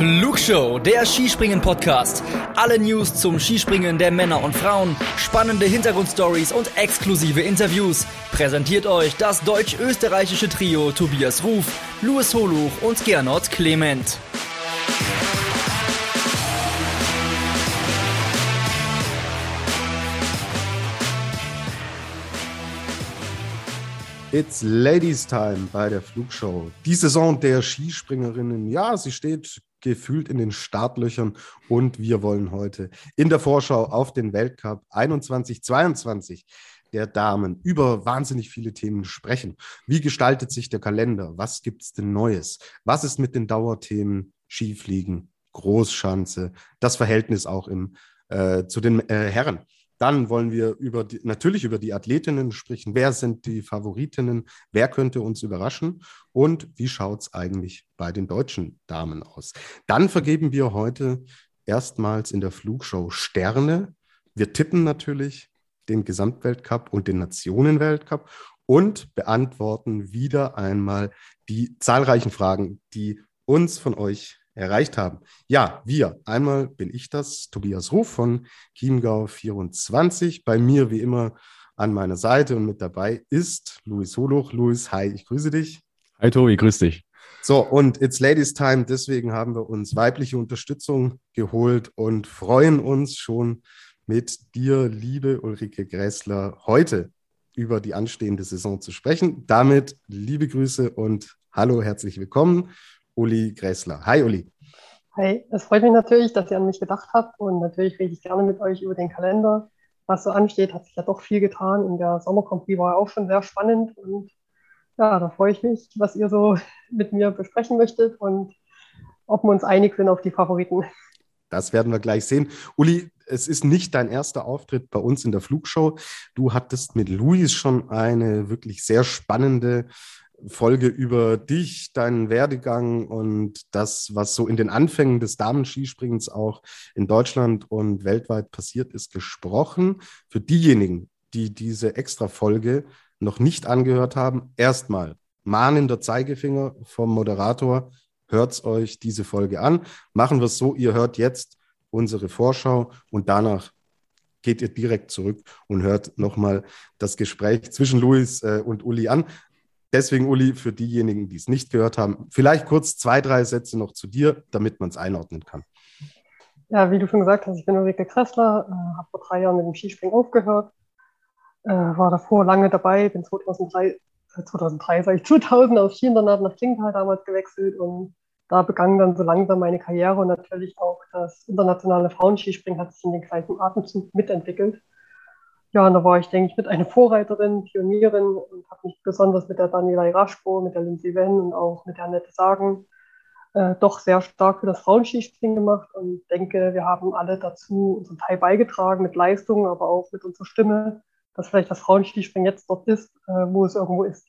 Flugshow, der Skispringen-Podcast. Alle News zum Skispringen der Männer und Frauen, spannende Hintergrundstories und exklusive Interviews. Präsentiert euch das deutsch-österreichische Trio Tobias Ruf, Louis Holuch und Gernot Clement. It's Ladies Time bei der Flugshow. Die Saison der Skispringerinnen, ja, sie steht gefühlt in den Startlöchern und wir wollen heute in der Vorschau auf den Weltcup 21-22 der Damen über wahnsinnig viele Themen sprechen. Wie gestaltet sich der Kalender? Was gibt es denn Neues? Was ist mit den Dauerthemen Skifliegen, Großschanze, das Verhältnis auch im, äh, zu den äh, Herren? Dann wollen wir über die, natürlich über die Athletinnen sprechen. Wer sind die Favoritinnen? Wer könnte uns überraschen? Und wie schaut es eigentlich bei den deutschen Damen aus? Dann vergeben wir heute erstmals in der Flugshow Sterne. Wir tippen natürlich den Gesamtweltcup und den Nationenweltcup und beantworten wieder einmal die zahlreichen Fragen, die uns von euch erreicht haben. Ja, wir. Einmal bin ich das, Tobias Ruf von Chiemgau 24. Bei mir wie immer an meiner Seite und mit dabei ist Luis Holuch. Luis, hi, ich grüße dich. Hi Tobi, grüß dich. So, und it's Ladies Time, deswegen haben wir uns weibliche Unterstützung geholt und freuen uns schon mit dir, liebe Ulrike Gräßler, heute über die anstehende Saison zu sprechen. Damit liebe Grüße und hallo, herzlich willkommen. Uli Gräßler. Hi, Uli. Hi, es freut mich natürlich, dass ihr an mich gedacht habt und natürlich rede ich gerne mit euch über den Kalender. Was so ansteht, hat sich ja doch viel getan und der Sommer Sommercompris war auch schon sehr spannend und ja, da freue ich mich, was ihr so mit mir besprechen möchtet und ob wir uns einig sind auf die Favoriten. Das werden wir gleich sehen. Uli, es ist nicht dein erster Auftritt bei uns in der Flugshow. Du hattest mit Luis schon eine wirklich sehr spannende Folge über dich, deinen Werdegang und das, was so in den Anfängen des Damenskispringens auch in Deutschland und weltweit passiert ist, gesprochen. Für diejenigen, die diese Extra-Folge noch nicht angehört haben, erstmal mahnender Zeigefinger vom Moderator. Hört's euch diese Folge an. Machen wir es so, ihr hört jetzt unsere Vorschau und danach geht ihr direkt zurück und hört nochmal das Gespräch zwischen Luis äh, und Uli an. Deswegen, Uli, für diejenigen, die es nicht gehört haben, vielleicht kurz zwei, drei Sätze noch zu dir, damit man es einordnen kann. Ja, wie du schon gesagt hast, ich bin Ulrike Kressler, äh, habe vor drei Jahren mit dem Skispringen aufgehört, äh, war davor lange dabei, bin 2003, äh, 2003 sage ich, 2000 aus Skiinternat nach Klingenthal damals gewechselt und da begann dann so langsam meine Karriere und natürlich auch das internationale Frauenskispringen hat sich in den gleichen Atemzug mitentwickelt. Ja, und da war ich, denke ich, mit einer Vorreiterin, Pionierin und habe mich besonders mit der Daniela Iraschko, mit der Lindsay Wen und auch mit der Annette Sagen äh, doch sehr stark für das Frauenskispringen gemacht und denke, wir haben alle dazu unseren Teil beigetragen mit Leistung, aber auch mit unserer Stimme, dass vielleicht das Frauenskispringen jetzt dort ist, äh, wo es irgendwo ist.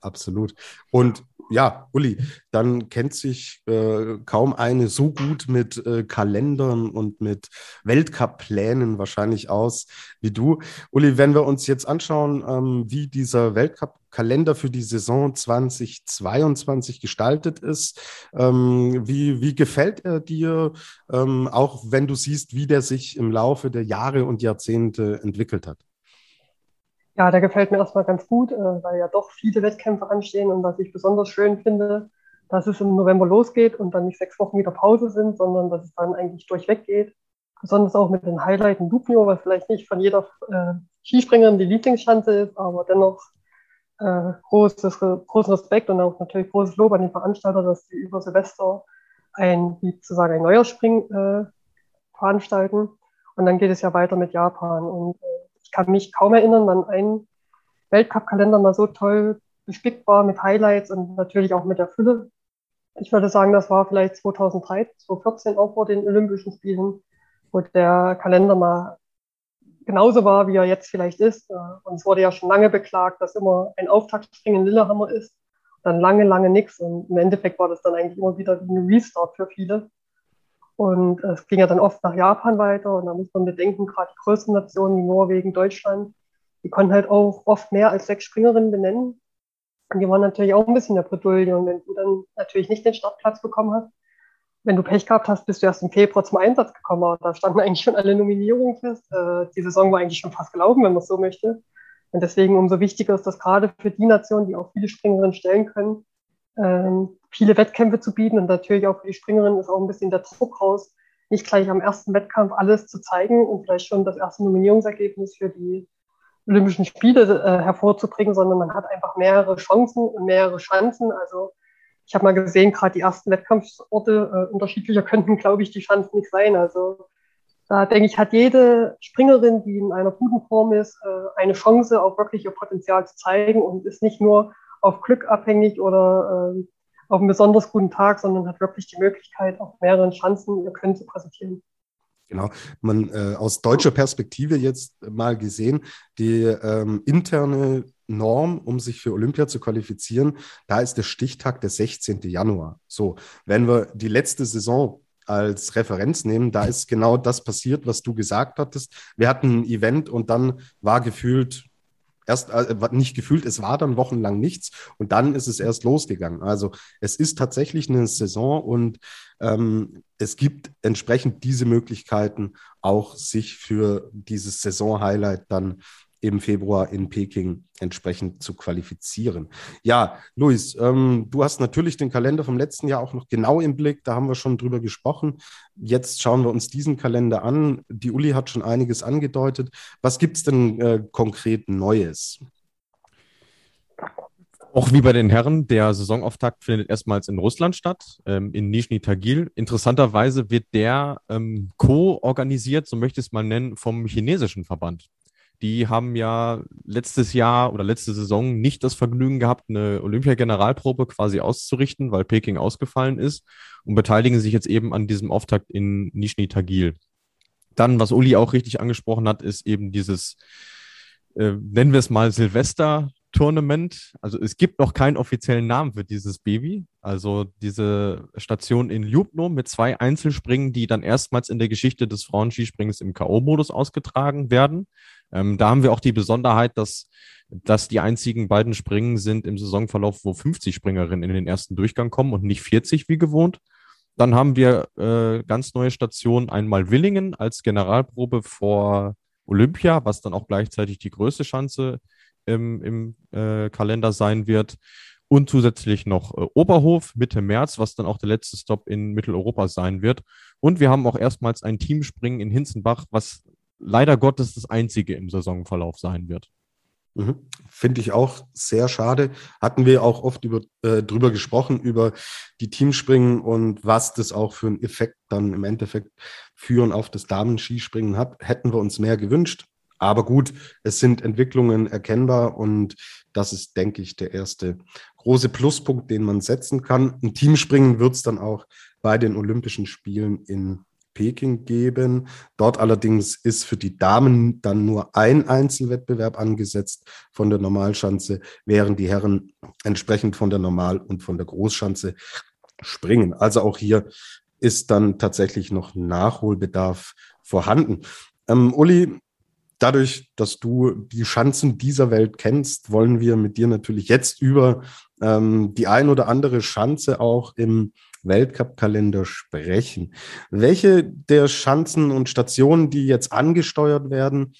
Absolut. Und ja, Uli, dann kennt sich äh, kaum eine so gut mit äh, Kalendern und mit Weltcup-Plänen wahrscheinlich aus wie du. Uli, wenn wir uns jetzt anschauen, ähm, wie dieser Weltcup-Kalender für die Saison 2022 gestaltet ist, ähm, wie, wie gefällt er dir, ähm, auch wenn du siehst, wie der sich im Laufe der Jahre und Jahrzehnte entwickelt hat? Ja, der gefällt mir erstmal ganz gut, äh, weil ja doch viele Wettkämpfe anstehen und was ich besonders schön finde, dass es im November losgeht und dann nicht sechs Wochen wieder Pause sind, sondern dass es dann eigentlich durchweg geht. Besonders auch mit den Highlights in was vielleicht nicht von jeder äh, Skispringerin die Lieblingsschanze ist, aber dennoch äh, großes, großen Respekt und auch natürlich großes Lob an den Veranstalter, dass sie über Silvester ein, wie zu sagen, ein Neujahrsspringen äh, veranstalten. Und dann geht es ja weiter mit Japan. Und äh, ich kann mich kaum erinnern, wann ein Weltcup-Kalender mal so toll bespickt war mit Highlights und natürlich auch mit der Fülle. Ich würde sagen, das war vielleicht 2013, 2014 auch vor den Olympischen Spielen, wo der Kalender mal genauso war, wie er jetzt vielleicht ist. Und es wurde ja schon lange beklagt, dass immer ein Auftaktspringen in Lillehammer ist, dann lange, lange nichts. Und im Endeffekt war das dann eigentlich immer wieder wie ein Restart für viele. Und es ging ja dann oft nach Japan weiter und da muss man bedenken, gerade die größeren Nationen wie Norwegen, Deutschland, die konnten halt auch oft mehr als sechs Springerinnen benennen. Und die waren natürlich auch ein bisschen der Bredouille. Und wenn du dann natürlich nicht den Startplatz bekommen hast, wenn du Pech gehabt hast, bist du erst im Februar zum Einsatz gekommen. Aber da standen eigentlich schon alle Nominierungen fest. Äh, die Saison war eigentlich schon fast gelaufen, wenn man es so möchte. Und deswegen umso wichtiger ist das gerade für die Nationen, die auch viele Springerinnen stellen können, viele Wettkämpfe zu bieten. Und natürlich auch für die Springerinnen ist auch ein bisschen der Druck raus, nicht gleich am ersten Wettkampf alles zu zeigen und vielleicht schon das erste Nominierungsergebnis für die Olympischen Spiele äh, hervorzubringen, sondern man hat einfach mehrere Chancen und mehrere Chancen. Also ich habe mal gesehen, gerade die ersten Wettkampfsorte äh, unterschiedlicher könnten, glaube ich, die Chancen nicht sein. Also da denke ich, hat jede Springerin, die in einer guten Form ist, äh, eine Chance, auch wirklich ihr Potenzial zu zeigen und ist nicht nur auf Glück abhängig oder äh, auf einen besonders guten Tag, sondern hat wirklich die Möglichkeit, auf mehreren Chancen ihr Können zu präsentieren. Genau, man äh, aus deutscher Perspektive jetzt mal gesehen, die ähm, interne Norm, um sich für Olympia zu qualifizieren, da ist der Stichtag der 16. Januar. So, wenn wir die letzte Saison als Referenz nehmen, da ist genau das passiert, was du gesagt hattest. Wir hatten ein Event und dann war gefühlt erst äh, nicht gefühlt, es war dann wochenlang nichts und dann ist es erst losgegangen. Also es ist tatsächlich eine Saison und ähm, es gibt entsprechend diese Möglichkeiten, auch sich für dieses Saison-Highlight dann im Februar in Peking entsprechend zu qualifizieren. Ja, Luis, ähm, du hast natürlich den Kalender vom letzten Jahr auch noch genau im Blick. Da haben wir schon drüber gesprochen. Jetzt schauen wir uns diesen Kalender an. Die Uli hat schon einiges angedeutet. Was gibt es denn äh, konkret Neues? Auch wie bei den Herren, der Saisonauftakt findet erstmals in Russland statt, ähm, in Nizhny Tagil. Interessanterweise wird der ähm, co-organisiert, so möchte ich es mal nennen, vom chinesischen Verband. Die haben ja letztes Jahr oder letzte Saison nicht das Vergnügen gehabt, eine Olympia-Generalprobe quasi auszurichten, weil Peking ausgefallen ist und beteiligen sich jetzt eben an diesem Auftakt in Nizhny Tagil. Dann, was Uli auch richtig angesprochen hat, ist eben dieses, äh, nennen wir es mal Silvester Tournament. Also es gibt noch keinen offiziellen Namen für dieses Baby. Also diese Station in Ljubno mit zwei Einzelspringen, die dann erstmals in der Geschichte des Frauenskisprings im K.O.-Modus ausgetragen werden. Ähm, da haben wir auch die Besonderheit, dass, dass die einzigen beiden Springen sind im Saisonverlauf, wo 50 Springerinnen in den ersten Durchgang kommen und nicht 40 wie gewohnt. Dann haben wir äh, ganz neue Stationen, einmal Willingen als Generalprobe vor Olympia, was dann auch gleichzeitig die größte Chance im, im äh, Kalender sein wird. Und zusätzlich noch äh, Oberhof Mitte März, was dann auch der letzte Stop in Mitteleuropa sein wird. Und wir haben auch erstmals ein Teamspringen in Hinzenbach, was leider Gottes das einzige im Saisonverlauf sein wird. Mhm. Finde ich auch sehr schade. Hatten wir auch oft über, äh, drüber gesprochen, über die Teamspringen und was das auch für einen Effekt dann im Endeffekt führen auf das Damen-Skispringen hat. Hätten wir uns mehr gewünscht. Aber gut, es sind Entwicklungen erkennbar und das ist, denke ich, der erste große Pluspunkt, den man setzen kann. Ein Teamspringen wird es dann auch bei den Olympischen Spielen in Peking geben. Dort allerdings ist für die Damen dann nur ein Einzelwettbewerb angesetzt von der Normalschanze, während die Herren entsprechend von der Normal- und von der Großschanze springen. Also auch hier ist dann tatsächlich noch Nachholbedarf vorhanden. Ähm, Uli, dadurch, dass du die Schanzen dieser Welt kennst, wollen wir mit dir natürlich jetzt über ähm, die ein oder andere Schanze auch im Weltcup-Kalender sprechen. Welche der Schanzen und Stationen, die jetzt angesteuert werden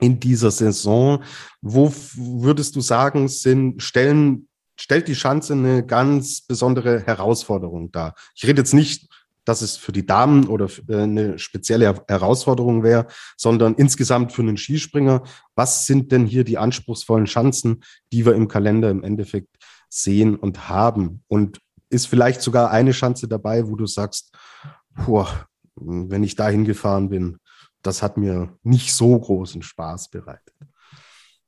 in dieser Saison, wo würdest du sagen, sind, stellen, stellt die Schanze eine ganz besondere Herausforderung dar? Ich rede jetzt nicht dass es für die Damen oder äh, eine spezielle Herausforderung wäre, sondern insgesamt für einen Skispringer. Was sind denn hier die anspruchsvollen Chancen, die wir im Kalender im Endeffekt sehen und haben? Und ist vielleicht sogar eine Chance dabei, wo du sagst, boah, wenn ich da hingefahren bin, das hat mir nicht so großen Spaß bereitet.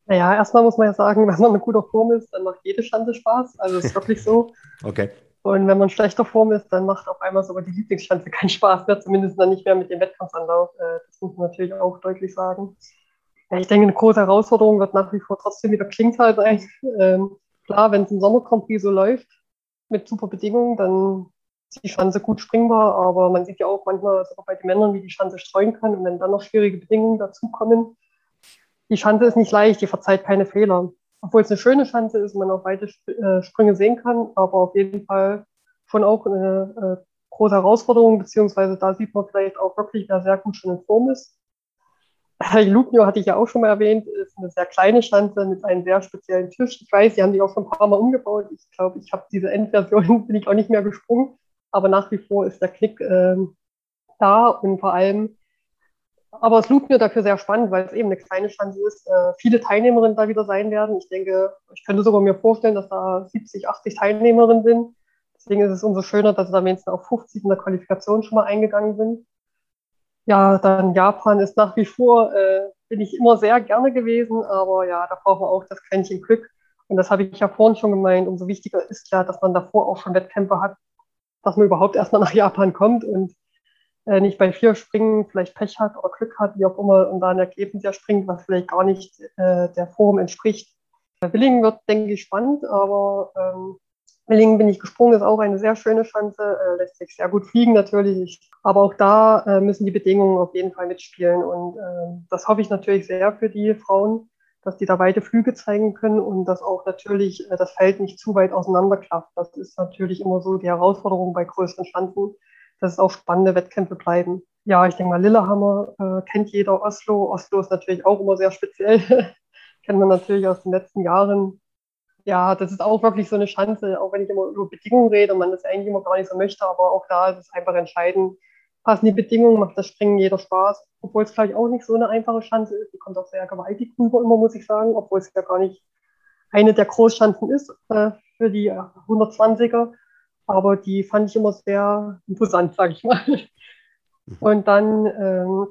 Naja, erstmal muss man ja sagen, wenn man in guter Form ist, dann macht jede Chance Spaß. Also ist wirklich so. okay. Und wenn man schlechter Form ist, dann macht auf einmal sogar die Lieblingsschanze keinen Spaß mehr, zumindest dann nicht mehr mit dem Wettkampfanlauf. Äh, das muss man natürlich auch deutlich sagen. Ja, ich denke, eine große Herausforderung wird nach wie vor trotzdem wieder Klingtal sein. Ähm, klar, wenn es im Sommer Grand so läuft, mit super Bedingungen, dann ist die Schanze gut springbar, aber man sieht ja auch manchmal sogar bei den Männern, wie die Schanze streuen kann und wenn dann noch schwierige Bedingungen dazukommen. Die Schanze ist nicht leicht, die verzeiht keine Fehler. Obwohl es eine schöne Schanze ist, man auch weite äh, Sprünge sehen kann, aber auf jeden Fall schon auch eine äh, große Herausforderung, beziehungsweise da sieht man vielleicht auch wirklich, wer sehr gut schon in Form ist. Lugno hatte ich ja auch schon mal erwähnt, ist eine sehr kleine Schanze mit einem sehr speziellen Tisch. Ich weiß, die haben die auch schon ein paar Mal umgebaut. Ich glaube, ich habe diese Endversion, bin ich auch nicht mehr gesprungen. Aber nach wie vor ist der Klick ähm, da und vor allem, aber es Lugno dafür sehr spannend, weil es eben eine kleine Schanze ist. Äh, viele Teilnehmerinnen da wieder sein werden. Ich denke, ich könnte sogar mir vorstellen, dass da 70, 80 Teilnehmerinnen sind. Deswegen ist es umso schöner, dass da wenigstens auf 50 in der Qualifikation schon mal eingegangen sind ja, dann Japan ist nach wie vor, äh, bin ich immer sehr gerne gewesen, aber ja, da brauchen wir auch das Quäntchen Glück. Und das habe ich ja vorhin schon gemeint, umso wichtiger ist ja, dass man davor auch schon Wettkämpfe hat, dass man überhaupt erstmal nach Japan kommt und äh, nicht bei vier Springen vielleicht Pech hat oder Glück hat, wie auch immer, und da ein Ergebnis ja springt, was vielleicht gar nicht äh, der Form entspricht. Willingen wird, denke ich, spannend, aber ähm, Willingen bin ich gesprungen, ist auch eine sehr schöne Schanze, äh, lässt sich sehr gut fliegen natürlich. Aber auch da äh, müssen die Bedingungen auf jeden Fall mitspielen. Und äh, das hoffe ich natürlich sehr für die Frauen, dass die da weite Flüge zeigen können und dass auch natürlich äh, das Feld nicht zu weit auseinanderklafft. Das ist natürlich immer so die Herausforderung bei größeren Schanzen, dass es auch spannende Wettkämpfe bleiben. Ja, ich denke mal, Lillehammer äh, kennt jeder Oslo. Oslo ist natürlich auch immer sehr speziell. Kennt man natürlich aus den letzten Jahren ja, das ist auch wirklich so eine Chance, auch wenn ich immer über Bedingungen rede und man das eigentlich immer gar nicht so möchte, aber auch da ist es einfach entscheidend, passen die Bedingungen, macht das Springen jeder Spaß, obwohl es vielleicht auch nicht so eine einfache Chance ist, die kommt auch sehr gewaltig rüber immer, muss ich sagen, obwohl es ja gar nicht eine der Großchancen ist äh, für die 120er, aber die fand ich immer sehr imposant, sage ich mal. Mhm. Und dann ähm,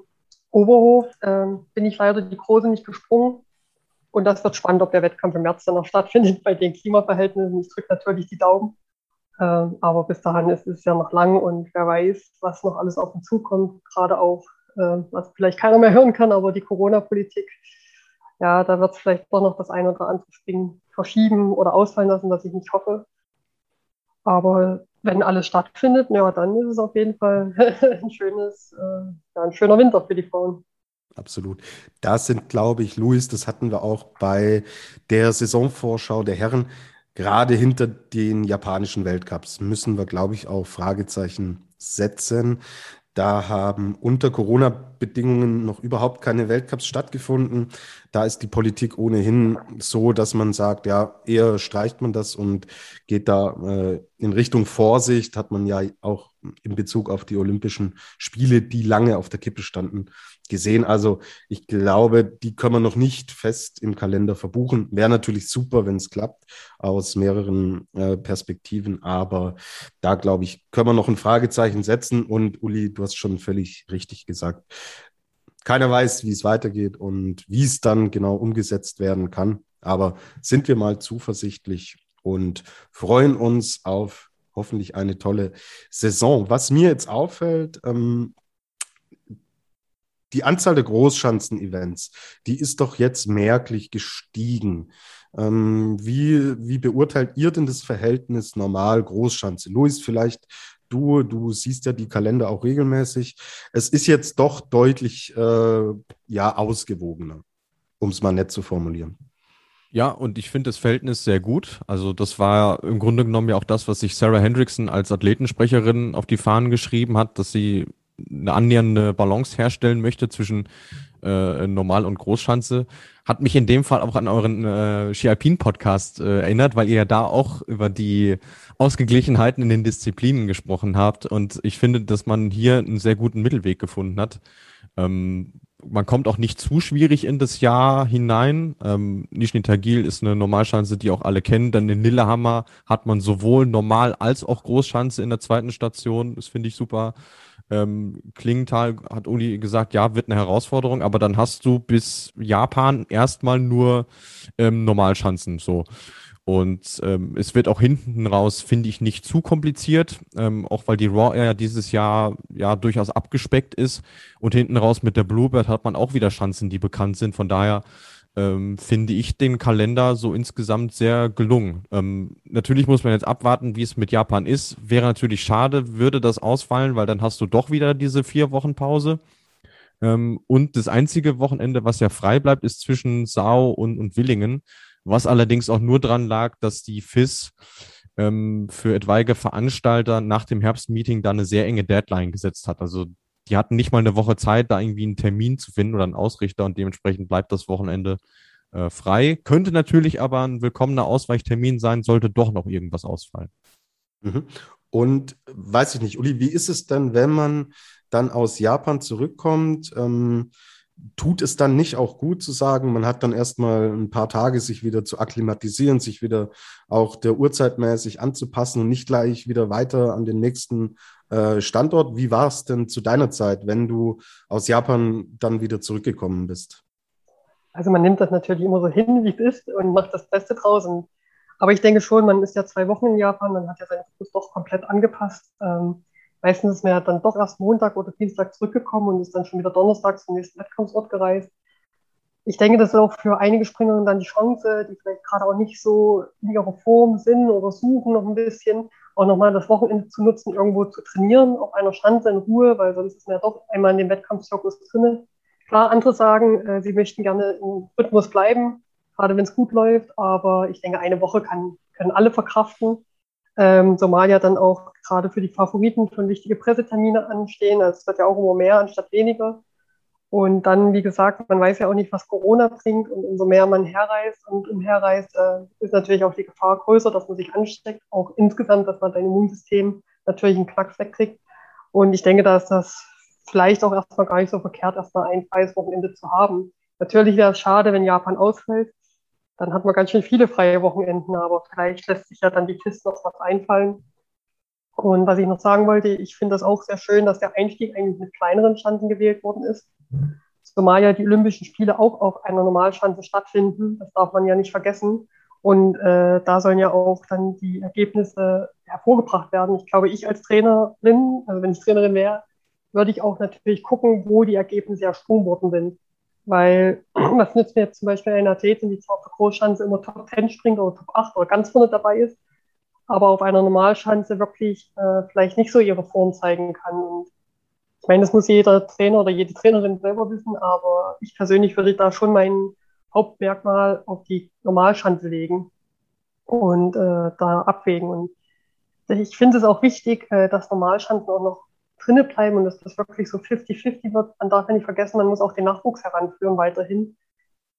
Oberhof ähm, bin ich leider die Große nicht gesprungen, und das wird spannend, ob der Wettkampf im März dann noch stattfindet bei den Klimaverhältnissen. Ich drücke natürlich die Daumen. Ähm, aber bis dahin ist es ja noch lang und wer weiß, was noch alles auf uns zukommt. Gerade auch, äh, was vielleicht keiner mehr hören kann, aber die Corona-Politik. Ja, da wird es vielleicht doch noch das eine oder andere Springen verschieben oder ausfallen lassen, was ich nicht hoffe. Aber wenn alles stattfindet, ja, dann ist es auf jeden Fall ein schönes, äh, ja, ein schöner Winter für die Frauen absolut. Das sind, glaube ich, Luis, das hatten wir auch bei der Saisonvorschau der Herren. Gerade hinter den japanischen Weltcups müssen wir, glaube ich, auch Fragezeichen setzen. Da haben unter Corona-Bedingungen noch überhaupt keine Weltcups stattgefunden. Da ist die Politik ohnehin so, dass man sagt, ja, eher streicht man das und geht da äh, in Richtung Vorsicht. Hat man ja auch in Bezug auf die Olympischen Spiele, die lange auf der Kippe standen, gesehen. Also ich glaube, die können wir noch nicht fest im Kalender verbuchen. Wäre natürlich super, wenn es klappt, aus mehreren äh, Perspektiven. Aber da, glaube ich, können wir noch ein Fragezeichen setzen. Und Uli, du hast schon völlig richtig gesagt. Keiner weiß, wie es weitergeht und wie es dann genau umgesetzt werden kann. Aber sind wir mal zuversichtlich und freuen uns auf hoffentlich eine tolle Saison. Was mir jetzt auffällt, ähm, die Anzahl der Großschanzen-Events, die ist doch jetzt merklich gestiegen. Ähm, wie, wie beurteilt ihr denn das Verhältnis normal Großschanze? Luis, vielleicht du, du siehst ja die Kalender auch regelmäßig. Es ist jetzt doch deutlich äh, ja, ausgewogener, um es mal nett zu formulieren. Ja, und ich finde das Verhältnis sehr gut. Also das war im Grunde genommen ja auch das, was sich Sarah Hendrickson als Athletensprecherin auf die Fahnen geschrieben hat, dass sie eine annähernde Balance herstellen möchte zwischen äh, Normal- und Großschanze. Hat mich in dem Fall auch an euren äh, Ski Alpin Podcast äh, erinnert, weil ihr ja da auch über die Ausgeglichenheiten in den Disziplinen gesprochen habt. Und ich finde, dass man hier einen sehr guten Mittelweg gefunden hat. Ähm, man kommt auch nicht zu schwierig in das Jahr hinein. Ähm, Nizhny Tagil ist eine Normalschanze, die auch alle kennen. Dann in Lillehammer hat man sowohl Normal- als auch Großschanze in der zweiten Station. Das finde ich super. Ähm, Klingenthal hat Uli gesagt, ja, wird eine Herausforderung, aber dann hast du bis Japan erstmal nur ähm, Normalschanzen so. Und ähm, es wird auch hinten raus, finde ich, nicht zu kompliziert, ähm, auch weil die Raw Air dieses Jahr ja durchaus abgespeckt ist. Und hinten raus mit der Bluebird hat man auch wieder Chancen, die bekannt sind. Von daher ähm, finde ich den Kalender so insgesamt sehr gelungen. Ähm, natürlich muss man jetzt abwarten, wie es mit Japan ist. Wäre natürlich schade, würde das ausfallen, weil dann hast du doch wieder diese vier Wochen Pause. Ähm, und das einzige Wochenende, was ja frei bleibt, ist zwischen Sau und, und Willingen, was allerdings auch nur dran lag, dass die FIS ähm, für etwaige Veranstalter nach dem Herbstmeeting da eine sehr enge Deadline gesetzt hat. Also die hatten nicht mal eine Woche Zeit, da irgendwie einen Termin zu finden oder einen Ausrichter und dementsprechend bleibt das Wochenende äh, frei. Könnte natürlich aber ein willkommener Ausweichtermin sein, sollte doch noch irgendwas ausfallen. Mhm. Und weiß ich nicht, Uli, wie ist es denn, wenn man dann aus Japan zurückkommt? Ähm, tut es dann nicht auch gut zu sagen, man hat dann erstmal ein paar Tage sich wieder zu akklimatisieren, sich wieder auch der Uhrzeit mäßig anzupassen und nicht gleich wieder weiter an den nächsten äh, Standort. Wie war es denn zu deiner Zeit, wenn du aus Japan dann wieder zurückgekommen bist? Also man nimmt das natürlich immer so hin, wie es ist und macht das Beste draußen. Aber ich denke schon, man ist ja zwei Wochen in Japan, man hat ja seinen Fokus doch komplett angepasst. Ähm, meistens ist man ja dann doch erst Montag oder Dienstag zurückgekommen und ist dann schon wieder Donnerstag zum nächsten Wettkampfsort gereist. Ich denke, das ist auch für einige Springerinnen dann die Chance, die vielleicht gerade auch nicht so in ihrer Form sind oder suchen noch ein bisschen, auch nochmal das Wochenende zu nutzen, irgendwo zu trainieren, auf einer Schanze in Ruhe, weil sonst ist man ja doch einmal in dem Wettkampfzirkus drin. Klar, andere sagen, äh, sie möchten gerne im Rhythmus bleiben, gerade wenn es gut läuft, aber ich denke, eine Woche kann, können alle verkraften. Ähm, Somalia dann auch gerade für die Favoriten schon wichtige Pressetermine anstehen. Also es wird ja auch immer mehr anstatt weniger. Und dann, wie gesagt, man weiß ja auch nicht, was Corona bringt. Und umso mehr man herreist und umherreist, äh, ist natürlich auch die Gefahr größer, dass man sich ansteckt. Auch insgesamt, dass man sein Immunsystem natürlich einen Knacks wegkriegt. Und ich denke, da ist das vielleicht auch erstmal gar nicht so verkehrt, erstmal ein freies Wochenende zu haben. Natürlich wäre es schade, wenn Japan ausfällt. Dann hat man ganz schön viele freie Wochenenden, aber vielleicht lässt sich ja dann die FIS noch was einfallen. Und was ich noch sagen wollte, ich finde das auch sehr schön, dass der Einstieg eigentlich mit kleineren Schanzen gewählt worden ist. Zumal ja die Olympischen Spiele auch auf einer Normalschanze stattfinden. Das darf man ja nicht vergessen. Und äh, da sollen ja auch dann die Ergebnisse hervorgebracht werden. Ich glaube, ich als Trainerin, also wenn ich Trainerin wäre, würde ich auch natürlich gucken, wo die Ergebnisse ersprungen worden sind. Weil, was nützt mir jetzt zum Beispiel eine Athletin, die zwar auf der Großschanze immer Top 10 springt oder Top 8 oder ganz vorne dabei ist, aber auf einer Normalschanze wirklich äh, vielleicht nicht so ihre Form zeigen kann. Und ich meine, das muss jeder Trainer oder jede Trainerin selber wissen, aber ich persönlich würde da schon mein Hauptmerkmal auf die Normalschanze legen und äh, da abwägen. Und ich finde es auch wichtig, äh, dass Normalschanzen auch noch drinne bleiben und dass das wirklich so 50-50 wird. Man darf ja nicht vergessen, man muss auch den Nachwuchs heranführen weiterhin.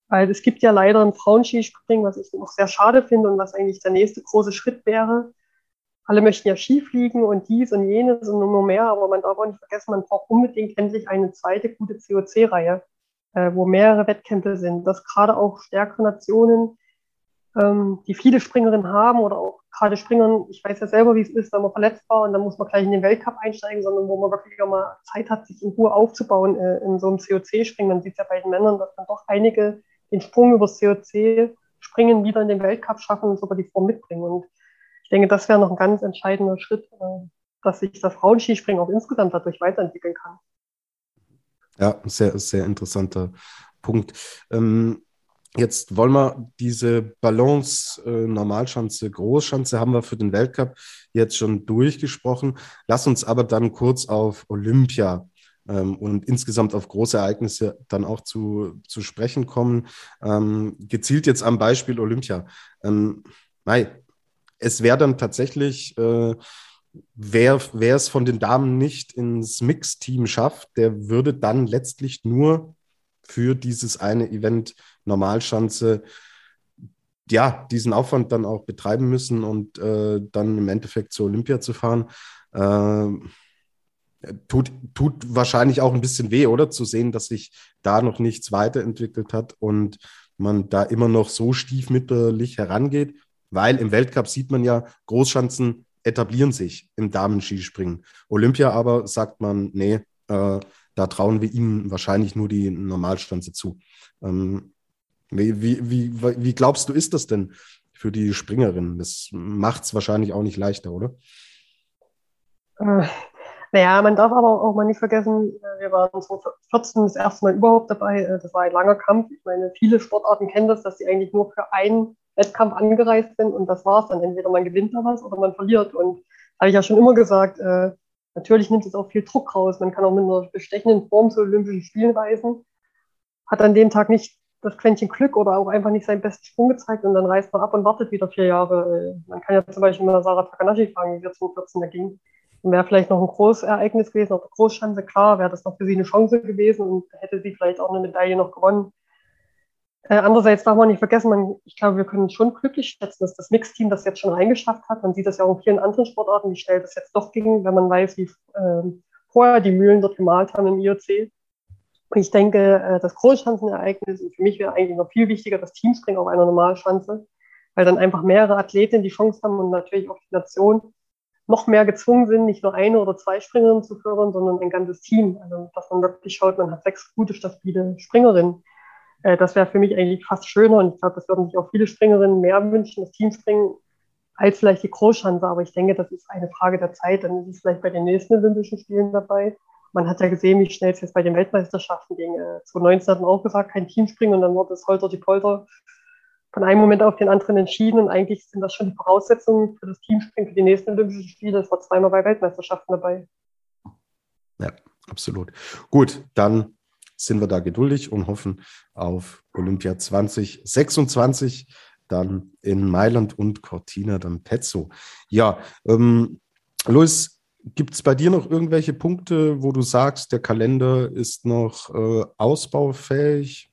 Weil es gibt ja leider ein Frauenskispringen, was ich noch sehr schade finde und was eigentlich der nächste große Schritt wäre, alle möchten ja Ski fliegen und dies und jenes und nur mehr, aber man darf auch nicht vergessen, man braucht unbedingt endlich eine zweite gute COC-Reihe, äh, wo mehrere Wettkämpfe sind, dass gerade auch stärkere Nationen, ähm, die viele Springerinnen haben oder auch gerade Springern, ich weiß ja selber, wie es ist, wenn man verletzt war und dann muss man gleich in den Weltcup einsteigen, sondern wo man wirklich auch mal Zeit hat, sich in Ruhe aufzubauen äh, in so einem COC-Springen. Man sieht ja bei den Männern, dass dann doch einige den Sprung übers COC springen, wieder in den Weltcup schaffen und sogar die Form mitbringen. Und ich denke, das wäre noch ein ganz entscheidender Schritt, äh, dass sich das Frauenskispringen auch insgesamt dadurch weiterentwickeln kann. Ja, sehr, sehr interessanter Punkt. Ähm, jetzt wollen wir diese Balance, äh, Normalschanze, Großschanze haben wir für den Weltcup jetzt schon durchgesprochen. Lass uns aber dann kurz auf Olympia ähm, und insgesamt auf große Ereignisse dann auch zu, zu sprechen kommen. Ähm, gezielt jetzt am Beispiel Olympia. Ähm, Mai, es wäre dann tatsächlich, äh, wer es von den Damen nicht ins Mix-Team schafft, der würde dann letztlich nur für dieses eine Event Normalschanze ja, diesen Aufwand dann auch betreiben müssen und äh, dann im Endeffekt zur Olympia zu fahren. Äh, tut, tut wahrscheinlich auch ein bisschen weh, oder? Zu sehen, dass sich da noch nichts weiterentwickelt hat und man da immer noch so stiefmütterlich herangeht weil im Weltcup sieht man ja, Großschanzen etablieren sich im Damenskispringen. Olympia aber sagt man, nee, äh, da trauen wir ihnen wahrscheinlich nur die Normalstanze zu. Ähm, wie, wie, wie, glaubst du, ist das denn für die Springerin? Das macht es wahrscheinlich auch nicht leichter, oder? Äh, naja, man darf aber auch mal nicht vergessen, äh, wir waren 2014 das erste Mal überhaupt dabei. Äh, das war ein langer Kampf. Ich meine, viele Sportarten kennen das, dass sie eigentlich nur für ein Wettkampf angereist sind und das war's dann. Entweder man gewinnt da was oder man verliert. Und habe ich ja schon immer gesagt, äh, natürlich nimmt es auch viel Druck raus. Man kann auch mit einer bestechenden Form zu Olympischen Spielen reisen. Hat an dem Tag nicht das Quäntchen Glück oder auch einfach nicht seinen besten Sprung gezeigt und dann reist man ab und wartet wieder vier Jahre. Äh, man kann ja zum Beispiel mal Sarah Takanashi fragen, wie es 2014 da ging. Wäre vielleicht noch ein Großereignis gewesen, auch eine Großschanze, klar, wäre das noch für sie eine Chance gewesen und hätte sie vielleicht auch eine Medaille noch gewonnen. Äh, andererseits darf man nicht vergessen, man, ich glaube, wir können schon glücklich schätzen, dass das Mixteam das jetzt schon reingeschafft hat. Man sieht das ja auch in vielen anderen Sportarten, wie schnell das jetzt doch ging, wenn man weiß, wie äh, vorher die Mühlen dort gemalt haben im IOC. Und ich denke, äh, das Großschanzenereignis, und für mich wäre eigentlich noch viel wichtiger das Teamspringen auf einer Normalschanze, weil dann einfach mehrere Athleten die Chance haben und natürlich auch die Nation noch mehr gezwungen sind, nicht nur eine oder zwei Springerinnen zu fördern, sondern ein ganzes Team. Also, dass man wirklich schaut, man hat sechs gute, stabile Springerinnen. Äh, das wäre für mich eigentlich fast schöner und ich glaube, das würden sich auch viele Springerinnen mehr wünschen, das Teamspringen, als vielleicht die Großschanze. Aber ich denke, das ist eine Frage der Zeit. Dann ist es vielleicht bei den nächsten Olympischen Spielen dabei. Man hat ja gesehen, wie schnell es jetzt bei den Weltmeisterschaften ging. 2019 äh, hat man auch gesagt, kein Teamspringen und dann wurde es Holter die Polter von einem Moment auf den anderen entschieden. Und eigentlich sind das schon die Voraussetzungen für das Teamspringen für die nächsten Olympischen Spiele. Es war zweimal bei Weltmeisterschaften dabei. Ja, absolut. Gut, dann sind wir da geduldig und hoffen auf Olympia 2026, dann in Mailand und Cortina, dann Pezzo. Ja, ähm, Luis, gibt es bei dir noch irgendwelche Punkte, wo du sagst, der Kalender ist noch äh, ausbaufähig?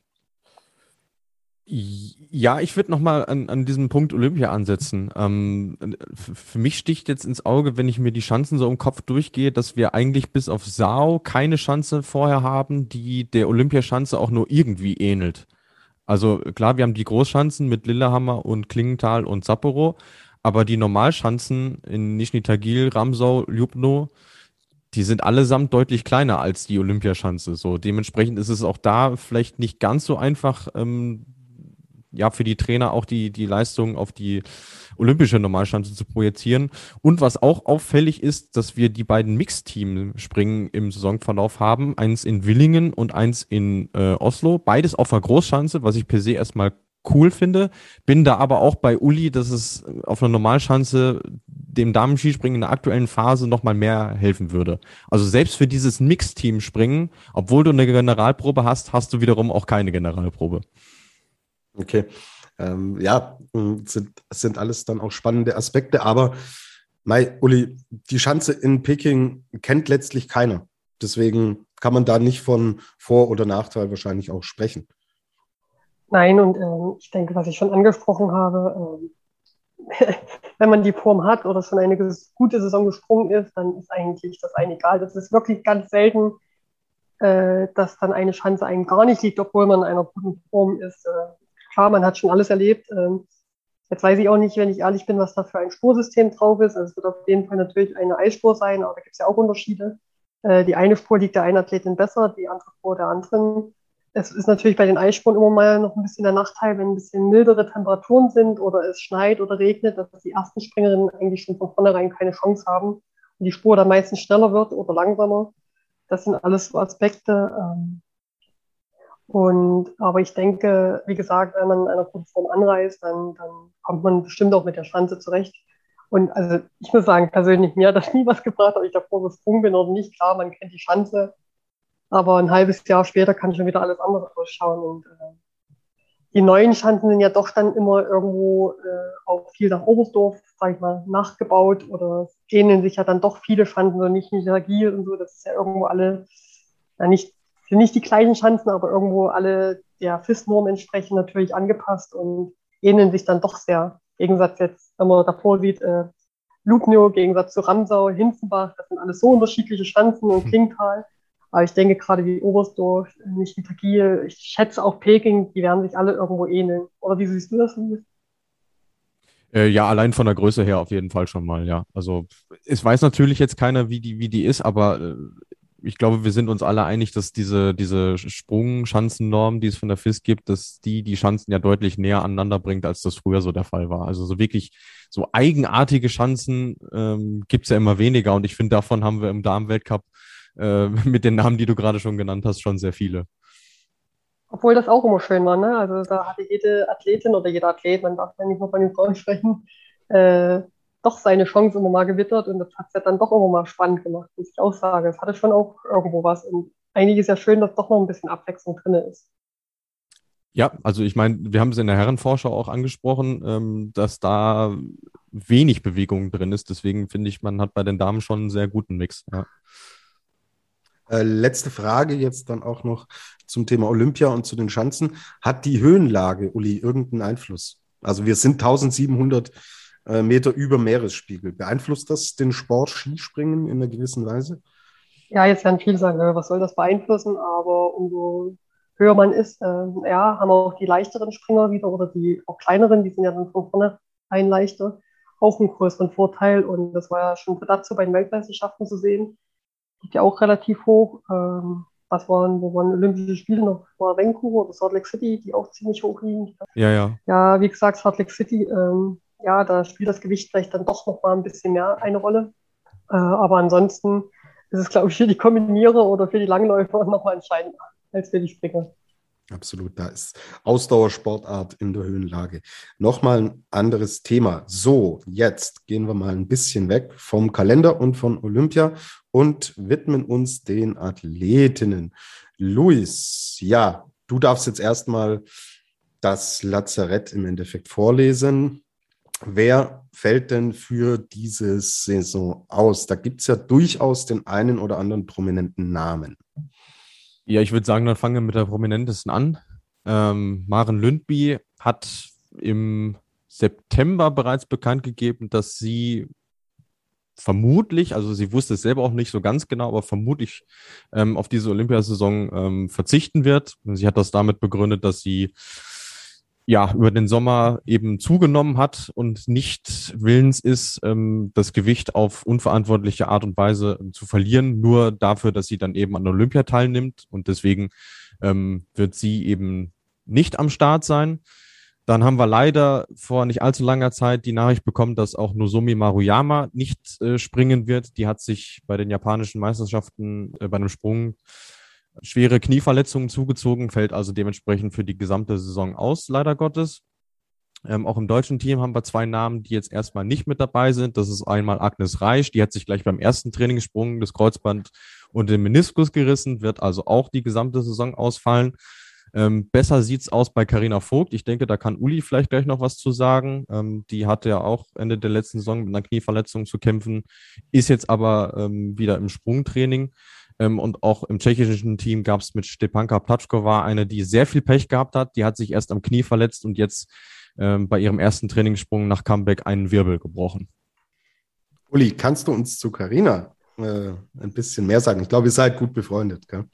Ja, ich würde nochmal an, an diesem Punkt Olympia ansetzen. Ähm, für mich sticht jetzt ins Auge, wenn ich mir die Chancen so im Kopf durchgehe, dass wir eigentlich bis auf Sao keine Chance vorher haben, die der Olympiaschanze auch nur irgendwie ähnelt. Also klar, wir haben die Großschanzen mit Lillehammer und Klingenthal und Sapporo, aber die Normalschanzen in Nizhny Tagil, Ramsau, Ljubno, die sind allesamt deutlich kleiner als die Olympiaschanze. So dementsprechend ist es auch da vielleicht nicht ganz so einfach, ähm, ja für die Trainer auch die, die Leistung auf die olympische Normalschanze zu projizieren. Und was auch auffällig ist, dass wir die beiden Mixteam-Springen im Saisonverlauf haben. Eins in Willingen und eins in äh, Oslo. Beides auf der Großschanze, was ich per se erstmal cool finde. Bin da aber auch bei Uli, dass es auf einer Normalschanze dem Damenskispringen in der aktuellen Phase nochmal mehr helfen würde. Also selbst für dieses Mixteam-Springen, obwohl du eine Generalprobe hast, hast du wiederum auch keine Generalprobe. Okay. Ähm, ja, sind, sind alles dann auch spannende Aspekte, aber Mai, Uli, die Schanze in Peking kennt letztlich keiner. Deswegen kann man da nicht von Vor- oder Nachteil wahrscheinlich auch sprechen. Nein, und äh, ich denke, was ich schon angesprochen habe, äh, wenn man die Form hat oder schon eine gute Saison gesprungen ist, dann ist eigentlich das ein egal. Das ist wirklich ganz selten, äh, dass dann eine Schanze einem gar nicht liegt, obwohl man in einer guten Form ist. Äh, klar, man hat schon alles erlebt. Ähm, jetzt weiß ich auch nicht, wenn ich ehrlich bin, was da für ein Spursystem drauf ist. Also es wird auf jeden Fall natürlich eine Eisspur sein, aber da gibt es ja auch Unterschiede. Äh, die eine Spur liegt der einen Athletin besser, die andere Spur der anderen. Es ist natürlich bei den Eisspuren immer mal noch ein bisschen der Nachteil, wenn ein bisschen mildere Temperaturen sind oder es schneit oder regnet, dass die ersten Springerinnen eigentlich schon von vornherein keine Chance haben und die Spur dann meistens schneller wird oder langsamer. Das sind alles so Aspekte. Ähm, und, aber ich denke, wie gesagt, wenn man in einer guten Form anreist, dann, dann kommt man bestimmt auch mit der Schanze zurecht. Und also ich muss sagen, persönlich, mir hat das nie was gebracht, ob ich davor gesprungen bin oder nicht. Klar, man kennt die Schanze, aber ein halbes Jahr später kann schon wieder alles anders ausschauen. Und äh, die neuen Schanzen sind ja doch dann immer irgendwo äh, auch viel nach Oberstdorf, sag ich mal, nachgebaut oder ähneln sich ja dann doch viele Schanzen, so nicht agil und so. Das ist ja irgendwo alle ja, nicht sind nicht die gleichen Schanzen, aber irgendwo alle der FIS-Norm entsprechend natürlich angepasst und ähneln sich dann doch sehr. Gegensatz jetzt, wenn man davor sieht, äh, Lugno, Gegensatz zu Ramsau, Hinzenbach, das sind alles so unterschiedliche Schanzen und hm. Klingenthal. Aber ich denke gerade wie Oberstdorf, nicht die Tagil, ich schätze auch Peking, die werden sich alle irgendwo ähneln. Oder wie siehst du das? Äh, ja, allein von der Größe her auf jeden Fall schon mal, ja. Also es weiß natürlich jetzt keiner, wie die, wie die ist, aber äh, ich glaube, wir sind uns alle einig, dass diese, diese Sprungschanzennorm, die es von der FIS gibt, dass die die Schanzen ja deutlich näher aneinander bringt, als das früher so der Fall war. Also so wirklich so eigenartige Schanzen ähm, gibt es ja immer weniger und ich finde, davon haben wir im Damenweltcup äh, mit den Namen, die du gerade schon genannt hast, schon sehr viele. Obwohl das auch immer schön war, ne? Also da hatte jede Athletin oder jeder Athlet, man darf ja nicht nur von den Frauen sprechen, äh, doch seine Chance immer mal gewittert und das hat es ja dann doch immer mal spannend gemacht, muss ich auch sagen. Es hatte schon auch irgendwo was und eigentlich ist ja schön, dass doch noch ein bisschen Abwechslung drin ist. Ja, also ich meine, wir haben es in der Herrenvorschau auch angesprochen, ähm, dass da wenig Bewegung drin ist. Deswegen finde ich, man hat bei den Damen schon einen sehr guten Mix. Ja. Äh, letzte Frage jetzt dann auch noch zum Thema Olympia und zu den Schanzen. Hat die Höhenlage, Uli, irgendeinen Einfluss? Also wir sind 1700 äh, Meter über Meeresspiegel. Beeinflusst das den Sport Skispringen in einer gewissen Weise? Ja, jetzt werden viele sagen, was soll das beeinflussen? Aber umso höher man ist, äh, ja, haben auch die leichteren Springer wieder oder die auch kleineren, die sind ja dann von vorne ein leichter, auch einen größeren Vorteil. Und das war ja schon dazu bei den Weltmeisterschaften zu sehen. Liegt ja auch relativ hoch. Ähm, was waren, wo waren Olympische Spiele noch? War Vancouver oder Salt Lake City, die auch ziemlich hoch liegen. Ja, ja. Ja, wie gesagt, Salt Lake City, ähm, ja, da spielt das Gewicht vielleicht dann doch noch mal ein bisschen mehr eine Rolle. Äh, aber ansonsten ist es, glaube ich, für die Kombinierer oder für die Langläufer noch mal entscheidender als für die Springer. Absolut, da ist Ausdauersportart in der Höhenlage. Nochmal ein anderes Thema. So, jetzt gehen wir mal ein bisschen weg vom Kalender und von Olympia und widmen uns den Athletinnen. Luis, ja, du darfst jetzt erstmal das Lazarett im Endeffekt vorlesen. Wer fällt denn für diese Saison aus? Da gibt es ja durchaus den einen oder anderen prominenten Namen. Ja, ich würde sagen, dann fangen wir mit der prominentesten an. Ähm, Maren Lündby hat im September bereits bekannt gegeben, dass sie vermutlich, also sie wusste es selber auch nicht so ganz genau, aber vermutlich ähm, auf diese Olympiasaison ähm, verzichten wird. Sie hat das damit begründet, dass sie ja, über den Sommer eben zugenommen hat und nicht willens ist, ähm, das Gewicht auf unverantwortliche Art und Weise ähm, zu verlieren, nur dafür, dass sie dann eben an Olympia teilnimmt. Und deswegen ähm, wird sie eben nicht am Start sein. Dann haben wir leider vor nicht allzu langer Zeit die Nachricht bekommen, dass auch Nozomi Maruyama nicht äh, springen wird. Die hat sich bei den japanischen Meisterschaften äh, bei einem Sprung schwere Knieverletzungen zugezogen, fällt also dementsprechend für die gesamte Saison aus, leider Gottes. Ähm, auch im deutschen Team haben wir zwei Namen, die jetzt erstmal nicht mit dabei sind. Das ist einmal Agnes Reisch, die hat sich gleich beim ersten Trainingssprung das Kreuzband und den Meniskus gerissen, wird also auch die gesamte Saison ausfallen. Ähm, besser sieht's aus bei Karina Vogt. Ich denke, da kann Uli vielleicht gleich noch was zu sagen. Ähm, die hatte ja auch Ende der letzten Saison mit einer Knieverletzung zu kämpfen, ist jetzt aber ähm, wieder im Sprungtraining. Ähm, und auch im tschechischen Team gab es mit Stepanka Platschkova eine, die sehr viel Pech gehabt hat. Die hat sich erst am Knie verletzt und jetzt ähm, bei ihrem ersten Trainingssprung nach Comeback einen Wirbel gebrochen. Uli, kannst du uns zu Carina äh, ein bisschen mehr sagen? Ich glaube, ihr seid gut befreundet, gell?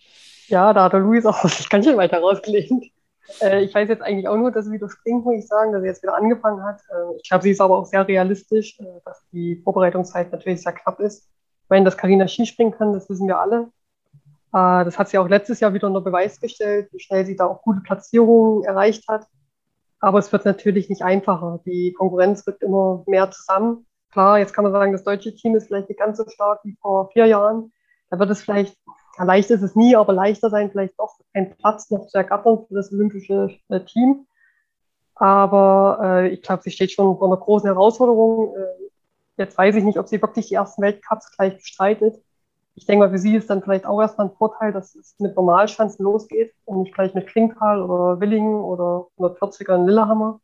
Ja, da hat der Luis auch sich ganz schön weiter rausgelehnt. Äh, ich weiß jetzt eigentlich auch nur, dass sie wieder springt, muss ich sagen, dass sie jetzt wieder angefangen hat. Äh, ich glaube, sie ist aber auch sehr realistisch, äh, dass die Vorbereitungszeit natürlich sehr knapp ist meine, dass Karina Skispringen kann, das wissen wir alle. Äh, das hat sie auch letztes Jahr wieder unter Beweis gestellt, wie schnell sie da auch gute Platzierungen erreicht hat. Aber es wird natürlich nicht einfacher. Die Konkurrenz rückt immer mehr zusammen. Klar, jetzt kann man sagen, das deutsche Team ist vielleicht nicht ganz so stark wie vor vier Jahren. Da wird es vielleicht, ja, leicht ist es nie, aber leichter sein, vielleicht doch ein Platz noch zu ergattern für das olympische äh, Team. Aber äh, ich glaube, sie steht schon vor einer großen Herausforderung. Äh, Jetzt weiß ich nicht, ob sie wirklich die ersten Weltcups gleich bestreitet. Ich denke mal, für sie ist dann vielleicht auch erstmal ein Vorteil, dass es mit Normalschanzen losgeht und nicht gleich mit Klinktal oder Willingen oder 140er in Lillehammer.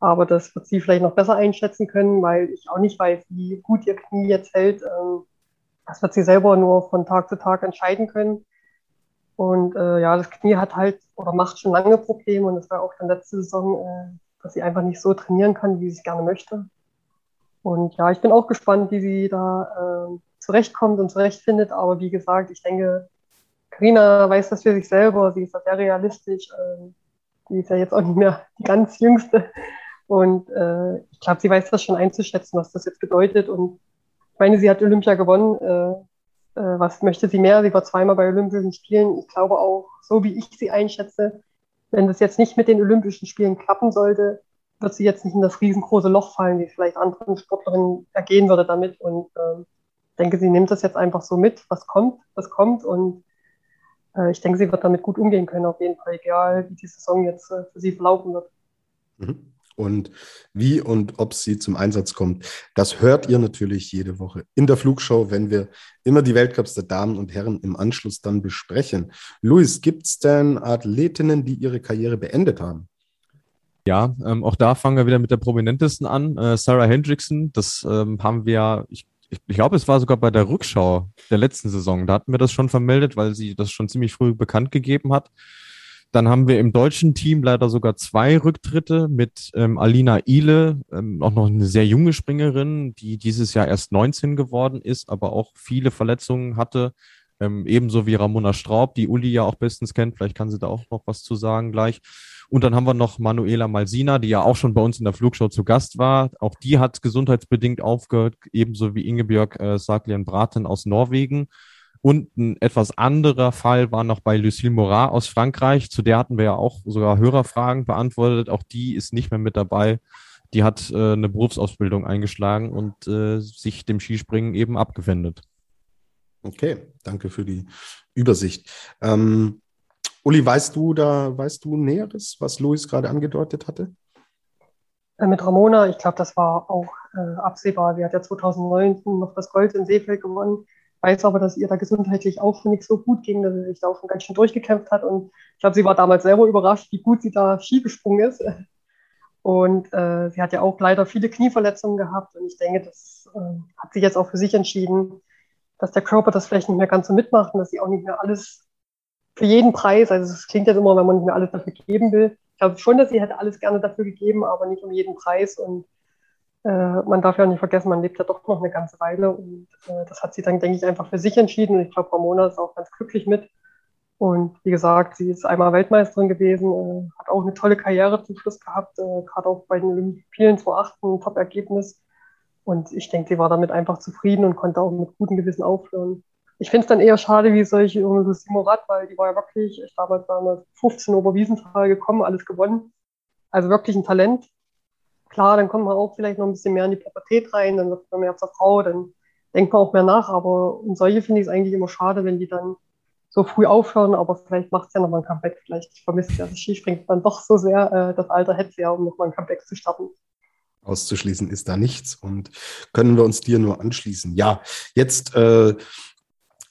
Aber das wird sie vielleicht noch besser einschätzen können, weil ich auch nicht weiß, wie gut ihr Knie jetzt hält. Ähm, das wird sie selber nur von Tag zu Tag entscheiden können. Und äh, ja, das Knie hat halt oder macht schon lange Probleme und das war auch dann letzte Saison, äh, dass sie einfach nicht so trainieren kann, wie sie es gerne möchte. Und ja, ich bin auch gespannt, wie sie da äh, zurechtkommt und zurechtfindet. Aber wie gesagt, ich denke, Karina weiß das für sich selber. Sie ist da sehr realistisch. Äh, die ist ja jetzt auch nicht mehr die ganz jüngste. Und äh, ich glaube, sie weiß das schon einzuschätzen, was das jetzt bedeutet. Und ich meine, sie hat Olympia gewonnen. Äh, äh, was möchte sie mehr? Sie war zweimal bei Olympischen Spielen. Ich glaube auch, so wie ich sie einschätze, wenn das jetzt nicht mit den Olympischen Spielen klappen sollte, wird sie jetzt nicht in das riesengroße Loch fallen, wie vielleicht anderen Sportlerinnen ergehen würde damit. Und äh, ich denke, sie nimmt das jetzt einfach so mit, was kommt, was kommt. Und äh, ich denke, sie wird damit gut umgehen können, auf jeden Fall, egal wie die Saison jetzt äh, für sie verlaufen wird. Mhm. Und wie und ob sie zum Einsatz kommt, das hört ihr natürlich jede Woche in der Flugshow, wenn wir immer die Weltcups der Damen und Herren im Anschluss dann besprechen. Luis, gibt es denn Athletinnen, die ihre Karriere beendet haben? Ja, ähm, auch da fangen wir wieder mit der prominentesten an. Äh, Sarah Hendrickson, das ähm, haben wir, ich, ich, ich glaube, es war sogar bei der Rückschau der letzten Saison. Da hatten wir das schon vermeldet, weil sie das schon ziemlich früh bekannt gegeben hat. Dann haben wir im deutschen Team leider sogar zwei Rücktritte mit ähm, Alina Ile, ähm, auch noch eine sehr junge Springerin, die dieses Jahr erst 19 geworden ist, aber auch viele Verletzungen hatte. Ähm, ebenso wie Ramona Straub, die Uli ja auch bestens kennt. Vielleicht kann sie da auch noch was zu sagen gleich. Und dann haben wir noch Manuela Malsina, die ja auch schon bei uns in der Flugshow zu Gast war. Auch die hat gesundheitsbedingt aufgehört, ebenso wie Ingebjörg äh, Saglian Braten aus Norwegen. Und ein etwas anderer Fall war noch bei Lucille Morat aus Frankreich. Zu der hatten wir ja auch sogar Hörerfragen beantwortet. Auch die ist nicht mehr mit dabei. Die hat äh, eine Berufsausbildung eingeschlagen und äh, sich dem Skispringen eben abgewendet. Okay, danke für die Übersicht. Ähm, Uli, weißt du da, weißt du Näheres, was Luis gerade angedeutet hatte? Äh, mit Ramona, ich glaube, das war auch äh, absehbar. Sie hat ja 2019 noch das Gold in Seefeld gewonnen weiß aber, dass ihr da gesundheitlich auch nicht so gut ging, dass sie sich da auch schon ganz schön durchgekämpft hat. Und ich glaube, sie war damals selber überrascht, wie gut sie da Ski gesprungen ist. Und äh, sie hat ja auch leider viele Knieverletzungen gehabt. Und ich denke, das äh, hat sie jetzt auch für sich entschieden, dass der Körper das vielleicht nicht mehr ganz so mitmacht und dass sie auch nicht mehr alles für jeden Preis, also es klingt jetzt immer, wenn man nicht mehr alles dafür geben will. Ich glaube schon, dass sie hätte alles gerne dafür gegeben, aber nicht um jeden Preis. Und äh, man darf ja nicht vergessen, man lebt ja doch noch eine ganze Weile und äh, das hat sie dann, denke ich, einfach für sich entschieden und ich glaube, Ramona ist auch ganz glücklich mit. Und wie gesagt, sie ist einmal Weltmeisterin gewesen, äh, hat auch eine tolle Karriere zum Schluss gehabt, äh, gerade auch bei den Olympien 2008 ein Top-Ergebnis. Und ich denke, sie war damit einfach zufrieden und konnte auch mit gutem Gewissen aufhören. Ich finde es dann eher schade, wie solche Lucie Morat, weil die war ja wirklich, ich damals damals 15 Oberwiesenthal gekommen, alles gewonnen. Also wirklich ein Talent. Klar, dann kommt man auch vielleicht noch ein bisschen mehr in die Pubertät rein, dann wird man mehr zur Frau, dann denkt man auch mehr nach. Aber um solche finde ich es eigentlich immer schade, wenn die dann so früh aufhören, aber vielleicht macht es ja nochmal ein Comeback. Vielleicht vermisst ja das Skispringen dann doch so sehr. Äh, das Alter hätte ja, um nochmal ein Comeback zu starten. Auszuschließen ist da nichts und können wir uns dir nur anschließen. Ja, jetzt äh,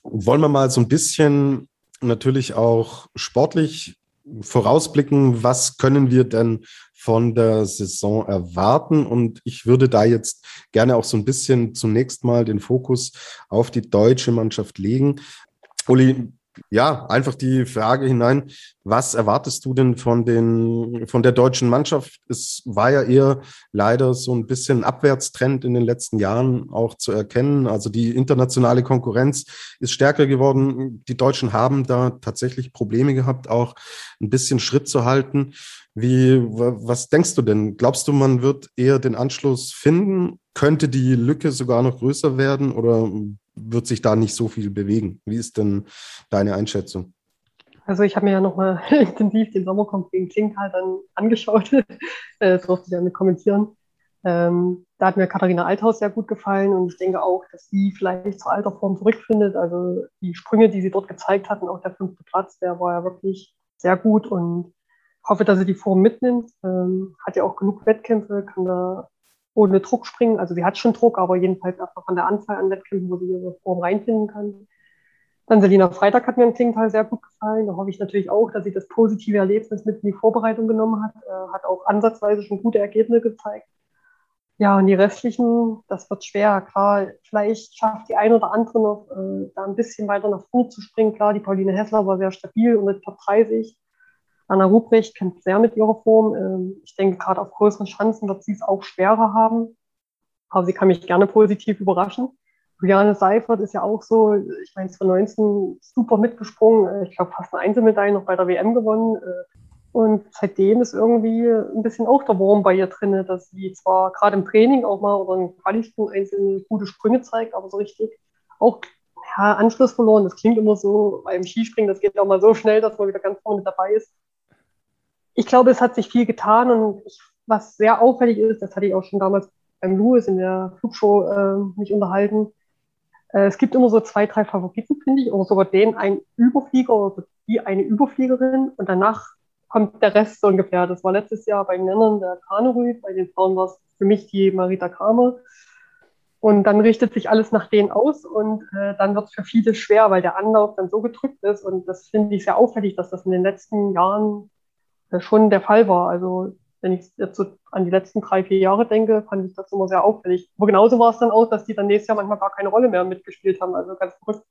wollen wir mal so ein bisschen natürlich auch sportlich vorausblicken, was können wir denn von der Saison erwarten? Und ich würde da jetzt gerne auch so ein bisschen zunächst mal den Fokus auf die deutsche Mannschaft legen. Uli, ja, einfach die Frage hinein, was erwartest du denn von, den, von der deutschen Mannschaft? Es war ja eher leider so ein bisschen Abwärtstrend in den letzten Jahren auch zu erkennen. Also die internationale Konkurrenz ist stärker geworden. Die Deutschen haben da tatsächlich Probleme gehabt, auch ein bisschen Schritt zu halten. Wie, was denkst du denn? Glaubst du, man wird eher den Anschluss finden? Könnte die Lücke sogar noch größer werden oder wird sich da nicht so viel bewegen. Wie ist denn deine Einschätzung? Also ich habe mir ja nochmal intensiv den Sommerkampf gegen Klingtal dann angeschaut. das durfte ich ja mit kommentieren. Ähm, da hat mir Katharina Althaus sehr gut gefallen und ich denke auch, dass sie vielleicht zur alter Form zurückfindet. Also die Sprünge, die sie dort gezeigt hat und auch der fünfte Platz, der war ja wirklich sehr gut und hoffe, dass sie die Form mitnimmt. Ähm, hat ja auch genug Wettkämpfe, kann da ohne Druck springen. Also sie hat schon Druck, aber jedenfalls einfach von der Anzahl an Wettkämpfen, wo sie ihre Form reinfinden kann. Dann Selina Freitag hat mir im Klingenthal sehr gut gefallen. Da hoffe ich natürlich auch, dass sie das positive Erlebnis mit in die Vorbereitung genommen hat. Äh, hat auch ansatzweise schon gute Ergebnisse gezeigt. Ja, und die restlichen, das wird schwer. Klar, vielleicht schafft die eine oder andere noch, äh, da ein bisschen weiter nach vorne zu springen. Klar, die Pauline Hessler war sehr stabil unter Top 30. Anna Ruprecht kämpft sehr mit ihrer Form. Ähm, ich denke, gerade auf größeren Chancen wird sie es auch schwerer haben. Aber sie kann mich gerne positiv überraschen. Juliane Seifert ist ja auch so, ich meine, 2019 super mitgesprungen. Äh, ich glaube, fast eine Einzelmedaille noch bei der WM gewonnen. Äh, und seitdem ist irgendwie ein bisschen auch der Wurm bei ihr drin, dass sie zwar gerade im Training auch mal oder in Qualifikation einzelne gute Sprünge zeigt, aber so richtig auch ja, Anschluss verloren. Das klingt immer so beim Skispringen, das geht auch mal so schnell, dass man wieder ganz vorne dabei ist ich glaube, es hat sich viel getan und ich, was sehr auffällig ist, das hatte ich auch schon damals beim Louis in der Flugshow äh, mich unterhalten. Äh, es gibt immer so zwei, drei Favoriten, finde ich, oder sogar den ein Überflieger oder die eine Überfliegerin und danach kommt der Rest so ungefähr. Das war letztes Jahr bei den Männern der Kanerüd, bei den Frauen war es für mich die Marita Kramer. Und dann richtet sich alles nach denen aus und äh, dann wird es für viele schwer, weil der Anlauf dann so gedrückt ist. Und das finde ich sehr auffällig, dass das in den letzten Jahren schon der Fall war. Also wenn ich jetzt so an die letzten drei, vier Jahre denke, fand ich das immer sehr auffällig. Aber genauso war es dann auch, dass die dann nächstes Jahr manchmal gar keine Rolle mehr mitgespielt haben. Also ganz verrückt.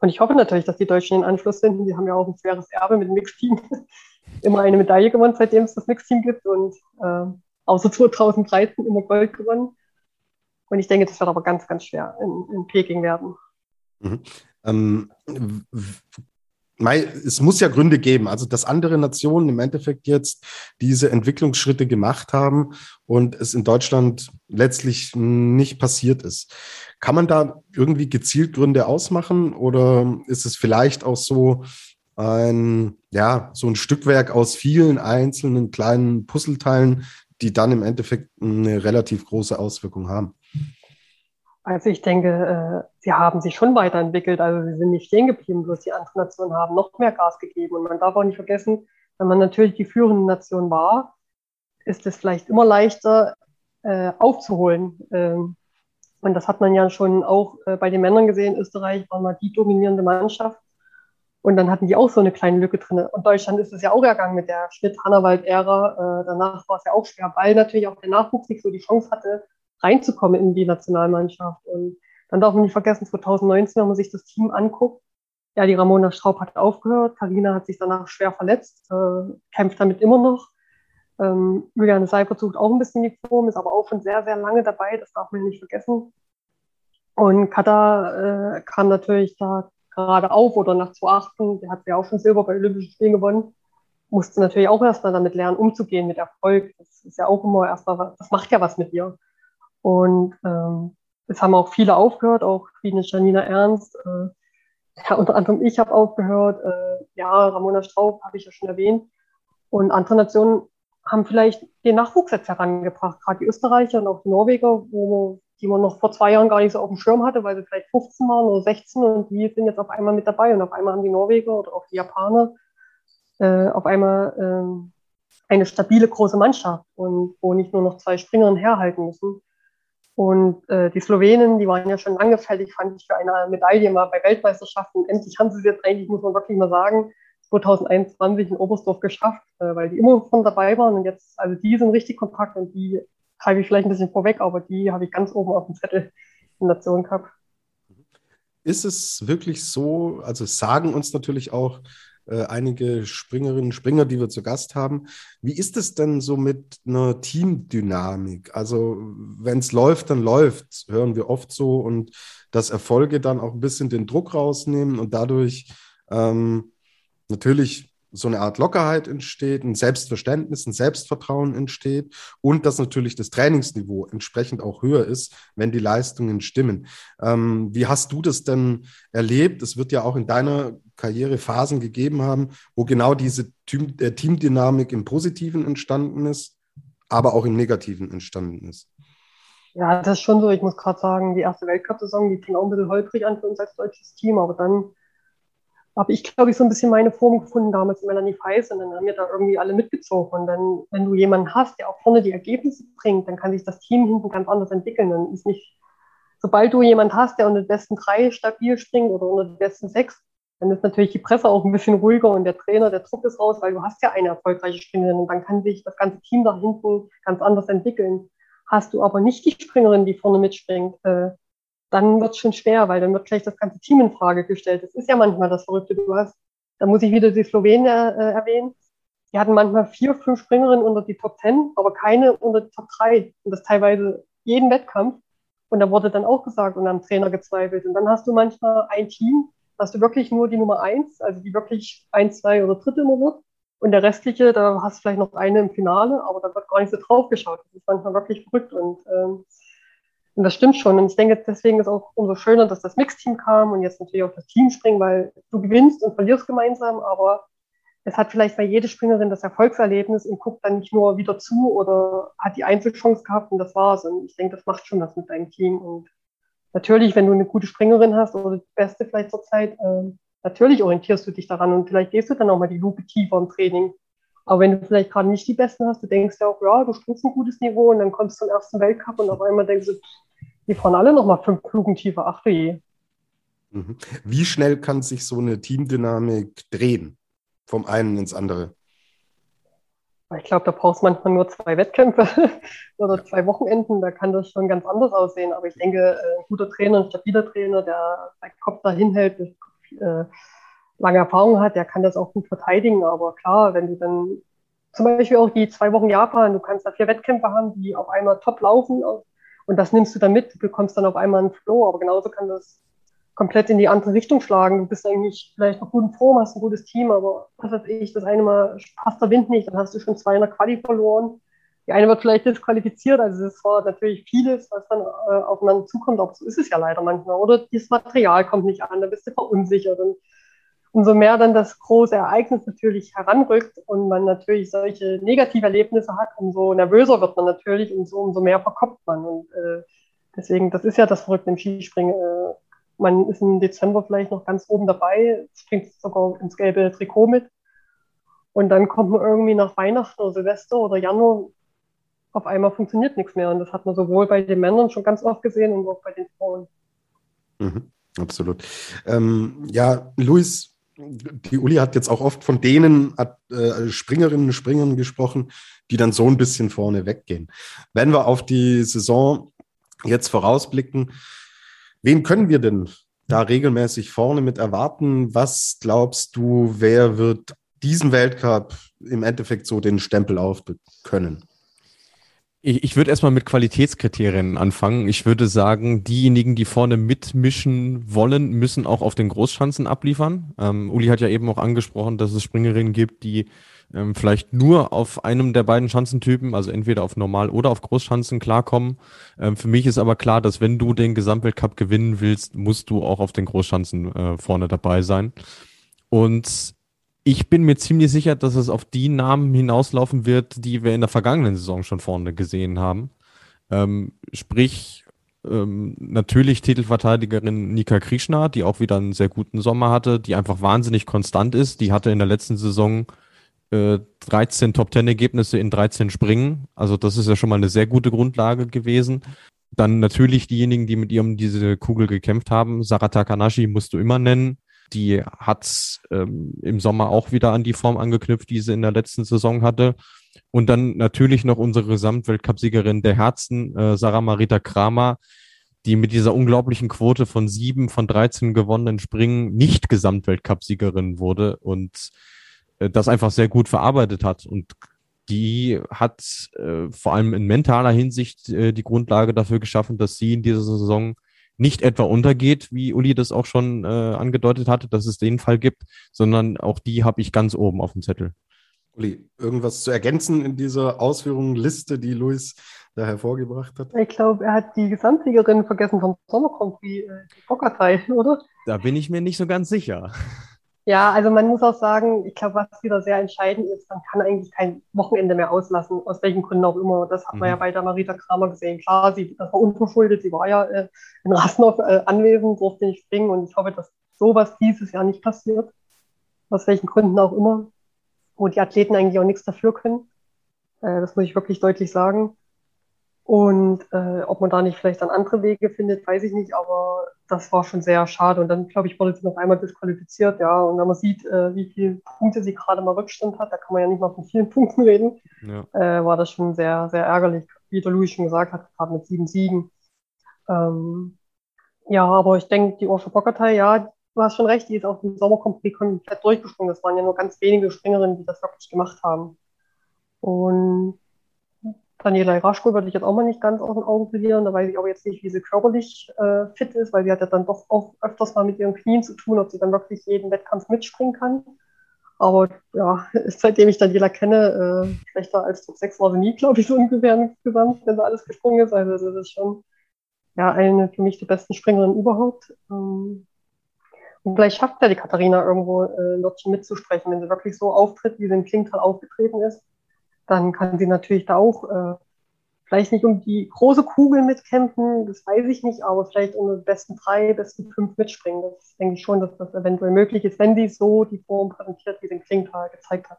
Und ich hoffe natürlich, dass die Deutschen den Anschluss finden. Die haben ja auch ein schweres Erbe mit dem Mixteam. immer eine Medaille gewonnen, seitdem es das Mixteam gibt. Und äh, außer 2013 immer Gold gewonnen. Und ich denke, das wird aber ganz, ganz schwer in, in Peking werden. Mhm. Ähm, es muss ja Gründe geben, also dass andere Nationen im Endeffekt jetzt diese Entwicklungsschritte gemacht haben und es in Deutschland letztlich nicht passiert ist. Kann man da irgendwie gezielt Gründe ausmachen oder ist es vielleicht auch so ein, ja, so ein Stückwerk aus vielen einzelnen kleinen Puzzleteilen, die dann im Endeffekt eine relativ große Auswirkung haben? Also ich denke, äh, sie haben sich schon weiterentwickelt. Also sie sind nicht stehen geblieben, bloß die anderen Nationen haben noch mehr Gas gegeben. Und man darf auch nicht vergessen, wenn man natürlich die führende Nation war, ist es vielleicht immer leichter äh, aufzuholen. Ähm, und das hat man ja schon auch äh, bei den Männern gesehen. Österreich war mal die dominierende Mannschaft. Und dann hatten die auch so eine kleine Lücke drin. Und Deutschland ist es ja auch ergangen mit der Schmidt-Hannawald-Ära. Danach war es ja auch schwer, weil natürlich auch der Nachwuchs nicht so die Chance hatte, reinzukommen in die Nationalmannschaft. Und dann darf man nicht vergessen, 2019, wenn man sich das Team anguckt, ja, die Ramona Straub hat aufgehört, Karina hat sich danach schwer verletzt, äh, kämpft damit immer noch. Ähm, Juliane Seifert sucht auch ein bisschen die Form, ist aber auch schon sehr, sehr lange dabei, das darf man nicht vergessen. Und Kata äh, kam natürlich da gerade auf oder nach 2008, der hat ja auch schon Silber bei Olympischen Spielen gewonnen, musste natürlich auch erstmal damit lernen, umzugehen mit Erfolg. Das ist ja auch immer erstmal, das macht ja was mit dir. Und ähm, es haben auch viele aufgehört, auch wie eine Janina Ernst. Äh, ja, unter anderem ich habe aufgehört. Äh, ja, Ramona Straub habe ich ja schon erwähnt. Und andere Nationen haben vielleicht den Nachwuchs jetzt herangebracht, gerade die Österreicher und auch die Norweger, wo, die man noch vor zwei Jahren gar nicht so auf dem Schirm hatte, weil sie vielleicht 15 waren oder 16 und die sind jetzt auf einmal mit dabei und auf einmal haben die Norweger oder auch die Japaner äh, auf einmal äh, eine stabile große Mannschaft und wo nicht nur noch zwei Springerinnen herhalten müssen. Und äh, die Slowenen, die waren ja schon lange fällig, fand ich, für eine Medaille mal bei Weltmeisterschaften. Endlich haben sie es jetzt eigentlich, muss man wirklich mal sagen, 2021 in Oberstdorf geschafft, äh, weil die immer von dabei waren. Und jetzt, also die sind richtig kompakt und die treibe ich vielleicht ein bisschen vorweg, aber die habe ich ganz oben auf dem Zettel im Nation Cup. Ist es wirklich so, also sagen uns natürlich auch äh, einige Springerinnen, Springer, die wir zu Gast haben. Wie ist es denn so mit einer Teamdynamik? Also wenn es läuft, dann läuft, hören wir oft so und dass Erfolge dann auch ein bisschen den Druck rausnehmen und dadurch ähm, natürlich so eine Art Lockerheit entsteht, ein Selbstverständnis, ein Selbstvertrauen entsteht und dass natürlich das Trainingsniveau entsprechend auch höher ist, wenn die Leistungen stimmen. Ähm, wie hast du das denn erlebt? Es wird ja auch in deiner Karriere Phasen gegeben haben, wo genau diese äh, Teamdynamik im Positiven entstanden ist, aber auch im Negativen entstanden ist. Ja, das ist schon so. Ich muss gerade sagen, die erste Weltcup-Saison, die fing auch ein bisschen holprig an für uns als deutsches Team, aber dann habe ich, glaube ich, so ein bisschen meine Form gefunden damals in Melanie Feis und dann haben wir da irgendwie alle mitgezogen. Und dann, wenn du jemanden hast, der auch vorne die Ergebnisse bringt, dann kann sich das Team hinten ganz anders entwickeln. Dann ist nicht, sobald du jemanden hast, der unter den besten drei stabil springt oder unter den besten sechs, dann ist natürlich die Presse auch ein bisschen ruhiger und der Trainer, der Druck ist raus, weil du hast ja eine erfolgreiche Springerin und dann kann sich das ganze Team da hinten ganz anders entwickeln. Hast du aber nicht die Springerin, die vorne mitspringt, äh, dann wird es schon schwer, weil dann wird gleich das ganze Team in Frage gestellt. Das ist ja manchmal das Verrückte. Du hast, da muss ich wieder die Slowenen äh, erwähnen. Die hatten manchmal vier, fünf Springerinnen unter die Top Ten, aber keine unter die Top drei. Und das teilweise jeden Wettkampf. Und da wurde dann auch gesagt und am Trainer gezweifelt. Und dann hast du manchmal ein Team, hast du wirklich nur die Nummer eins, also die wirklich eins, zwei oder dritte immer wird. Und der restliche, da hast du vielleicht noch eine im Finale, aber da wird gar nicht so drauf geschaut. Das ist manchmal wirklich verrückt. Und ähm, und das stimmt schon. Und ich denke, deswegen ist auch umso schöner, dass das Mixteam kam und jetzt natürlich auch das Team springen, weil du gewinnst und verlierst gemeinsam, aber es hat vielleicht bei jeder Springerin das Erfolgserlebnis und guckt dann nicht nur wieder zu oder hat die Einzelchance gehabt und das war's. Und ich denke, das macht schon was mit deinem Team. Und natürlich, wenn du eine gute Springerin hast oder die beste vielleicht zur Zeit, äh, natürlich orientierst du dich daran und vielleicht gehst du dann auch mal die Lupe tiefer im Training Aber wenn du vielleicht gerade nicht die Besten hast, du denkst ja auch, ja, du springst ein gutes Niveau und dann kommst du zum ersten Weltcup und auf einmal denkst du, die fahren alle nochmal fünf Klugen tiefer. Ach du je. Mhm. Wie schnell kann sich so eine Teamdynamik drehen? Vom einen ins andere? Ich glaube, da brauchst du manchmal nur zwei Wettkämpfe oder zwei Wochenenden, da kann das schon ganz anders aussehen. Aber ich denke, äh, ein guter Trainer, ein stabiler Trainer, der seinen Kopf dahin hält, äh, lange Erfahrung hat, der kann das auch gut verteidigen. Aber klar, wenn du dann zum Beispiel auch die zwei Wochen Japan, du kannst da vier Wettkämpfe haben, die auf einmal top laufen und das nimmst du dann mit, du bekommst dann auf einmal einen Flow. Aber genauso kann das komplett in die andere Richtung schlagen. Du bist eigentlich vielleicht noch gut in Form, hast ein gutes Team, aber was weiß ich, das eine Mal passt der Wind nicht, dann hast du schon zwei in der Quali verloren. Die eine wird vielleicht disqualifiziert, also es war natürlich vieles, was dann äh, aufeinander zukommt, aber so ist es ja leider manchmal. Oder das Material kommt nicht an, dann bist du verunsichert. Und umso mehr dann das große Ereignis natürlich heranrückt und man natürlich solche Negativerlebnisse hat, umso nervöser wird man natürlich und so, umso mehr verkopft man. Und äh, deswegen, das ist ja das Verrückte im Skispringen. Äh, man ist im Dezember vielleicht noch ganz oben dabei, springt sogar ins gelbe Trikot mit. Und dann kommt man irgendwie nach Weihnachten oder Silvester oder Januar, auf einmal funktioniert nichts mehr. Und das hat man sowohl bei den Männern schon ganz oft gesehen und auch bei den Frauen. Mhm, absolut. Ähm, ja, Luis, die Uli hat jetzt auch oft von denen äh, Springerinnen und Springern gesprochen, die dann so ein bisschen vorne weggehen. Wenn wir auf die Saison jetzt vorausblicken, Wen können wir denn da regelmäßig vorne mit erwarten? Was glaubst du, wer wird diesen Weltcup im Endeffekt so den Stempel auf können? Ich, ich würde erstmal mit Qualitätskriterien anfangen. Ich würde sagen, diejenigen, die vorne mitmischen wollen, müssen auch auf den Großschanzen abliefern. Ähm, Uli hat ja eben auch angesprochen, dass es Springerinnen gibt, die ähm, vielleicht nur auf einem der beiden Schanzentypen, also entweder auf Normal- oder auf Großschanzen klarkommen. Ähm, für mich ist aber klar, dass wenn du den Gesamtweltcup gewinnen willst, musst du auch auf den Großschanzen äh, vorne dabei sein. Und ich bin mir ziemlich sicher, dass es auf die Namen hinauslaufen wird, die wir in der vergangenen Saison schon vorne gesehen haben. Ähm, sprich, ähm, natürlich Titelverteidigerin Nika Krishna, die auch wieder einen sehr guten Sommer hatte, die einfach wahnsinnig konstant ist. Die hatte in der letzten Saison äh, 13 Top-10-Ergebnisse in 13 Springen. Also das ist ja schon mal eine sehr gute Grundlage gewesen. Dann natürlich diejenigen, die mit ihrem diese Kugel gekämpft haben. Sarah Takanashi musst du immer nennen. Die hat ähm, im Sommer auch wieder an die Form angeknüpft, die sie in der letzten Saison hatte. Und dann natürlich noch unsere Gesamtweltcupsiegerin der Herzen, äh, Sarah Marita Kramer, die mit dieser unglaublichen Quote von sieben von 13 gewonnenen Springen nicht Gesamtweltcupsiegerin wurde und das einfach sehr gut verarbeitet hat. Und die hat äh, vor allem in mentaler Hinsicht äh, die Grundlage dafür geschaffen, dass sie in dieser Saison nicht etwa untergeht, wie Uli das auch schon äh, angedeutet hatte, dass es den Fall gibt, sondern auch die habe ich ganz oben auf dem Zettel. Uli, irgendwas zu ergänzen in dieser Ausführungsliste, die Luis da hervorgebracht hat? Ich glaube, er hat die Gesamtsiegerin vergessen vom Sommer Grand Prix, äh, die Bockatei, oder? Da bin ich mir nicht so ganz sicher. Ja, also man muss auch sagen, ich glaube, was wieder sehr entscheidend ist, man kann eigentlich kein Wochenende mehr auslassen, aus welchen Gründen auch immer. Das hat mhm. man ja mhm. bei der Marita Kramer gesehen. Klar, sie, das war unverschuldet, sie war ja äh, in Rasnov äh, anwesend, durfte nicht springen und ich hoffe, dass sowas dieses Jahr nicht passiert, aus welchen Gründen auch immer, wo die Athleten eigentlich auch nichts dafür können. Äh, das muss ich wirklich deutlich sagen. Und äh, ob man da nicht vielleicht dann andere Wege findet, weiß ich nicht, aber das war schon sehr schade. Und dann, glaube ich, wurde sie noch einmal disqualifiziert, ja. Und wenn man sieht, äh, wie viele Punkte sie gerade mal Rückstand hat, da kann man ja nicht mal von vielen Punkten reden, ja. äh, war das schon sehr, sehr ärgerlich, wie der Louis schon gesagt hat, gerade mit sieben Siegen. Ähm, ja, aber ich denke, die Ursula Bockertei, ja, du hast schon recht, die ist auf dem Sommerkomplet komplett durchgesprungen. Das waren ja nur ganz wenige Springerinnen, die das wirklich gemacht haben. Und Daniela Raschko würde ich jetzt auch mal nicht ganz aus den Augen verlieren. Da weiß ich auch jetzt nicht, wie sie körperlich äh, fit ist, weil sie hat ja dann doch auch öfters mal mit ihren Knien zu tun, ob sie dann wirklich jeden Wettkampf mitspringen kann. Aber ja, seitdem ich Daniela kenne, äh, schlechter als Top 6 war sie nie, glaube ich, so ungefähr insgesamt, wenn sie alles gesprungen ist. Also das ist schon ja eine für mich die besten Springerinnen überhaupt. Ähm, und vielleicht schafft ja die Katharina irgendwo äh, ein Lottchen mitzusprechen, wenn sie wirklich so auftritt, wie sie in Klingtal aufgetreten ist dann kann sie natürlich da auch äh, vielleicht nicht um die große Kugel mitkämpfen, das weiß ich nicht, aber vielleicht um die besten drei, besten fünf mitspringen. Das denke ich schon, dass das eventuell möglich ist, wenn sie so die Form präsentiert, wie sie in Klingtal gezeigt hat.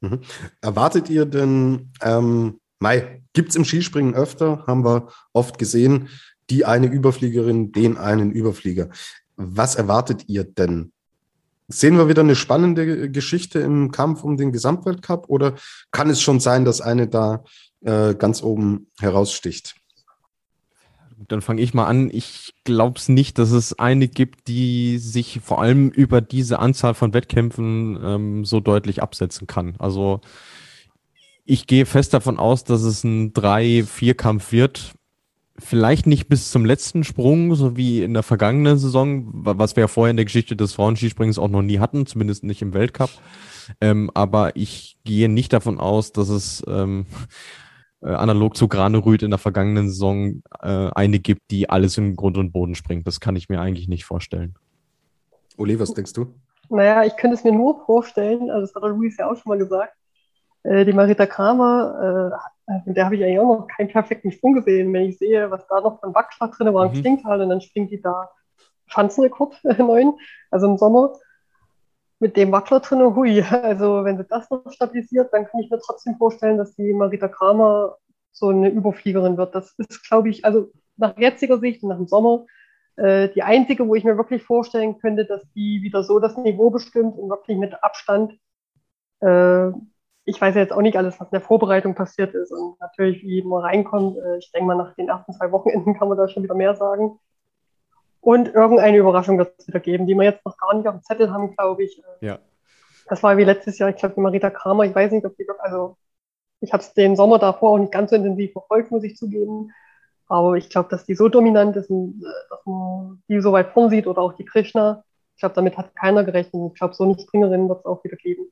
Mhm. Erwartet ihr denn, ähm, Mai, gibt es im Skispringen öfter, haben wir oft gesehen, die eine Überfliegerin, den einen Überflieger. Was erwartet ihr denn? Sehen wir wieder eine spannende Geschichte im Kampf um den Gesamtweltcup oder kann es schon sein, dass eine da äh, ganz oben heraussticht? Dann fange ich mal an. Ich glaube es nicht, dass es eine gibt, die sich vor allem über diese Anzahl von Wettkämpfen ähm, so deutlich absetzen kann. Also ich gehe fest davon aus, dass es ein Drei-Vier-Kampf wird vielleicht nicht bis zum letzten Sprung, so wie in der vergangenen Saison, was wir ja vorher in der Geschichte des Frauenskisprings auch noch nie hatten, zumindest nicht im Weltcup. Ähm, aber ich gehe nicht davon aus, dass es ähm, äh, analog zu Granerüth in der vergangenen Saison äh, eine gibt, die alles in Grund und Boden springt. Das kann ich mir eigentlich nicht vorstellen. Uli, was denkst du? Naja, ich könnte es mir nur vorstellen, also das hat der Luis ja auch schon mal gesagt, äh, die Marita Kramer äh, von äh, der habe ich eigentlich auch noch keinen perfekten Sprung gesehen. Wenn ich sehe, was da noch von Wachschlag drin war im mhm. Klingtal und dann springt die da Schanzenrekord äh, neun, also im Sommer. Mit dem Wackler drin, hui. Also wenn sie das noch stabilisiert, dann kann ich mir trotzdem vorstellen, dass die Marita Kramer so eine Überfliegerin wird. Das ist, glaube ich, also nach jetziger Sicht und nach dem Sommer äh, die einzige, wo ich mir wirklich vorstellen könnte, dass die wieder so das Niveau bestimmt und wirklich mit Abstand äh, ich weiß ja jetzt auch nicht alles, was in der Vorbereitung passiert ist und natürlich, wie man reinkommt. Äh, ich denke mal, nach den ersten zwei Wochenenden kann man da schon wieder mehr sagen. Und irgendeine Überraschung wird es wieder geben, die wir jetzt noch gar nicht auf dem Zettel haben, glaube ich. Äh, ja. Das war wie letztes Jahr, ich glaube, die Marita Kramer, ich weiß nicht, ob die wirklich, also ich habe es den Sommer davor auch nicht ganz so intensiv verfolgt, muss ich zugeben. Aber ich glaube, dass die so dominant ist, äh, dass man die so weit vorn sieht oder auch die Krishna. Ich glaube, damit hat keiner gerechnet. Ich glaube, so eine Springerin wird es auch wieder geben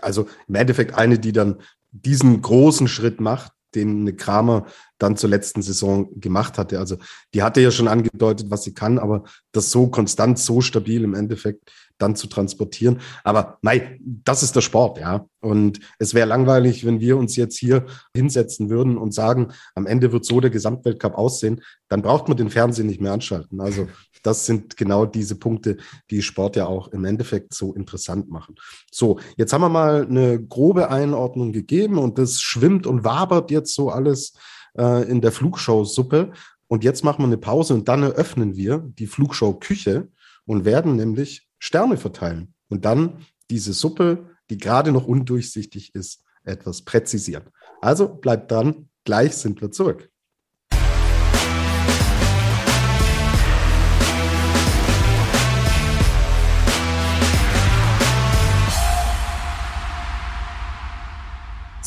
also im Endeffekt eine, die dann diesen großen Schritt macht, den eine Kramer dann zur letzten Saison gemacht hatte. Also die hatte ja schon angedeutet, was sie kann, aber das so konstant, so stabil im Endeffekt dann zu transportieren. Aber nein, das ist der Sport, ja. Und es wäre langweilig, wenn wir uns jetzt hier hinsetzen würden und sagen, am Ende wird so der Gesamtweltcup aussehen, dann braucht man den Fernsehen nicht mehr anschalten. Also das sind genau diese Punkte, die Sport ja auch im Endeffekt so interessant machen. So, jetzt haben wir mal eine grobe Einordnung gegeben und das schwimmt und wabert jetzt so alles äh, in der Flugshow-Suppe. Und jetzt machen wir eine Pause und dann eröffnen wir die Flugshow-Küche und werden nämlich Sterne verteilen und dann diese Suppe, die gerade noch undurchsichtig ist, etwas präzisieren. Also bleibt dran, gleich sind wir zurück.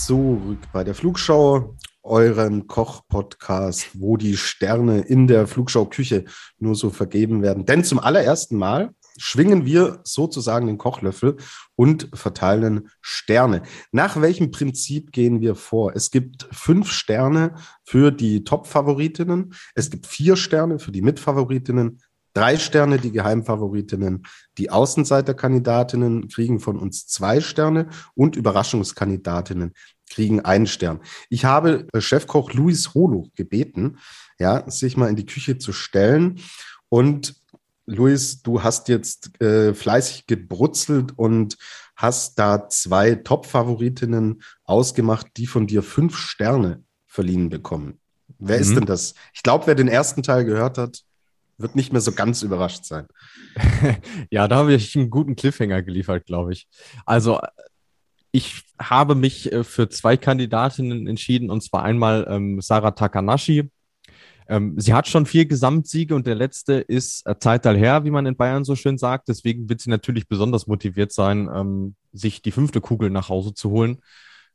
Zurück bei der Flugschau, eurem Koch-Podcast, wo die Sterne in der Flugschau-Küche nur so vergeben werden. Denn zum allerersten Mal schwingen wir sozusagen den Kochlöffel und verteilen Sterne. Nach welchem Prinzip gehen wir vor? Es gibt fünf Sterne für die Top-Favoritinnen, es gibt vier Sterne für die Mitfavoritinnen, drei Sterne die Geheimfavoritinnen, die Außenseiterkandidatinnen kriegen von uns zwei Sterne und Überraschungskandidatinnen kriegen einen Stern. Ich habe Chefkoch Luis Holo gebeten, ja, sich mal in die Küche zu stellen und Luis, du hast jetzt äh, fleißig gebrutzelt und hast da zwei Top-Favoritinnen ausgemacht, die von dir fünf Sterne verliehen bekommen. Wer mhm. ist denn das? Ich glaube, wer den ersten Teil gehört hat, wird nicht mehr so ganz überrascht sein. ja, da habe ich einen guten Cliffhanger geliefert, glaube ich. Also, ich habe mich äh, für zwei Kandidatinnen entschieden, und zwar einmal ähm, Sarah Takanashi, ähm, sie hat schon vier Gesamtsiege und der letzte ist äh, Zeital her, wie man in Bayern so schön sagt. Deswegen wird sie natürlich besonders motiviert sein, ähm, sich die fünfte Kugel nach Hause zu holen.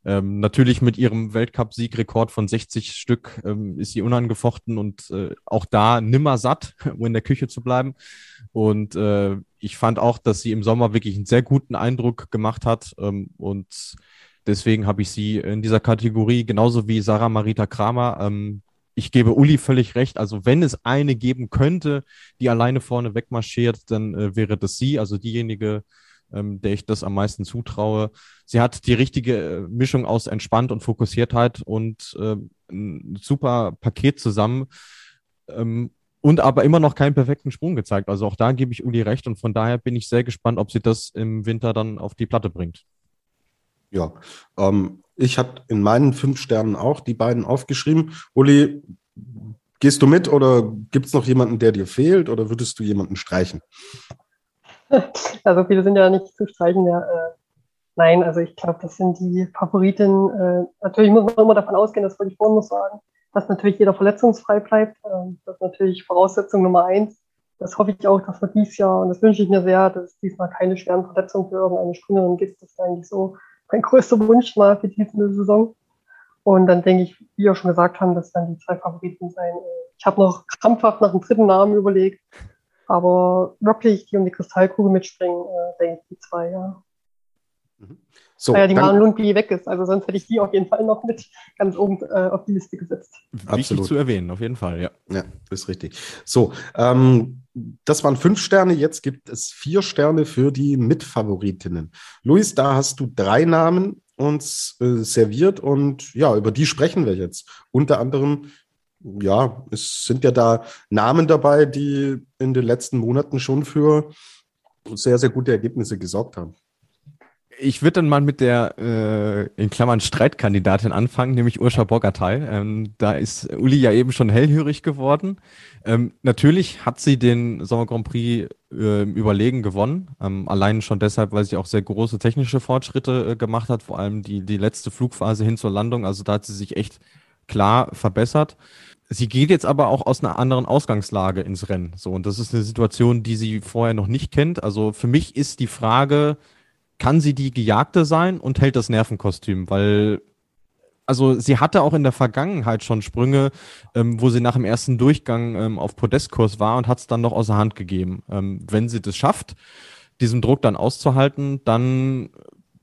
Ähm, natürlich mit ihrem Weltcup-Siegrekord von 60 Stück ähm, ist sie unangefochten und äh, auch da nimmer satt, um in der Küche zu bleiben. Und äh, ich fand auch, dass sie im Sommer wirklich einen sehr guten Eindruck gemacht hat. Ähm, und deswegen habe ich sie in dieser Kategorie, genauso wie Sarah Marita Kramer, ähm, ich gebe Uli völlig recht. Also wenn es eine geben könnte, die alleine vorne wegmarschiert, dann äh, wäre das sie, also diejenige, ähm, der ich das am meisten zutraue. Sie hat die richtige äh, Mischung aus entspannt und Fokussiertheit und äh, ein super Paket zusammen. Ähm, und aber immer noch keinen perfekten Sprung gezeigt. Also auch da gebe ich Uli recht und von daher bin ich sehr gespannt, ob sie das im Winter dann auf die Platte bringt. Ja, ähm, ich habe in meinen fünf Sternen auch die beiden aufgeschrieben. Uli, gehst du mit oder gibt es noch jemanden, der dir fehlt oder würdest du jemanden streichen? Also viele sind ja nicht zu streichen. Ja, äh, nein, also ich glaube, das sind die Favoriten. Äh, natürlich muss man immer davon ausgehen, das wollte ich vorhin noch sagen, dass natürlich jeder verletzungsfrei bleibt. Äh, das ist natürlich Voraussetzung Nummer eins. Das hoffe ich auch, dass wir dieses Jahr, und das wünsche ich mir sehr, dass es diesmal keine schweren Verletzungen für irgendeine Springerin gibt. Das ist eigentlich so mein größter Wunsch mal für diese Saison. Und dann denke ich, wie wir schon gesagt haben, dass dann die zwei Favoriten sein. Ich habe noch krampfhaft nach dem dritten Namen überlegt, aber wirklich, die um die Kristallkugel mitspringen, äh, denke ich, die zwei, ja. Mhm. So, Weil ja die Maren Lundby weg ist. Also sonst hätte ich die auf jeden Fall noch mit ganz oben äh, auf die Liste gesetzt. Wichtig Absolut. zu erwähnen, auf jeden Fall, ja. Ja, das ist richtig. So, ähm, das waren fünf Sterne. Jetzt gibt es vier Sterne für die Mitfavoritinnen. Luis, da hast du drei Namen uns äh, serviert und ja, über die sprechen wir jetzt. Unter anderem ja, es sind ja da Namen dabei, die in den letzten Monaten schon für sehr, sehr gute Ergebnisse gesorgt haben. Ich würde dann mal mit der äh, in Klammern Streitkandidatin anfangen, nämlich Urscha Bogatay. Ähm, da ist Uli ja eben schon hellhörig geworden. Ähm, natürlich hat sie den Sommer Grand Prix äh, überlegen gewonnen. Ähm, allein schon deshalb, weil sie auch sehr große technische Fortschritte äh, gemacht hat, vor allem die, die letzte Flugphase hin zur Landung. Also da hat sie sich echt klar verbessert. Sie geht jetzt aber auch aus einer anderen Ausgangslage ins Rennen. So, und das ist eine Situation, die sie vorher noch nicht kennt. Also für mich ist die Frage, kann sie die Gejagte sein und hält das Nervenkostüm? Weil, also sie hatte auch in der Vergangenheit schon Sprünge, ähm, wo sie nach dem ersten Durchgang ähm, auf Podestkurs war und hat es dann noch außer Hand gegeben. Ähm, wenn sie das schafft, diesen Druck dann auszuhalten, dann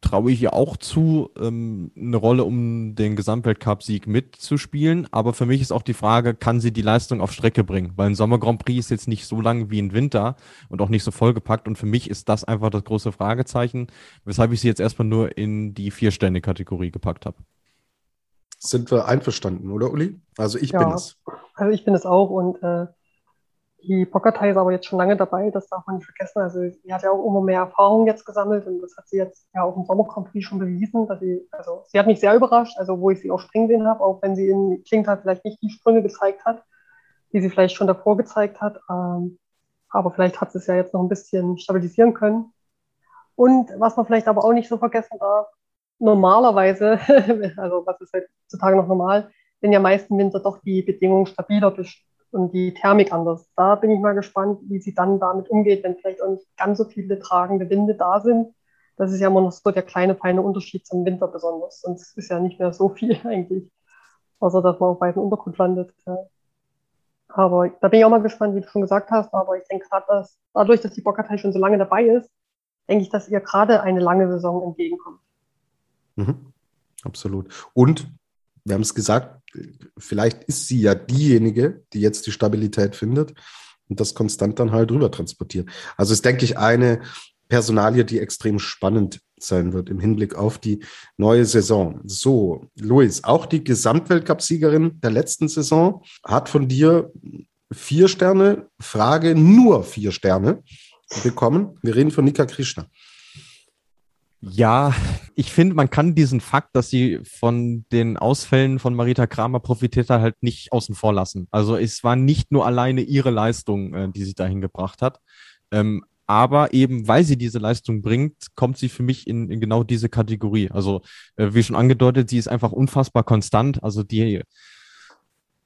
traue ich ihr auch zu, ähm, eine Rolle um den Gesamtweltcup-Sieg mitzuspielen. Aber für mich ist auch die Frage, kann sie die Leistung auf Strecke bringen? Weil ein Sommer Grand Prix ist jetzt nicht so lang wie ein Winter und auch nicht so vollgepackt. Und für mich ist das einfach das große Fragezeichen, weshalb ich sie jetzt erstmal nur in die Vier-Stände-Kategorie gepackt habe. Sind wir einverstanden, oder Uli? Also ich ja, bin es. Also ich bin es auch und äh, die Bockatei ist aber jetzt schon lange dabei, das darf man nicht vergessen. Also sie hat ja auch immer mehr Erfahrung jetzt gesammelt und das hat sie jetzt ja auch im Sommer Grand Prix schon bewiesen. Dass sie, also sie hat mich sehr überrascht, also wo ich sie auch springen sehen habe, auch wenn sie in Klingtal vielleicht nicht die Sprünge gezeigt hat, die sie vielleicht schon davor gezeigt hat. Ähm, aber vielleicht hat sie es ja jetzt noch ein bisschen stabilisieren können. Und was man vielleicht aber auch nicht so vergessen darf, normalerweise, also was ist heutzutage noch normal, sind ja meist im Winter doch die Bedingungen stabiler und die Thermik anders. Da bin ich mal gespannt, wie sie dann damit umgeht, wenn vielleicht auch nicht ganz so viele tragende Winde da sind. Das ist ja immer noch so der kleine, feine Unterschied zum Winter besonders. Sonst ist ja nicht mehr so viel eigentlich, außer dass man auf weitem Untergrund landet. Aber da bin ich auch mal gespannt, wie du schon gesagt hast. Aber ich denke gerade, dass dadurch, dass die Bockatei schon so lange dabei ist, denke ich, dass ihr gerade eine lange Saison entgegenkommt. Mhm. Absolut. Und wir haben es gesagt, vielleicht ist sie ja diejenige, die jetzt die Stabilität findet und das konstant dann halt rüber transportiert. Also ist, denke ich, eine Personalie, die extrem spannend sein wird im Hinblick auf die neue Saison. So, Luis, auch die Gesamtweltcup-Siegerin der letzten Saison hat von dir vier Sterne, Frage nur vier Sterne bekommen. Wir reden von Nika Krishna. Ja, ich finde, man kann diesen Fakt, dass sie von den Ausfällen von Marita Kramer profitiert hat, halt nicht außen vor lassen. Also es war nicht nur alleine ihre Leistung, äh, die sie dahin gebracht hat. Ähm, aber eben, weil sie diese Leistung bringt, kommt sie für mich in, in genau diese Kategorie. Also, äh, wie schon angedeutet, sie ist einfach unfassbar konstant. Also die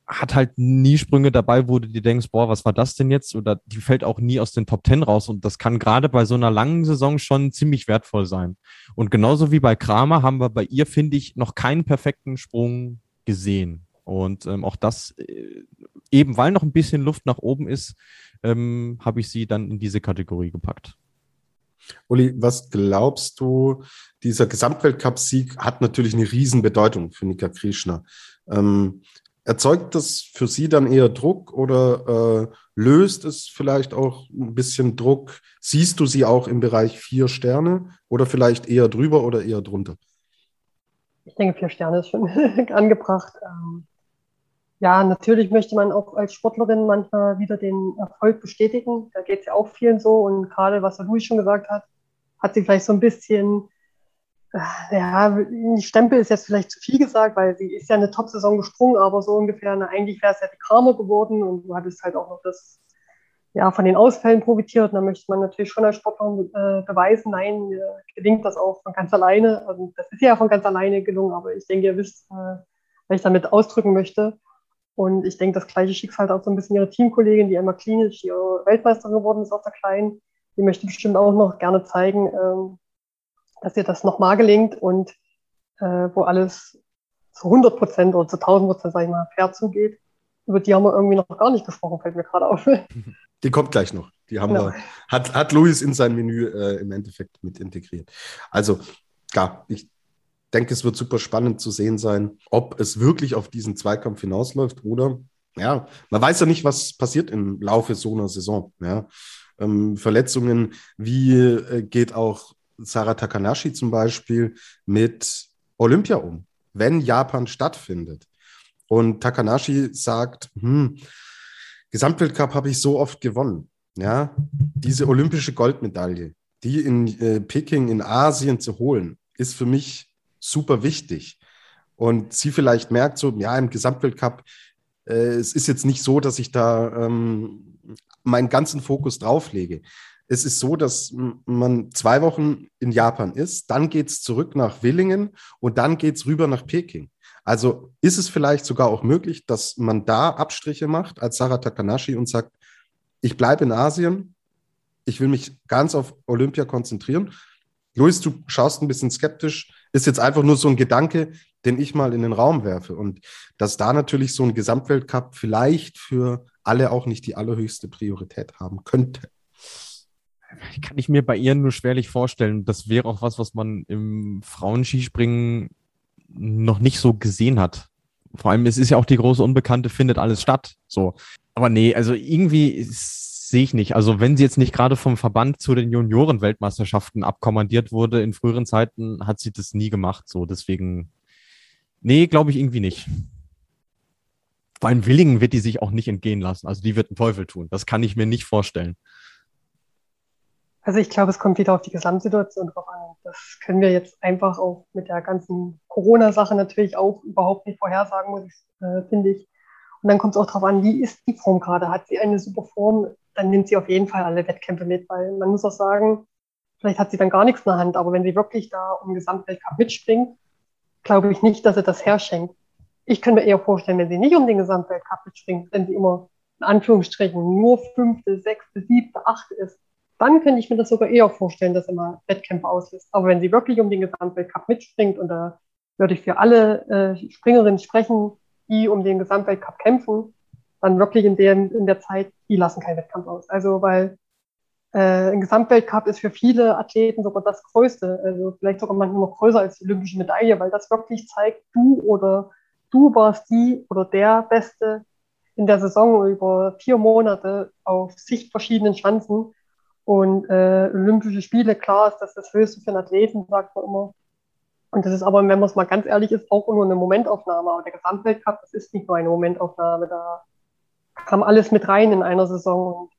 hat halt nie Sprünge dabei, wo du dir denkst, boah, was war das denn jetzt? Oder die fällt auch nie aus den Top Ten raus. Und das kann gerade bei so einer langen Saison schon ziemlich wertvoll sein. Und genauso wie bei Kramer haben wir bei ihr, finde ich, noch keinen perfekten Sprung gesehen. Und ähm, auch das, äh, eben weil noch ein bisschen Luft nach oben ist, ähm, habe ich sie dann in diese Kategorie gepackt. Uli, was glaubst du, dieser Gesamtweltcup-Sieg hat natürlich eine Riesenbedeutung für Nika Krishna. Ähm, Erzeugt das für Sie dann eher Druck oder äh, löst es vielleicht auch ein bisschen Druck? Siehst du sie auch im Bereich vier Sterne oder vielleicht eher drüber oder eher drunter? Ich denke, vier Sterne ist schon angebracht. Ähm, ja, natürlich möchte man auch als Sportlerin manchmal wieder den Erfolg bestätigen. Da geht es ja auch vielen so. Und gerade was Louis schon gesagt hat, hat sie vielleicht so ein bisschen ja, Stempel ist jetzt vielleicht zu viel gesagt, weil sie ist ja eine Top-Saison gesprungen, aber so ungefähr, na, eigentlich wäre es ja die Kramer geworden und du hattest halt auch noch das, ja, von den Ausfällen profitiert. Und da möchte man natürlich schon als Sportler äh, beweisen, nein, mir gelingt das auch von ganz alleine. Also das ist ja von ganz alleine gelungen, aber ich denke, ihr wisst, äh, was ich damit ausdrücken möchte. Und ich denke, das gleiche Schicksal hat auch so ein bisschen ihre Teamkollegin, die Emma Klinisch, die Weltmeisterin geworden ist auf der Kleinen. Die möchte bestimmt auch noch gerne zeigen, ähm, dass ihr das nochmal gelingt und äh, wo alles zu 100 Prozent oder zu 1000 Prozent, sag ich mal, fair zugeht. Über die haben wir irgendwie noch gar nicht gesprochen, fällt mir gerade auf. Die kommt gleich noch. Die haben genau. wir, hat, hat Luis in sein Menü äh, im Endeffekt mit integriert. Also, klar, ich denke, es wird super spannend zu sehen sein, ob es wirklich auf diesen Zweikampf hinausläuft oder, ja, man weiß ja nicht, was passiert im Laufe so einer Saison. Ja. Ähm, Verletzungen, wie äh, geht auch Sarah Takanashi zum Beispiel mit Olympia um, wenn Japan stattfindet. Und Takanashi sagt, hm, Gesamtweltcup habe ich so oft gewonnen. Ja, diese olympische Goldmedaille, die in äh, Peking in Asien zu holen, ist für mich super wichtig. Und sie vielleicht merkt so, ja, im Gesamtweltcup, äh, es ist jetzt nicht so, dass ich da ähm, meinen ganzen Fokus drauflege es ist so, dass man zwei Wochen in Japan ist, dann geht es zurück nach Willingen und dann geht es rüber nach Peking. Also ist es vielleicht sogar auch möglich, dass man da Abstriche macht als Sarah Takanashi und sagt, ich bleibe in Asien, ich will mich ganz auf Olympia konzentrieren. Luis, du schaust ein bisschen skeptisch, ist jetzt einfach nur so ein Gedanke, den ich mal in den Raum werfe. Und dass da natürlich so ein Gesamtweltcup vielleicht für alle auch nicht die allerhöchste Priorität haben könnte kann ich mir bei ihr nur schwerlich vorstellen. Das wäre auch was, was man im Frauenskispringen noch nicht so gesehen hat. Vor allem, es ist ja auch die große Unbekannte, findet alles statt. So. Aber nee, also irgendwie sehe ich nicht. Also wenn sie jetzt nicht gerade vom Verband zu den Junioren-Weltmeisterschaften abkommandiert wurde, in früheren Zeiten hat sie das nie gemacht. So, deswegen, nee, glaube ich irgendwie nicht. Vor allem Willingen wird die sich auch nicht entgehen lassen. Also die wird einen Teufel tun. Das kann ich mir nicht vorstellen. Also ich glaube, es kommt wieder auf die Gesamtsituation drauf an. Das können wir jetzt einfach auch mit der ganzen Corona-Sache natürlich auch überhaupt nicht vorhersagen, äh, finde ich. Und dann kommt es auch darauf an, wie ist die Form gerade? Hat sie eine super Form? Dann nimmt sie auf jeden Fall alle Wettkämpfe mit, weil man muss auch sagen, vielleicht hat sie dann gar nichts in der Hand, aber wenn sie wirklich da um Gesamtweltcup mitspringt, glaube ich nicht, dass sie das herschenkt. Ich könnte mir eher vorstellen, wenn sie nicht um den Gesamtweltcup mitspringt, wenn sie immer in Anführungsstrichen nur fünfte, sechste, siebte, achte ist, dann könnte ich mir das sogar eher vorstellen, dass er mal Wettkämpfe auslässt. Aber wenn sie wirklich um den Gesamtweltcup mitspringt, und da würde ich für alle äh, Springerinnen sprechen, die um den Gesamtweltcup kämpfen, dann wirklich in der, in der Zeit, die lassen keinen Wettkampf aus. Also, weil äh, ein Gesamtweltcup ist für viele Athleten sogar das Größte, also vielleicht sogar manchmal noch größer als die olympische Medaille, weil das wirklich zeigt, du oder du warst die oder der Beste in der Saison über vier Monate auf sich verschiedenen Schanzen und äh, Olympische Spiele, klar ist das das Höchste für einen Athleten, sagt man immer. Und das ist aber, wenn man es mal ganz ehrlich ist, auch nur eine Momentaufnahme. Aber der Gesamtweltcup, das ist nicht nur eine Momentaufnahme. Da kam alles mit rein in einer Saison. Und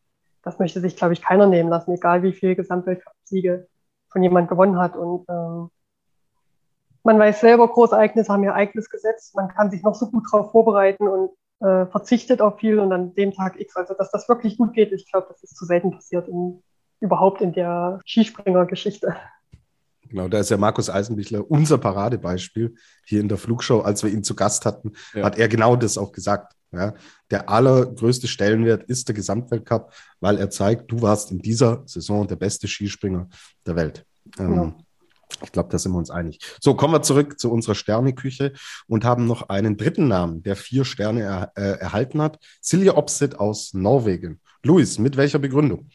das möchte sich, glaube ich, keiner nehmen lassen, egal wie viele Gesamtweltcup-Siege von jemand gewonnen hat. Und ähm, man weiß selber, Großereignisse haben ihr eigenes Gesetz. Man kann sich noch so gut darauf vorbereiten und äh, verzichtet auf viel und an dem Tag X. Also, dass das wirklich gut geht, ich glaube, das ist zu selten passiert in überhaupt in der Skispringergeschichte. Genau, da ist ja Markus Eisenbichler unser Paradebeispiel hier in der Flugshow. Als wir ihn zu Gast hatten, ja. hat er genau das auch gesagt. Ja, der allergrößte Stellenwert ist der Gesamtweltcup, weil er zeigt, du warst in dieser Saison der beste Skispringer der Welt. Ähm, ja. Ich glaube, da sind wir uns einig. So, kommen wir zurück zu unserer Sterneküche und haben noch einen dritten Namen, der vier Sterne er, äh, erhalten hat. Silja Opsit aus Norwegen. Luis, mit welcher Begründung?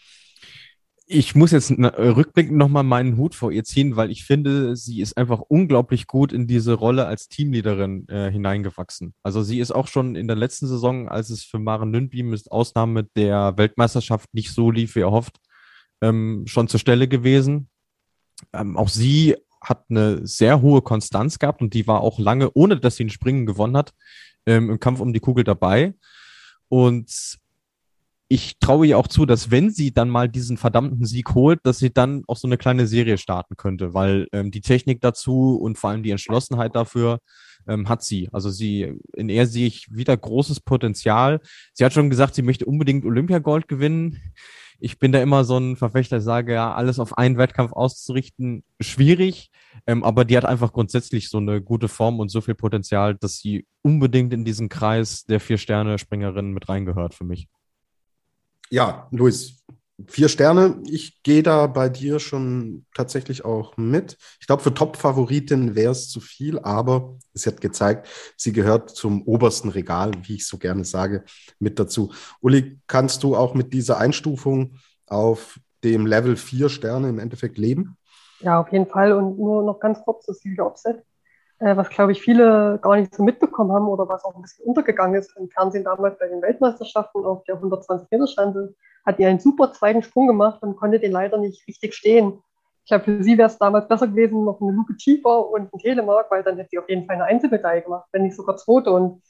Ich muss jetzt rückblickend nochmal meinen Hut vor ihr ziehen, weil ich finde, sie ist einfach unglaublich gut in diese Rolle als Teamleaderin äh, hineingewachsen. Also sie ist auch schon in der letzten Saison, als es für Maren Nünby mit Ausnahme der Weltmeisterschaft nicht so lief wie erhofft, ähm, schon zur Stelle gewesen. Ähm, auch sie hat eine sehr hohe Konstanz gehabt und die war auch lange, ohne dass sie ein Springen gewonnen hat, ähm, im Kampf um die Kugel dabei. Und ich traue ihr auch zu, dass wenn sie dann mal diesen verdammten Sieg holt, dass sie dann auch so eine kleine Serie starten könnte, weil ähm, die Technik dazu und vor allem die Entschlossenheit dafür ähm, hat sie. Also sie, in er sehe ich wieder großes Potenzial. Sie hat schon gesagt, sie möchte unbedingt Olympiagold gewinnen. Ich bin da immer so ein Verfechter, sage ja, alles auf einen Wettkampf auszurichten, schwierig. Ähm, aber die hat einfach grundsätzlich so eine gute Form und so viel Potenzial, dass sie unbedingt in diesen Kreis der Vier-Sterne-Springerinnen mit reingehört für mich. Ja, Luis, vier Sterne. Ich gehe da bei dir schon tatsächlich auch mit. Ich glaube, für Top-Favoritin wäre es zu viel, aber sie hat gezeigt, sie gehört zum obersten Regal, wie ich so gerne sage, mit dazu. Uli, kannst du auch mit dieser Einstufung auf dem Level vier Sterne im Endeffekt leben? Ja, auf jeden Fall. Und nur noch ganz kurz das Silvia Offset, äh, was, glaube ich, viele gar nicht so mitbekommen haben oder was auch ein bisschen untergegangen ist im Fernsehen damals bei den Weltmeisterschaften auf der 120 Meter Schanze, hat die einen super zweiten Sprung gemacht und konnte den leider nicht richtig stehen. Ich glaube, für sie wäre es damals besser gewesen, noch eine Luke tiefer und ein Telemark, weil dann hätte sie auf jeden Fall eine Einzelmedaille gemacht, wenn nicht sogar zweite. Und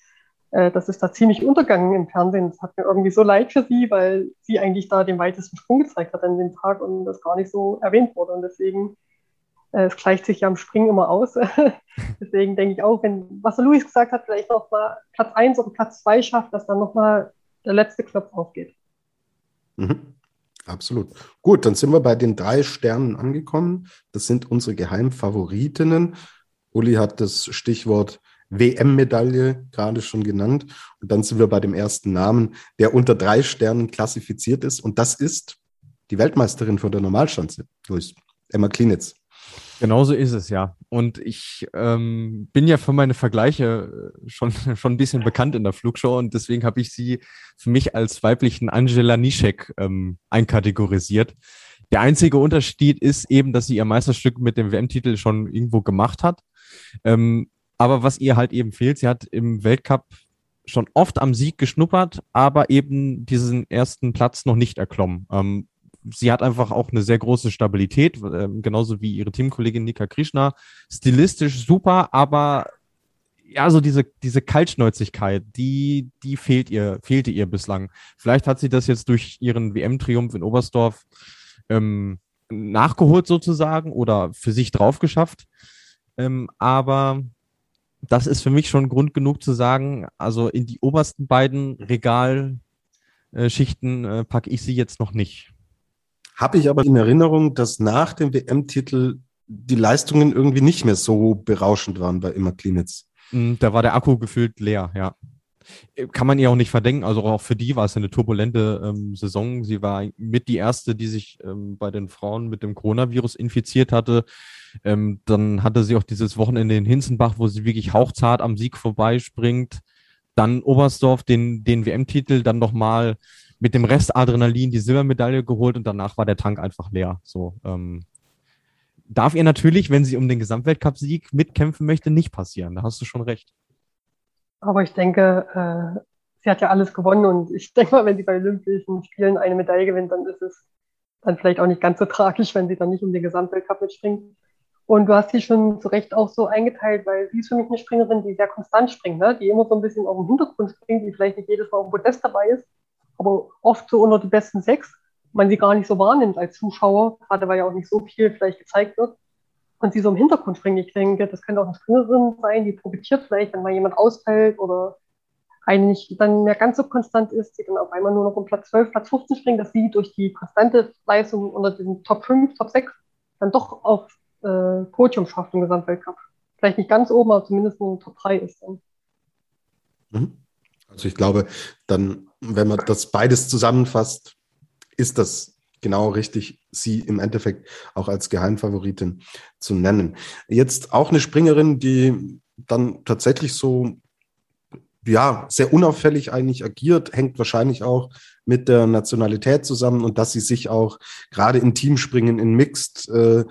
äh, das ist da ziemlich untergegangen im Fernsehen. Das hat mir irgendwie so leid für sie, weil sie eigentlich da den weitesten Sprung gezeigt hat an dem Tag und das gar nicht so erwähnt wurde. Und deswegen es gleicht sich ja am Springen immer aus. Deswegen denke ich auch, wenn, was der Luis gesagt hat, vielleicht noch mal Platz 1 oder Platz 2 schafft, dass dann noch mal der letzte Knopf aufgeht. Mhm. Absolut. Gut, dann sind wir bei den drei Sternen angekommen. Das sind unsere Geheimfavoritinnen. Uli hat das Stichwort WM-Medaille gerade schon genannt. Und dann sind wir bei dem ersten Namen, der unter drei Sternen klassifiziert ist. Und das ist die Weltmeisterin von der Normalschanze, Luis, Emma Klinitz. Genauso ist es ja. Und ich ähm, bin ja für meine Vergleiche äh, schon, schon ein bisschen bekannt in der Flugshow und deswegen habe ich sie für mich als weiblichen Angela Nischek ähm, einkategorisiert. Der einzige Unterschied ist eben, dass sie ihr Meisterstück mit dem WM-Titel schon irgendwo gemacht hat. Ähm, aber was ihr halt eben fehlt, sie hat im Weltcup schon oft am Sieg geschnuppert, aber eben diesen ersten Platz noch nicht erklommen. Ähm, sie hat einfach auch eine sehr große Stabilität, äh, genauso wie ihre Teamkollegin Nika Krishna. Stilistisch super, aber ja, so diese, diese Kaltschnäuzigkeit, die, die fehlt ihr, fehlte ihr bislang. Vielleicht hat sie das jetzt durch ihren WM-Triumph in Oberstdorf ähm, nachgeholt sozusagen oder für sich drauf geschafft. Ähm, aber das ist für mich schon Grund genug zu sagen, also in die obersten beiden Regalschichten äh, packe ich sie jetzt noch nicht. Habe ich aber in Erinnerung, dass nach dem WM-Titel die Leistungen irgendwie nicht mehr so berauschend waren bei Emma Klinitz. Mm, da war der Akku gefühlt leer, ja. Kann man ihr auch nicht verdenken. Also auch für die war es eine turbulente ähm, Saison. Sie war mit die erste, die sich ähm, bei den Frauen mit dem Coronavirus infiziert hatte. Ähm, dann hatte sie auch dieses Wochenende in Hinzenbach, wo sie wirklich hauchzart am Sieg vorbeispringt. Dann Oberstdorf den, den WM-Titel, dann nochmal mit dem Rest Adrenalin die Silbermedaille geholt und danach war der Tank einfach leer. So, ähm, darf ihr natürlich, wenn sie um den Gesamtweltcup-Sieg mitkämpfen möchte, nicht passieren. Da hast du schon recht. Aber ich denke, äh, sie hat ja alles gewonnen und ich denke mal, wenn sie bei Olympischen Spielen eine Medaille gewinnt, dann ist es dann vielleicht auch nicht ganz so tragisch, wenn sie dann nicht um den Gesamtweltcup mitspringt. Und du hast sie schon zu Recht auch so eingeteilt, weil sie ist für mich eine Springerin, die sehr konstant springt, ne? die immer so ein bisschen auf dem Hintergrund springt, die vielleicht nicht jedes Mal auf dem Podest dabei ist, aber oft so unter die besten sechs, man sie gar nicht so wahrnimmt als Zuschauer, gerade weil ja auch nicht so viel vielleicht gezeigt wird. Und sie so im Hintergrund springen. Ich denke, das könnte auch eine Springerin sein, die profitiert vielleicht, wenn mal jemand ausfällt oder eigentlich dann mehr ganz so konstant ist, die dann auf einmal nur noch um Platz 12, Platz 15 springen, dass sie durch die konstante Leistung unter den Top 5, Top 6 dann doch auf äh, Podium schafft im Gesamtweltcup. Vielleicht nicht ganz oben, aber zumindest nur Top 3 ist dann. Mhm. Also ich glaube, dann, wenn man das beides zusammenfasst, ist das genau richtig, sie im Endeffekt auch als Geheimfavoritin zu nennen. Jetzt auch eine Springerin, die dann tatsächlich so ja, sehr unauffällig eigentlich agiert, hängt wahrscheinlich auch mit der Nationalität zusammen und dass sie sich auch gerade im Teamspringen, in Mixed äh,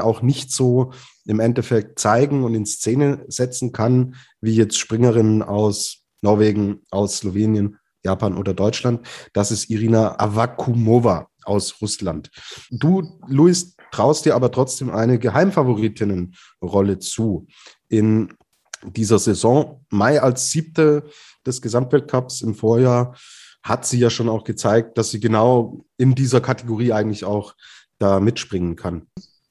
auch nicht so im Endeffekt zeigen und in Szene setzen kann, wie jetzt Springerinnen aus Norwegen, aus Slowenien, Japan oder Deutschland. Das ist Irina Avakumova aus Russland. Du, Luis, traust dir aber trotzdem eine Geheimfavoritinnenrolle zu. In dieser Saison, Mai als siebte des Gesamtweltcups im Vorjahr, hat sie ja schon auch gezeigt, dass sie genau in dieser Kategorie eigentlich auch da mitspringen kann.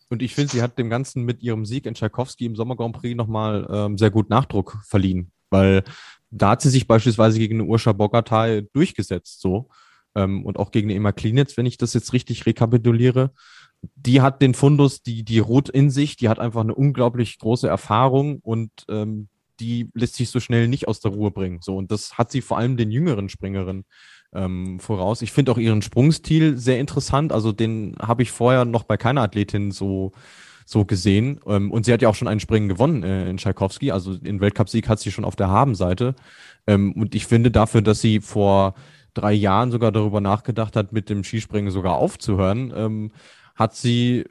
Und ich finde, sie hat dem Ganzen mit ihrem Sieg in Tchaikovsky im Sommer Grand Prix nochmal ähm, sehr gut Nachdruck verliehen, weil da hat sie sich beispielsweise gegen eine Urscha Bogatay durchgesetzt, so. Ähm, und auch gegen eine Emma Klinitz, wenn ich das jetzt richtig rekapituliere. Die hat den Fundus, die, die ruht in sich, die hat einfach eine unglaublich große Erfahrung und ähm, die lässt sich so schnell nicht aus der Ruhe bringen. So, und das hat sie vor allem den jüngeren Springerinnen ähm, voraus. Ich finde auch ihren Sprungstil sehr interessant. Also den habe ich vorher noch bei keiner Athletin so so gesehen. Ähm, und sie hat ja auch schon einen Springen gewonnen äh, in Tchaikovsky. Also in Weltcupsieg hat sie schon auf der Habenseite. Ähm, und ich finde dafür, dass sie vor drei Jahren sogar darüber nachgedacht hat, mit dem Skispringen sogar aufzuhören, ähm, hat sie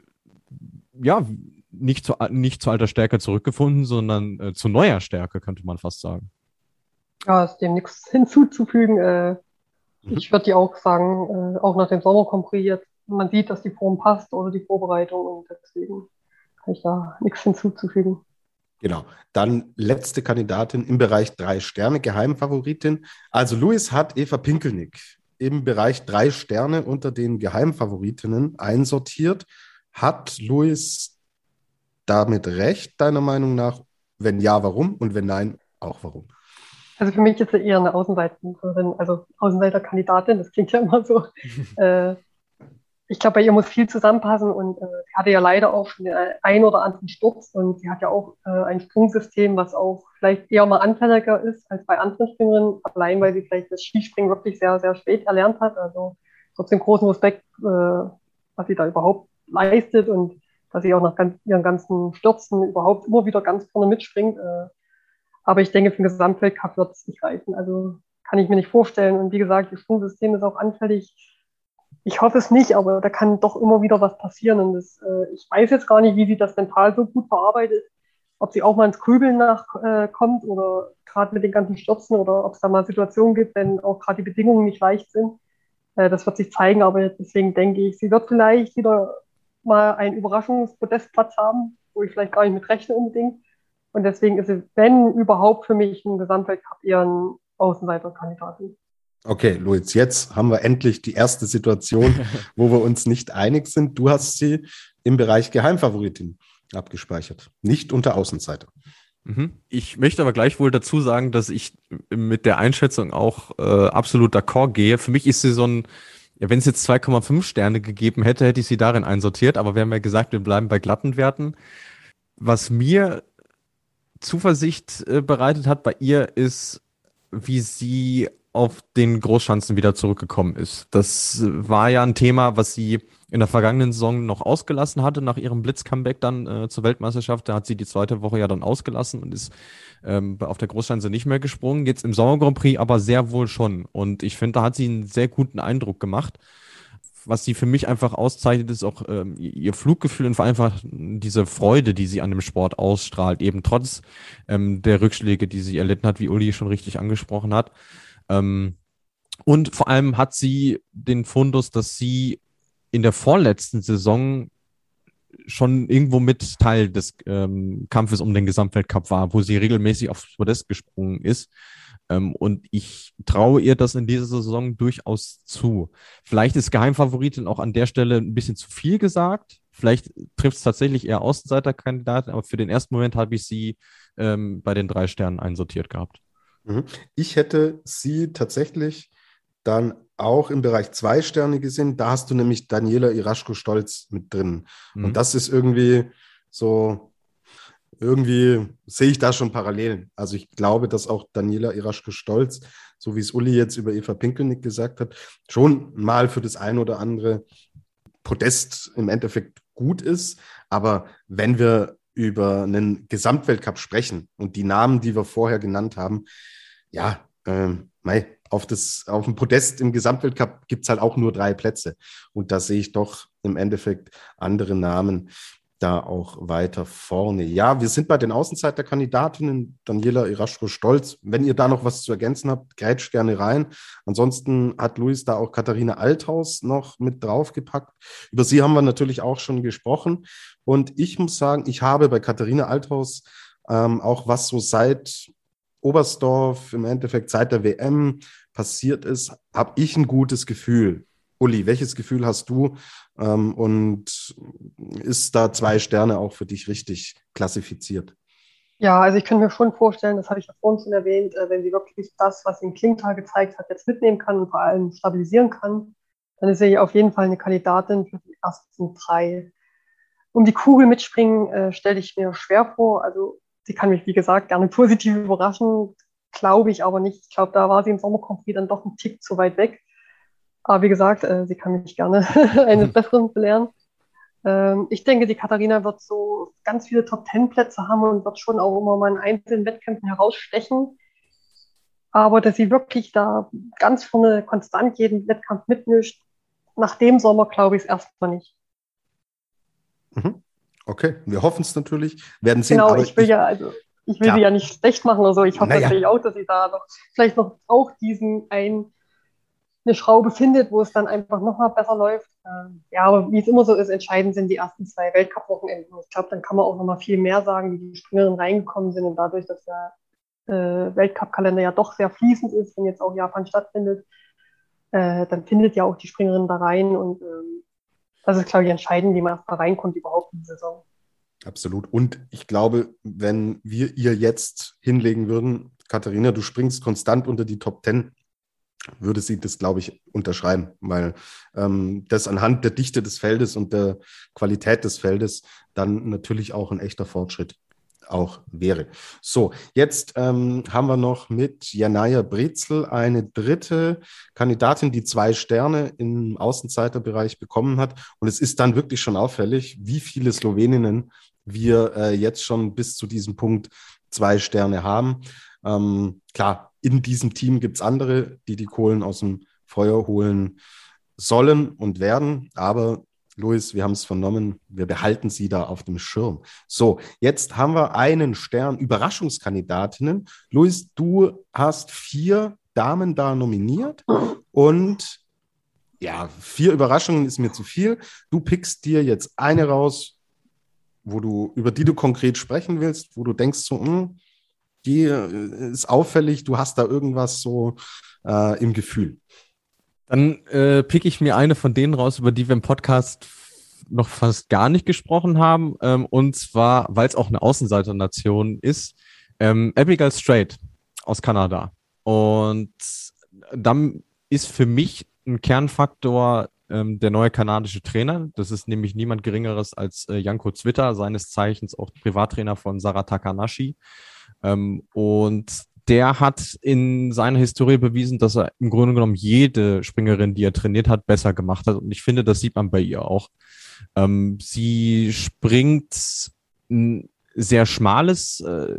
ja nicht zu, nicht zu alter Stärke zurückgefunden, sondern äh, zu neuer Stärke, könnte man fast sagen. Ja, ist dem nichts hinzuzufügen. Äh, mhm. Ich würde dir auch sagen, äh, auch nach dem Sommer jetzt, man sieht, dass die Form passt oder die Vorbereitung und deswegen kann ich da nichts hinzuzufügen. Genau. Dann letzte Kandidatin im Bereich drei Sterne, Geheimfavoritin. Also Luis hat Eva Pinkelnick im Bereich drei Sterne unter den Geheimfavoritinnen einsortiert. Hat Luis damit recht, deiner Meinung nach? Wenn ja, warum? Und wenn nein, auch warum? Also für mich ist sie eher eine Außenseiterin, also Außenseiterkandidatin, das klingt ja immer so. äh, ich glaube, bei ihr muss viel zusammenpassen und äh, sie hatte ja leider auch schon den ein oder anderen Sturz und sie hat ja auch äh, ein Sprungsystem, was auch vielleicht eher mal anfälliger ist als bei anderen Springerinnen, allein weil sie vielleicht das Skispringen wirklich sehr, sehr spät erlernt hat. Also trotzdem großen Respekt, äh, was sie da überhaupt leistet und dass sie auch nach ganz, ihren ganzen Stürzen überhaupt immer wieder ganz vorne mitspringt. Äh, aber ich denke, für den Gesamtweltcup wird es nicht reichen. Also kann ich mir nicht vorstellen. Und wie gesagt, das Sprungsystem ist auch anfällig ich hoffe es nicht, aber da kann doch immer wieder was passieren. Und das, äh, ich weiß jetzt gar nicht, wie sie das mental so gut verarbeitet, ob sie auch mal ins Grübeln nachkommt äh, oder gerade mit den ganzen Stürzen oder ob es da mal Situationen gibt, wenn auch gerade die Bedingungen nicht leicht sind. Äh, das wird sich zeigen, aber deswegen denke ich, sie wird vielleicht wieder mal einen Überraschungspodestplatz haben, wo ich vielleicht gar nicht mit rechne unbedingt. Und deswegen ist sie, wenn überhaupt, für mich ein Gesamtweltcup eher ein Außenseiterkandidatin. Okay, Luis, jetzt haben wir endlich die erste Situation, wo wir uns nicht einig sind. Du hast sie im Bereich Geheimfavoritin abgespeichert, nicht unter Außenseiter. Mhm. Ich möchte aber gleichwohl dazu sagen, dass ich mit der Einschätzung auch äh, absolut d'accord gehe. Für mich ist sie so ein, ja, wenn es jetzt 2,5 Sterne gegeben hätte, hätte ich sie darin einsortiert, aber wir haben ja gesagt, wir bleiben bei glatten Werten. Was mir Zuversicht äh, bereitet hat bei ihr, ist, wie sie auf den Großschanzen wieder zurückgekommen ist. Das war ja ein Thema, was sie in der vergangenen Saison noch ausgelassen hatte, nach ihrem Blitz-Comeback dann äh, zur Weltmeisterschaft. Da hat sie die zweite Woche ja dann ausgelassen und ist ähm, auf der Großschanze nicht mehr gesprungen. Jetzt im Sommer Grand Prix aber sehr wohl schon. Und ich finde, da hat sie einen sehr guten Eindruck gemacht. Was sie für mich einfach auszeichnet, ist auch ähm, ihr Fluggefühl und vor allem einfach diese Freude, die sie an dem Sport ausstrahlt, eben trotz ähm, der Rückschläge, die sie erlitten hat, wie Uli schon richtig angesprochen hat. Ähm, und vor allem hat sie den Fundus, dass sie in der vorletzten Saison schon irgendwo mit Teil des ähm, Kampfes um den Gesamtweltcup war, wo sie regelmäßig aufs Podest gesprungen ist. Ähm, und ich traue ihr das in dieser Saison durchaus zu. Vielleicht ist Geheimfavoritin auch an der Stelle ein bisschen zu viel gesagt. Vielleicht trifft es tatsächlich eher Außenseiterkandidaten, aber für den ersten Moment habe ich sie ähm, bei den drei Sternen einsortiert gehabt. Mhm. Ich hätte sie tatsächlich dann auch im Bereich zwei Sterne gesehen. Da hast du nämlich Daniela Iraschko-Stolz mit drin. Mhm. Und das ist irgendwie so, irgendwie sehe ich da schon Parallelen. Also ich glaube, dass auch Daniela Iraschko-Stolz, so wie es Uli jetzt über Eva Pinkelnick gesagt hat, schon mal für das ein oder andere Podest im Endeffekt gut ist. Aber wenn wir über einen Gesamtweltcup sprechen und die Namen, die wir vorher genannt haben, ja, ähm, mei, auf, das, auf dem Podest im Gesamtweltcup gibt es halt auch nur drei Plätze. Und da sehe ich doch im Endeffekt andere Namen da auch weiter vorne. Ja, wir sind bei den Außenseiterkandidatinnen. Daniela Iraschko-Stolz. Wenn ihr da noch was zu ergänzen habt, grätsch gerne rein. Ansonsten hat Luis da auch Katharina Althaus noch mit draufgepackt. Über sie haben wir natürlich auch schon gesprochen. Und ich muss sagen, ich habe bei Katharina Althaus ähm, auch was so seit Oberstdorf im Endeffekt seit der WM passiert ist, habe ich ein gutes Gefühl. Uli, welches Gefühl hast du? Ähm, und ist da zwei Sterne auch für dich richtig klassifiziert? Ja, also ich könnte mir schon vorstellen, das habe ich ja vorhin schon erwähnt, äh, wenn sie wirklich das, was sie in Klingtal gezeigt hat, jetzt mitnehmen kann und vor allem stabilisieren kann, dann ist sie auf jeden Fall eine Kandidatin für die ersten drei. Um die Kugel mitspringen, äh, stelle ich mir schwer vor. Also sie kann mich, wie gesagt, gerne positiv überraschen, glaube ich aber nicht. Ich glaube, da war sie im Sommerkonflikt dann doch ein Tick zu weit weg. Aber wie gesagt, äh, sie kann mich gerne eines mhm. Besseren belehren. Ähm, ich denke, die Katharina wird so ganz viele Top-Ten-Plätze haben und wird schon auch immer mal in einzelnen Wettkämpfen herausstechen. Aber dass sie wirklich da ganz vorne konstant jeden Wettkampf mitmischt, nach dem Sommer glaube ich es erstmal nicht. Mhm. Okay, wir hoffen es natürlich. Werden sehen. Genau, ich will ich, ja, also ich will ja. sie ja nicht schlecht machen oder so. Ich hoffe naja. natürlich auch, dass sie da noch vielleicht noch auch diesen ein eine Schraube findet, wo es dann einfach nochmal besser läuft. Ähm, ja, aber wie es immer so ist, entscheidend sind die ersten zwei Weltcup-Wochenenden. Ich glaube, dann kann man auch nochmal viel mehr sagen, wie die Springerinnen reingekommen sind und dadurch, dass der äh, Weltcup-Kalender ja doch sehr fließend ist, wenn jetzt auch Japan stattfindet, äh, dann findet ja auch die Springerin da rein und ähm, das ist, glaube ich, entscheidend, wie man erst da reinkommt überhaupt in die Saison. Absolut. Und ich glaube, wenn wir ihr jetzt hinlegen würden, Katharina, du springst konstant unter die Top Ten würde sie das, glaube ich, unterschreiben, weil ähm, das anhand der Dichte des Feldes und der Qualität des Feldes dann natürlich auch ein echter Fortschritt auch wäre. So, jetzt ähm, haben wir noch mit Janaya Brezel eine dritte Kandidatin, die zwei Sterne im Außenseiterbereich bekommen hat. Und es ist dann wirklich schon auffällig, wie viele Sloweninnen wir äh, jetzt schon bis zu diesem Punkt zwei Sterne haben. Ähm, klar, in diesem Team gibt es andere, die die Kohlen aus dem Feuer holen sollen und werden. Aber Luis, wir haben es vernommen, wir behalten sie da auf dem Schirm. So, jetzt haben wir einen Stern Überraschungskandidatinnen. Luis, du hast vier Damen da nominiert und ja, vier Überraschungen ist mir zu viel. Du pickst dir jetzt eine raus, wo du, über die du konkret sprechen willst, wo du denkst so, mh, hm, die äh, ist auffällig, du hast da irgendwas so äh, im Gefühl. Dann äh, pick ich mir eine von denen raus, über die wir im Podcast noch fast gar nicht gesprochen haben. Ähm, und zwar, weil es auch eine Außenseiternation ist, ähm, Abigail Strait aus Kanada. Und dann ist für mich ein Kernfaktor ähm, der neue kanadische Trainer. Das ist nämlich niemand Geringeres als äh, Janko Zwitter, seines Zeichens auch Privattrainer von Sarah Takanashi. Ähm, und der hat in seiner Historie bewiesen, dass er im Grunde genommen jede Springerin, die er trainiert hat, besser gemacht hat. Und ich finde, das sieht man bei ihr auch. Ähm, sie springt ein sehr schmales, äh,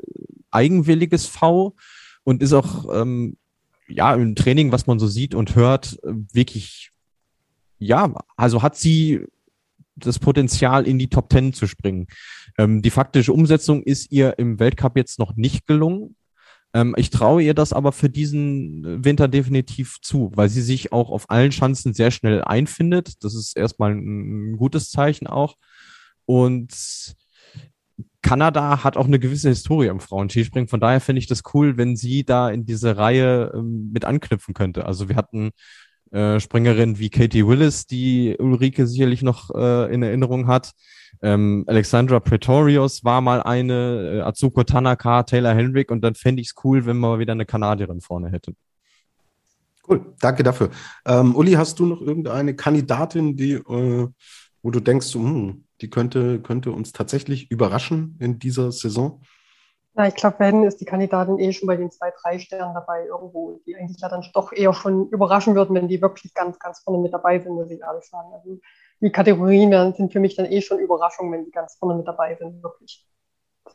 eigenwilliges V und ist auch ähm, ja im Training, was man so sieht und hört, wirklich ja, also hat sie das Potenzial, in die Top Ten zu springen. Ähm, die faktische Umsetzung ist ihr im Weltcup jetzt noch nicht gelungen. Ähm, ich traue ihr das aber für diesen Winter definitiv zu, weil sie sich auch auf allen Chancen sehr schnell einfindet. Das ist erstmal ein, gutes Zeichen auch. Und Kanada hat auch eine gewisse Historie im Frauen-Skispringen. Von daher finde ich das cool, wenn sie da in diese Reihe ähm, mit anknüpfen könnte. Also wir hatten äh, Springerin wie Katie Willis, die Ulrike sicherlich noch äh, in Erinnerung hat. Ähm, Alexandra Pretorius war mal eine, äh, Azuko Tanaka, Taylor Hendrick und dann fände ich es cool, wenn man wieder eine Kanadierin vorne hätte. Cool, danke dafür. Ähm, Uli, hast du noch irgendeine Kandidatin, die, äh, wo du denkst, so, hm, die könnte, könnte uns tatsächlich überraschen in dieser Saison? Ja, ich glaube, wenn ist die Kandidatin eh schon bei den zwei, drei Sternen dabei irgendwo, die eigentlich ja dann doch eher schon überraschen würden, wenn die wirklich ganz, ganz vorne mit dabei sind, muss ich ehrlich sagen. Also die Kategorien sind für mich dann eh schon Überraschungen, wenn die ganz vorne mit dabei sind, wirklich.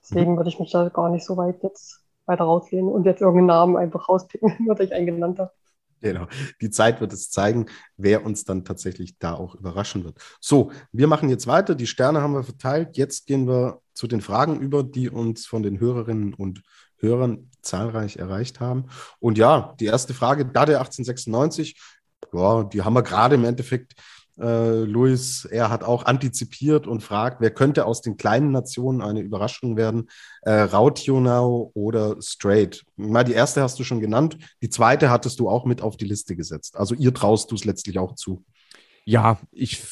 Deswegen würde ich mich da gar nicht so weit jetzt weiter rausgehen und jetzt irgendeinen Namen einfach rauspicken, würde ich einen genannt habe. Genau. Die Zeit wird es zeigen, wer uns dann tatsächlich da auch überraschen wird. So, wir machen jetzt weiter. Die Sterne haben wir verteilt. Jetzt gehen wir zu den Fragen über, die uns von den Hörerinnen und Hörern zahlreich erreicht haben. Und ja, die erste Frage, da der 1896, ja, die haben wir gerade im Endeffekt Äh, Luis, er hat auch antizipiert und fragt, wer könnte aus den kleinen Nationen eine Überraschung werden? Äh, Rautjonau oder Straight? Mal die erste hast du schon genannt, die zweite hattest du auch mit auf die Liste gesetzt. Also ihr traust du es letztlich auch zu. Ja, ich,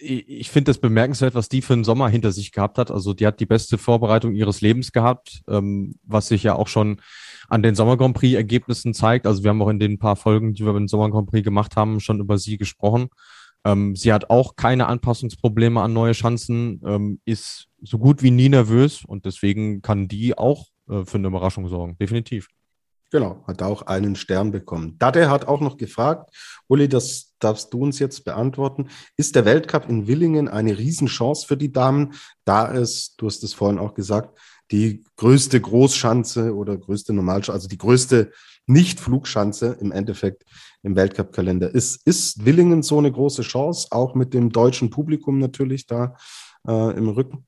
ich finde es bemerkenswert, was die für einen Sommer hinter sich gehabt hat. Also die hat die beste Vorbereitung ihres Lebens gehabt, ähm, was sich ja auch schon an den Sommer Grand Prix Ergebnissen zeigt. Also wir haben auch in den paar Folgen, die wir mit dem Sommer Grand Prix gemacht haben, schon über sie gesprochen. Ähm, sie hat auch keine Anpassungsprobleme an neue Chancen, ähm, ist so gut wie nie nervös und deswegen kann die auch äh, für eine Überraschung sorgen. Definitiv. Genau, hat auch einen Stern bekommen. Dade hat auch noch gefragt, Uli, das darfst du uns jetzt beantworten. Ist der Weltcup in Willingen eine Riesenchance für die Damen, da es, du hast es vorhin auch gesagt, die größte Großschanze oder größte Normalschanze, also die größte Nicht-Flugschanze im Endeffekt im Weltcup-Kalender ist. Ist Willingen so eine große Chance, auch mit dem deutschen Publikum natürlich da äh, im Rücken?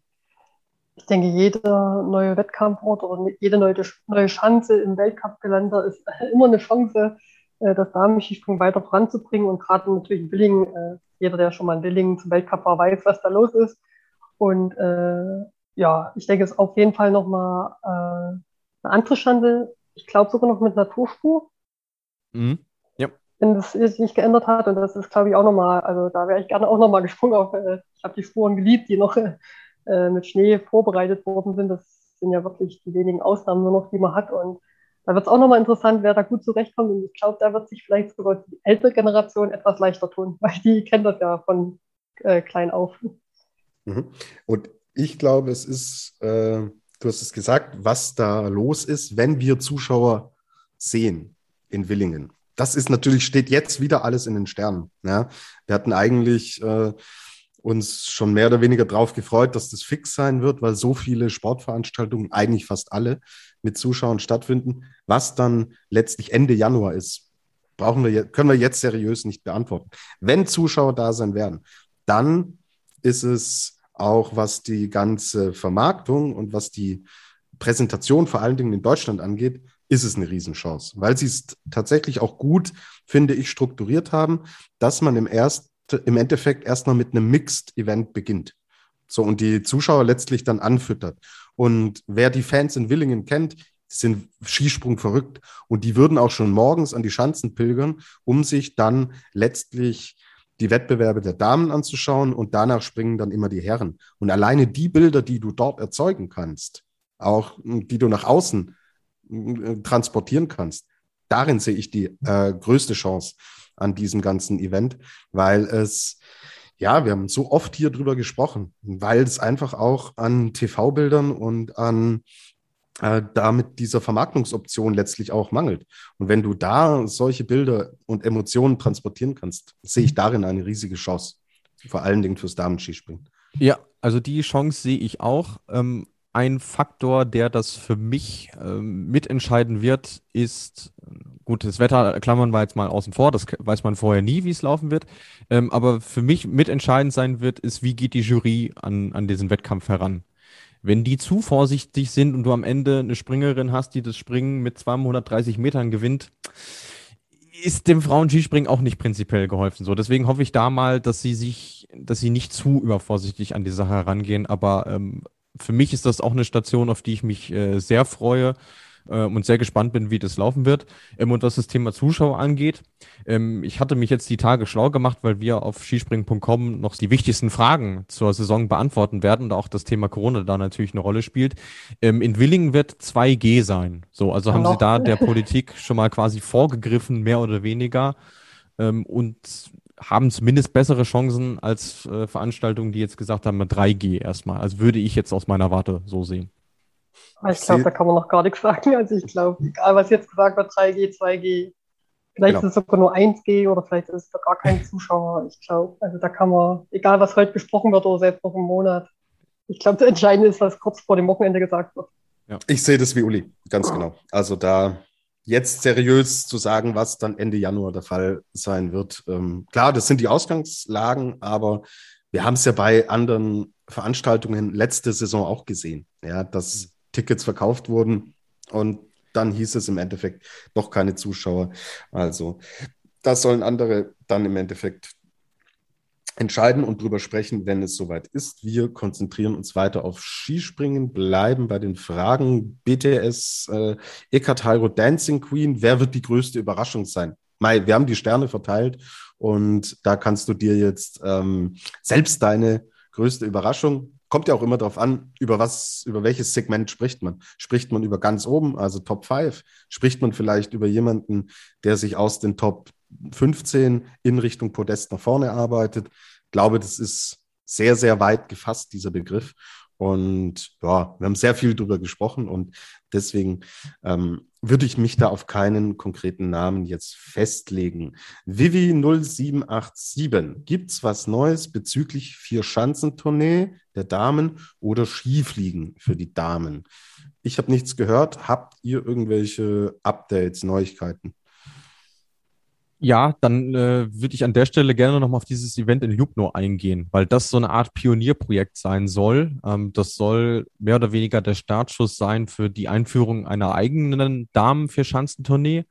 Ich denke, jeder neue Wettkampfort oder jede neue, neue Schanze im Weltcup-Kalender ist immer eine Chance, äh, das Damenskisprung weiter voranzubringen. Und gerade natürlich in Willingen, äh, jeder, der schon mal in Willingen zum Weltcup war, weiß, was da los ist. Und äh, ja, ich denke, es ist auf jeden Fall nochmal äh, eine andere Chance. Ich glaube sogar noch mit Naturspur. Mhm. Wenn das sich geändert hat. Und das ist, glaube ich, auch nochmal, also da wäre ich gerne auch nochmal gesprungen auf, äh, ich habe die Spuren geliebt, die noch äh, mit Schnee vorbereitet worden sind. Das sind ja wirklich die wenigen Ausnahmen nur noch, die man hat. Und da wird es auch nochmal interessant, wer da gut zurechtkommt. Und ich glaube, da wird sich vielleicht sogar die ältere Generation etwas leichter tun, weil die kennt das ja von äh, klein auf. Mhm. Und ich glaube, es ist, äh, du hast es gesagt, was da los ist, wenn wir Zuschauer sehen in Willingen. Das ist natürlich, steht jetzt wieder alles in den Sternen. Ja? Wir hatten eigentlich äh, uns schon mehr oder weniger darauf gefreut, dass das fix sein wird, weil so viele Sportveranstaltungen, eigentlich fast alle, mit Zuschauern stattfinden. Was dann letztlich Ende Januar ist, brauchen wir, können wir jetzt seriös nicht beantworten. Wenn Zuschauer da sein werden, dann ist es auch, was die ganze Vermarktung und was die Präsentation vor allen Dingen in Deutschland angeht, ist es eine Riesenchance, weil sie es tatsächlich auch gut, finde ich, strukturiert haben, dass man im ersten im Endeffekt erstmal mit einem Mixed-Event beginnt. So, und die Zuschauer letztlich dann anfüttert. Und wer die Fans in Willingen kennt, sind Skisprung verrückt. Und die würden auch schon morgens an die Schanzen pilgern, um sich dann letztlich die Wettbewerbe der Damen anzuschauen und danach springen dann immer die Herren. Und alleine die Bilder, die du dort erzeugen kannst, auch die du nach außen transportieren kannst, darin sehe ich die äh, größte Chance an diesem ganzen Event, weil es, ja, wir haben so oft hier drüber gesprochen, weil es einfach auch an TV-Bildern und an äh, damit dieser Vermarktungsoption letztlich auch mangelt. Und wenn du da solche Bilder und Emotionen transportieren kannst, sehe ich darin eine riesige Chance. Vor allen Dingen fürs Damen-Skispringen. Ja, also die Chance sehe ich auch. Ähm, ein Faktor, der das für mich ähm, mitentscheiden wird, ist, gut, das Wetter klammern wir jetzt mal außen vor, das weiß man vorher nie, wie es laufen wird. Ähm, aber für mich mitentscheidend sein wird, ist, wie geht die Jury an, an diesen Wettkampf heran. Wenn die zu vorsichtig sind und du am Ende eine Springerin hast, die das Springen mit 230 Metern gewinnt, ist dem Frauen-Skispringen auch nicht prinzipiell geholfen. So, deswegen hoffe ich da mal, dass sie sich, dass sie nicht zu übervorsichtig an die Sache herangehen, aber ähm, für mich ist das auch eine Station, auf die ich mich äh, sehr freue äh, und sehr gespannt bin, wie das laufen wird. Ähm, und was das Thema Zuschauer angeht, ähm, ich hatte mich jetzt die Tage schlau gemacht, weil wir auf skispringen.com noch die wichtigsten Fragen zur Saison beantworten werden und auch das Thema Corona da natürlich eine Rolle spielt. Ähm, in Willingen wird 2G sein. So, also haben Sie da der Politik schon mal quasi vorgegriffen, mehr oder weniger. Ähm, und haben zumindest bessere Chancen als äh, Veranstaltungen, die jetzt gesagt haben, 3G erstmal. Also würde ich jetzt aus meiner Warte so sehen. Ich glaube, da kann man noch gar nichts sagen. Also ich glaube, egal was jetzt gesagt wird, 3G, 2G, vielleicht genau. ist es sogar nur 1G oder vielleicht ist es da gar kein Zuschauer. Ich glaube, also da kann man, egal was heute besprochen wird oder selbst noch im Monat, ich glaube, das Entscheidende ist, was kurz vor dem Wochenende gesagt wird. Ja. Ich sehe das wie Uli, ganz genau. Also da jetzt seriös zu sagen, was dann Ende Januar der Fall sein wird. Ähm, klar, das sind die Ausgangslagen, aber wir haben es ja bei anderen Veranstaltungen letzte Saison auch gesehen, ja, dass Tickets verkauft wurden und dann hieß es im Endeffekt doch keine Zuschauer. Also das sollen andere dann im Endeffekt entscheiden und darüber sprechen, wenn es soweit ist. Wir konzentrieren uns weiter auf Skispringen, bleiben bei den Fragen BTS, äh, Ekatyro Dancing Queen. Wer wird die größte Überraschung sein? Mai, wir haben die Sterne verteilt und da kannst du dir jetzt ähm, selbst deine größte Überraschung kommt ja auch immer darauf an, über was, über welches Segment spricht man. Spricht man über ganz oben, also Top 5? Spricht man vielleicht über jemanden, der sich aus den Top 15 in Richtung Podest nach vorne arbeitet. Ich glaube, das ist sehr, sehr weit gefasst, dieser Begriff. Und ja, wir haben sehr viel darüber gesprochen und deswegen ähm, würde ich mich da auf keinen konkreten Namen jetzt festlegen. Vivi 0787, gibt's was Neues bezüglich Vier-Schanzentournee der Damen oder Skifliegen für die Damen? Ich habe nichts gehört. Habt ihr irgendwelche Updates, Neuigkeiten? Ja, dann äh, würde ich an der Stelle gerne nochmal auf dieses Event in Lubno eingehen, weil das so eine Art Pionierprojekt sein soll. Ähm, das soll mehr oder weniger der Startschuss sein für die Einführung einer eigenen Damen-Vierschanzentournee.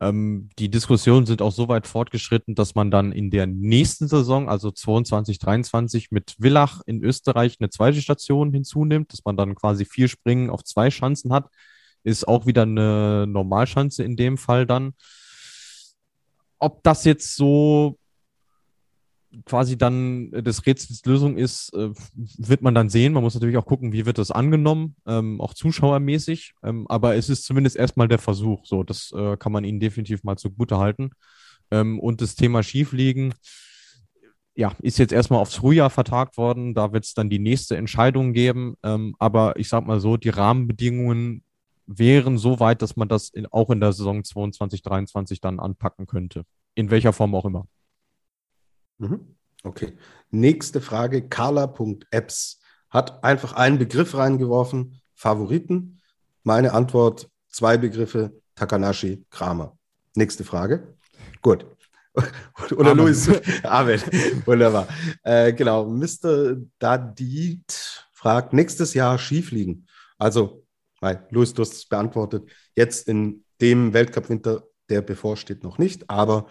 Ähm, die Diskussionen sind auch so weit fortgeschritten, dass man dann in der nächsten Saison, also 22, 23, mit Villach in Österreich eine zweite Station hinzunimmt, dass man dann quasi vier Springen auf zwei Schanzen hat. Ist auch wieder eine Normalschanze in dem Fall dann ob das jetzt so quasi dann des Rätsels Lösung ist, äh, wird man dann sehen. Man muss natürlich auch gucken, wie wird das angenommen, ähm, auch zuschauermäßig. Ähm, aber es ist zumindest erstmal der Versuch. So, das äh, kann man ihnen definitiv mal zugute halten. Ähm, und das Thema Schiefliegen, ja, ist jetzt erstmal aufs Frühjahr vertagt worden. Da wird es dann die nächste Entscheidung geben. Ähm, aber ich sag mal so, die Rahmenbedingungen wären so weit, dass man das in, auch in der Saison 22, 23 dann anpacken könnte. In welcher Form auch immer. Mhm. Okay. Nächste Frage. Carla.apps hat einfach einen Begriff reingeworfen. Favoriten. Meine Antwort: zwei Begriffe. Takanashi, Kramer. Nächste Frage. Gut. Oder Amen. Luis. Amen. Wunderbar. Äh, genau. Mr. Dadit fragt: nächstes Jahr Skifliegen. Also weil, Luis, du hast es beantwortet. Jetzt in dem Weltcup-Winter, der bevorsteht, noch nicht, aber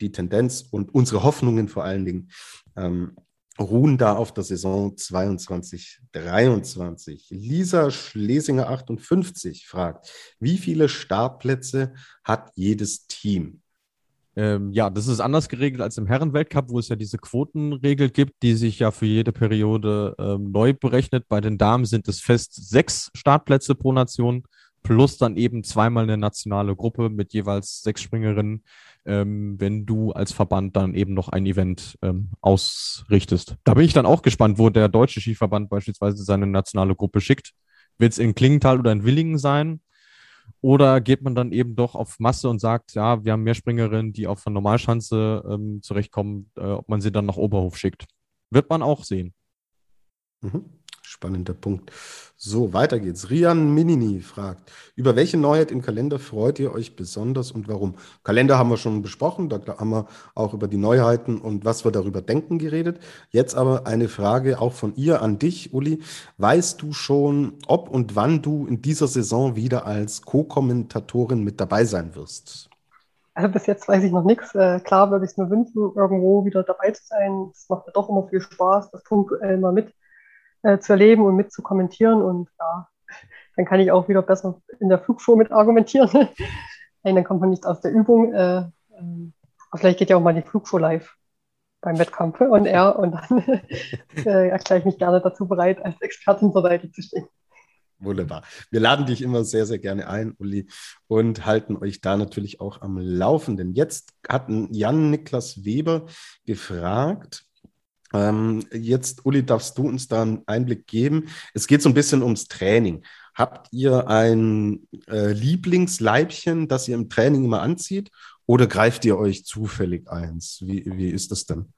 die Tendenz und unsere Hoffnungen vor allen Dingen ähm, ruhen da auf der Saison 22, 23. Lisa Schlesinger 58 fragt, wie viele Startplätze hat jedes Team? Ähm, ja, das ist anders geregelt als im Herrenweltcup, wo es ja diese Quotenregel gibt, die sich ja für jede Periode ähm, neu berechnet. Bei den Damen sind es fest sechs Startplätze pro Nation, plus dann eben zweimal eine nationale Gruppe mit jeweils sechs Springerinnen, ähm, wenn du als Verband dann eben noch ein Event ähm, ausrichtest. Da bin ich dann auch gespannt, wo der deutsche Skiverband beispielsweise seine nationale Gruppe schickt. Wird es in Klingenthal oder in Willingen sein? Oder geht man dann eben doch auf Masse und sagt, ja, wir haben mehr Springerinnen, die auf der Normalschanze ähm, zurechtkommen, äh, ob man sie dann nach Oberhof schickt. Wird man auch sehen. Mhm. Spannender Punkt. So, weiter geht's. Rian Minini fragt, über welche Neuheit im Kalender freut ihr euch besonders und warum? Kalender haben wir schon besprochen, da haben wir auch über die Neuheiten und was wir darüber denken geredet. Jetzt aber eine Frage auch von ihr an dich, Uli. Weißt du schon, ob und wann du in dieser Saison wieder als Co-Kommentatorin mit dabei sein wirst? Also bis jetzt weiß ich noch nichts. Äh, klar würde ich es mir wünschen, irgendwo wieder dabei zu sein. Es macht mir doch immer viel Spaß, das punktuell mal mit äh, zu erleben und mit zu kommentieren. Und ja, dann kann ich auch wieder besser in der Flugshow mit argumentieren. Nein, dann kommt man nicht aus der Übung. Äh, äh, vielleicht geht ja auch mal die Flugshow live beim Wettkampf und er und dann äh, erkläre ich mich gerne dazu bereit, als Expertin zur Seite zu stehen. Wunderbar. Wir laden dich immer sehr, sehr gerne ein, Uli, und halten euch da natürlich auch am Laufenden. Jetzt hat Jan Niklas Weber gefragt, ähm, jetzt, Uli, darfst du uns da einen Einblick geben? Es geht so ein bisschen ums Training. Habt ihr ein äh, Lieblingsleibchen, das ihr im Training immer anzieht? Oder greift ihr euch zufällig eins? Wie, wie ist das denn?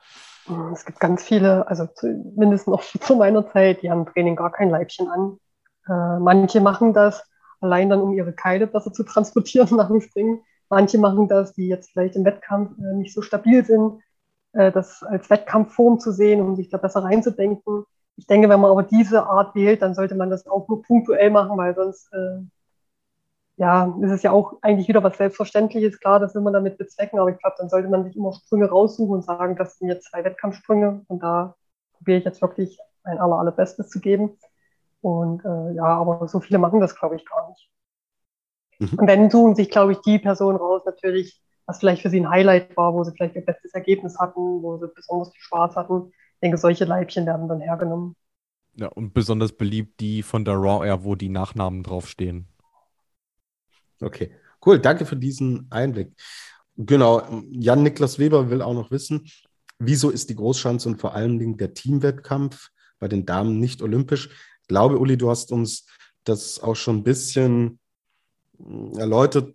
Es gibt ganz viele, also zumindest noch zu meiner Zeit, die haben im Training gar kein Leibchen an. Äh, manche machen das allein dann, um ihre Keile besser zu transportieren nach dem Springen. Manche machen das, die jetzt vielleicht im Wettkampf äh, nicht so stabil sind, das als Wettkampfform zu sehen um sich da besser reinzudenken. Ich denke, wenn man aber diese Art wählt, dann sollte man das auch nur punktuell machen, weil sonst äh, ja, es ist ja auch eigentlich wieder was Selbstverständliches. Klar, das will man damit bezwecken, aber ich glaube, dann sollte man sich immer Sprünge raussuchen und sagen, das sind jetzt zwei Wettkampfsprünge und da probiere ich jetzt wirklich mein aller, allerbestes zu geben. Und äh, ja, aber so viele machen das, glaube ich, gar nicht. Mhm. Und wenn suchen sich, glaube ich, die Personen raus, natürlich, was vielleicht für sie ein Highlight war, wo sie vielleicht ihr bestes Ergebnis hatten, wo sie besonders viel Spaß hatten. Ich denke, solche Leibchen werden dann hergenommen. Ja, und besonders beliebt die von der Raw Air, wo die Nachnamen draufstehen. Okay, cool. Danke für diesen Einblick. Genau, Jan-Niklas Weber will auch noch wissen, wieso ist die Großschanze und vor allen Dingen der Teamwettkampf bei den Damen nicht olympisch? Ich glaube, Uli, du hast uns das auch schon ein bisschen erläutert.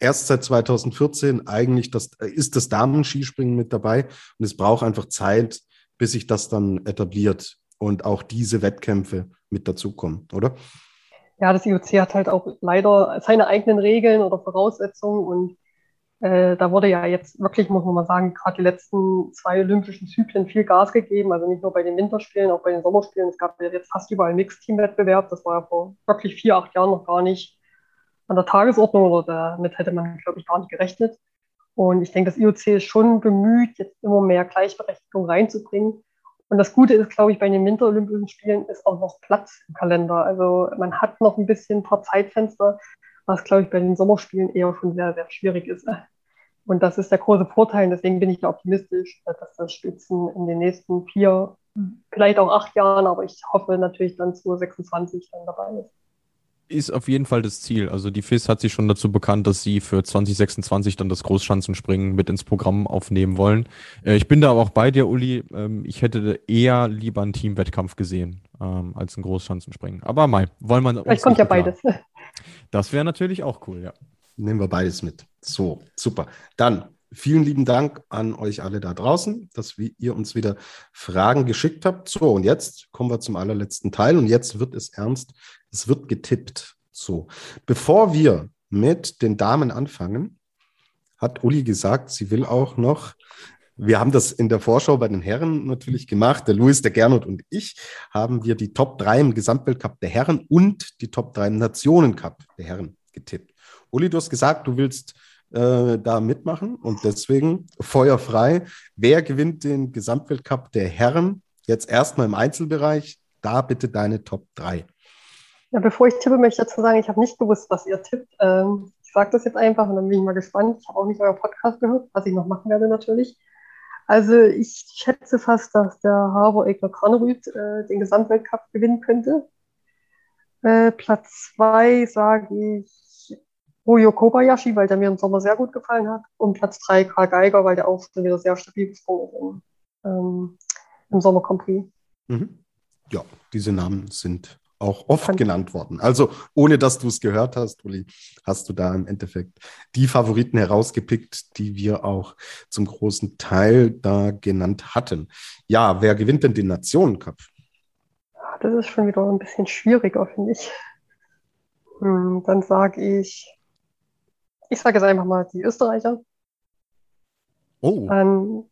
Erst seit 2014 eigentlich das, ist das Damen-Skispringen mit dabei und es braucht einfach Zeit, bis sich das dann etabliert und auch diese Wettkämpfe mit dazukommen, oder? Ja, das IOC hat halt auch leider seine eigenen Regeln oder Voraussetzungen und äh, da wurde ja jetzt wirklich, muss man mal sagen, gerade die letzten zwei olympischen Zyklen viel Gas gegeben. Also nicht nur bei den Winterspielen, auch bei den Sommerspielen. Es gab ja jetzt fast überall Mixteam-Wettbewerb. Das war ja vor wirklich vier, acht Jahren noch gar nicht an der Tagesordnung oder damit hätte man, glaube ich, gar nicht gerechnet. Und ich denke, das IOC ist schon bemüht, jetzt immer mehr Gleichberechtigung reinzubringen. Und das Gute ist, glaube ich, bei den Winterolympischen Spielen ist auch noch Platz im Kalender. Also man hat noch ein bisschen ein paar Zeitfenster, was, glaube ich, bei den Sommerspielen eher schon sehr, sehr schwierig ist. Und das ist der große Vorteil. Deswegen bin ich da optimistisch, dass das Spitzen in den nächsten vier, vielleicht auch acht Jahren, aber ich hoffe natürlich dann 2026 dann dabei ist ist auf jeden Fall das Ziel. Also die FIS hat sich schon dazu bekannt, dass sie für 2026 dann das Großschanzenspringen mit ins Programm aufnehmen wollen. Äh, ich bin da aber auch bei dir, Uli. Ähm, ich hätte eher lieber einen Teamwettkampf gesehen ähm, als ein Großschanzenspringen. Aber mal, wollen wir. Vielleicht kommt ja beides. Das wäre natürlich auch cool, ja. Nehmen wir beides mit. So, super. Dann vielen lieben Dank an euch alle da draußen, dass ihr uns wieder Fragen geschickt habt. So, und jetzt kommen wir zum allerletzten Teil und jetzt wird es ernst. Es wird getippt. So, bevor wir mit den Damen anfangen, hat Uli gesagt, sie will auch noch wir haben das in der Vorschau bei den Herren natürlich gemacht. Der Luis, der Gernot und ich haben wir die Top 3 im Gesamtweltcup der Herren und die Top 3 im Nationencup der Herren getippt. Uli, du hast gesagt, du willst äh, da mitmachen und deswegen feuerfrei. Wer gewinnt den Gesamtweltcup der Herren? Jetzt erstmal im Einzelbereich. Da bitte deine Top 3. Ja, bevor ich tippe, möchte ich dazu sagen, ich habe nicht gewusst, was ihr tippt. Ähm, ich sage das jetzt einfach und dann bin ich mal gespannt. Ich habe auch nicht euer Podcast gehört, was ich noch machen werde natürlich. Also ich schätze fast, dass der Harbour Egner Kranerüth äh, den Gesamtweltcup gewinnen könnte. Äh, Platz zwei sage ich Ryo Kobayashi, weil der mir im Sommer sehr gut gefallen hat. Und Platz 3 Karl Geiger, weil der auch schon wieder sehr stabil gesprungen ist im, ähm, im Sommer Grand Mhm. Ja, diese Namen sind auch oft Kann genannt worden. Also ohne dass du es gehört hast, Uli, hast du da im Endeffekt die Favoriten herausgepickt, die wir auch zum großen Teil da genannt hatten. Ja, wer gewinnt denn den Nationencup? Das ist schon wieder ein bisschen schwieriger, finde ich. Hm, dann sage ich ich sage jetzt einfach mal die Österreicher. Oh. Dann,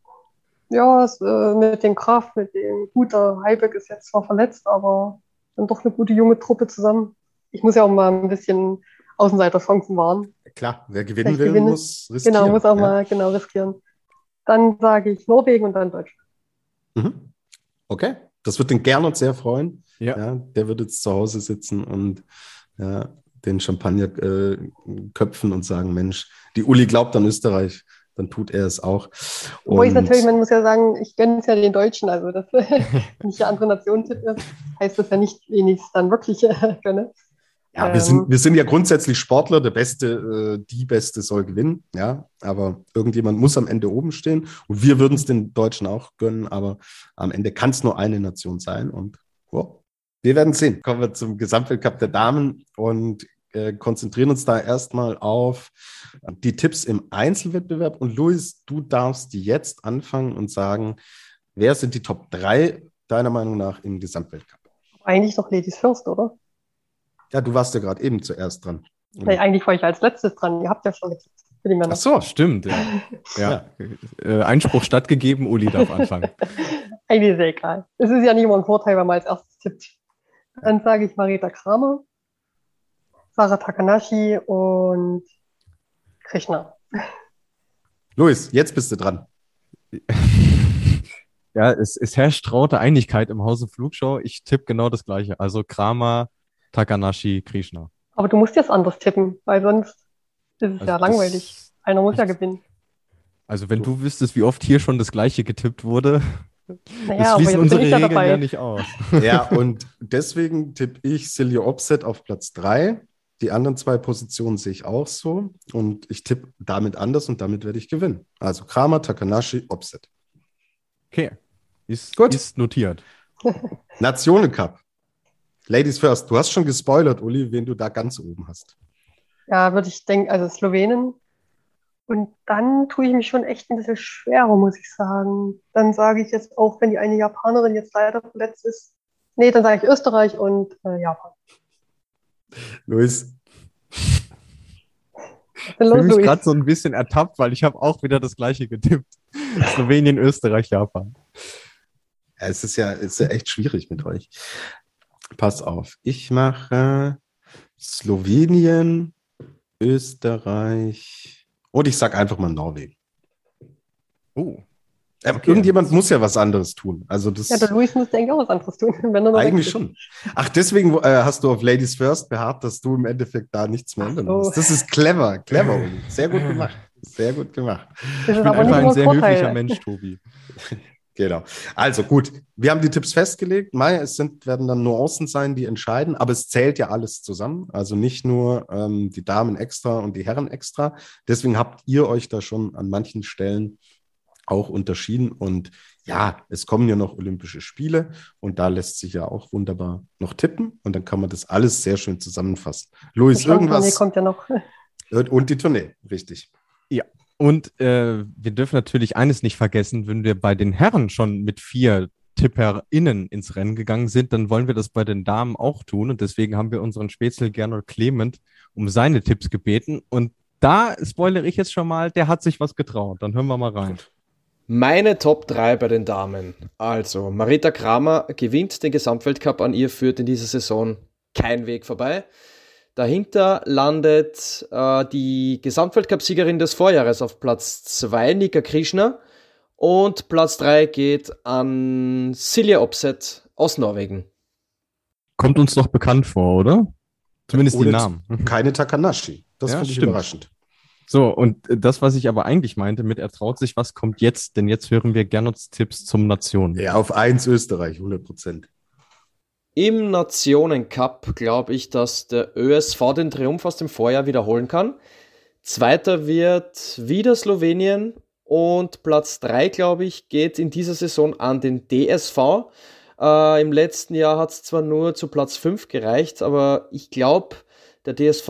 ja, äh, mit dem Kraft, mit dem guter Heibeck ist jetzt zwar verletzt, aber dann doch eine gute junge Truppe zusammen. Ich muss ja auch mal ein bisschen Außenseiterchancen wahren. Klar, wer gewinnen will, gewinne. muss riskieren. Genau, muss auch ja. mal genau riskieren. Dann sage ich Norwegen und dann Deutschland. Mhm. Okay, das wird den Gernot sehr freuen. Ja. ja. Der wird jetzt zu Hause sitzen und ja, den Champagner äh, köpfen und sagen, Mensch, die Uli glaubt an Österreich, dann tut er es auch. Wobei ich natürlich, man muss ja sagen, ich gönne es ja den Deutschen, also dass nicht eine andere Nation tippe, heißt das ja nicht, wen ich es dann wirklich äh, gönne. Ja, ähm, wir, sind, wir sind ja grundsätzlich Sportler, der Beste, äh, die Beste soll gewinnen, ja, aber irgendjemand muss am Ende oben stehen. Und wir würden es den Deutschen auch gönnen, aber am Ende kann es nur eine Nation sein. Und wow, wir werden sehen. Kommen wir zum Gesamtweltcup der Damen. Und äh, konzentrieren uns da erstmal auf die Tipps im Einzelwettbewerb. Und Luis, du darfst jetzt anfangen und sagen, wer sind die Top 3 deiner Meinung nach im Gesamtweltcup? Eigentlich doch Ladies First, oder? Ja, du warst ja gerade eben zuerst dran. Nee, eigentlich war ich als letztes dran. Ihr habt ja schon getippt. Ach so, stimmt. Ja. ja. Äh, Einspruch stattgegeben, Uli darf anfangen. eigentlich ist ja egal. Es ist ja nicht immer ein Vorteil, wenn man als erstes tippt. Dann sage ich Marita Kramer. Sarah Takanashi und Krishna. Luis, jetzt bist du dran. Ja, es, es herrscht traute Einigkeit im Hause Flugshow. Ich tippe genau das Gleiche. Also Kramer, Takanashi, Krishna. Aber du musst jetzt anders tippen, weil sonst ist es Also ja langweilig. Einer muss ja gewinnen. Also wenn du wüsstest, wie oft hier schon das Gleiche getippt wurde, Naja, das aber schließen jetzt bin unsere ich ja Regeln ja dabei. nicht aus. Ja, und deswegen tippe ich Silja Opset auf Platz 3. Die anderen zwei Positionen sehe ich auch so. Und ich tippe damit anders und damit werde ich gewinnen. Also Kramer, Takanashi, Opset. Okay, ist, Gut. ist notiert. Nationencup. Ladies first. Du hast schon gespoilert, Uli, wen du da ganz oben hast. Ja, würde ich denken, also Slowenen. Und dann tue ich mich schon echt ein bisschen schwerer, muss ich sagen. Dann sage ich jetzt auch, wenn die eine Japanerin jetzt leider verletzt ist. Nee, dann sage ich Österreich und äh, Japan. Luis, Ich fühle mich gerade so ein bisschen ertappt, weil ich habe auch wieder das Gleiche getippt. Slowenien, Österreich, Japan. Ja, es ist ja, es ist ja echt schwierig mit euch. Pass auf, ich mache Slowenien, Österreich und ich sage einfach mal Norwegen. Oh, Okay. Irgendjemand muss ja was anderes tun. Also das Ja, der Luis muss eigentlich auch was anderes tun, eigentlich schon. Ach, deswegen äh, hast du auf Ladies First beharrt, dass du im Endeffekt da nichts mehr ändern musst. Das ist clever, clever. Sehr gut gemacht. Sehr gut gemacht. Das ich bin einfach ein sehr Vorteil. höflicher Mensch, Tobi. Genau. Also gut, wir haben die Tipps festgelegt. Mai, es sind, werden dann Nuancen sein, die entscheiden, aber es zählt ja alles zusammen. Also nicht nur ähm, die Damen extra und die Herren extra. Deswegen habt ihr euch da schon an manchen Stellen auch unterschieden. Und ja, es kommen ja noch Olympische Spiele und da lässt sich ja auch wunderbar noch tippen und dann kann man das alles sehr schön zusammenfassen. Luis, Die irgendwas kommt ja noch. und die Tournee, richtig. Und äh, wir dürfen natürlich eines nicht vergessen, wenn wir bei den Herren schon mit vier TipperInnen ins Rennen gegangen sind, dann wollen wir das bei den Damen auch tun. Und deswegen haben wir unseren Spätzle Gernot Clement um seine Tipps gebeten. Und da spoilere ich jetzt schon mal, der hat sich was getraut. Dann hören wir mal rein. Meine Top 3 bei den Damen. Also, Marita Kramer gewinnt den Gesamtweltcup an ihr, führt in dieser Saison kein Weg vorbei. Dahinter landet äh, die Gesamtweltcup-Siegerin des Vorjahres auf Platz 2, Nika Krishna. Und Platz 3 geht an Silja Opset aus Norwegen. Kommt uns doch bekannt vor, oder? Zumindest die Namen. Keine Takanashi. Das Ja, finde ich stimmt. überraschend. So, und äh, das, was ich aber eigentlich meinte mit er traut sich was, kommt jetzt, denn jetzt hören wir Gernots Tipps zum Nationen. Ja, auf 1 Österreich, 100 Prozent. Im Nationencup glaube ich, dass der ÖSV den Triumph aus dem Vorjahr wiederholen kann. Zweiter wird wieder Slowenien und Platz drei glaube ich, geht in dieser Saison an den DSV. Äh, Im letzten Jahr hat es zwar nur zu Platz fünf gereicht, aber ich glaube, der DSV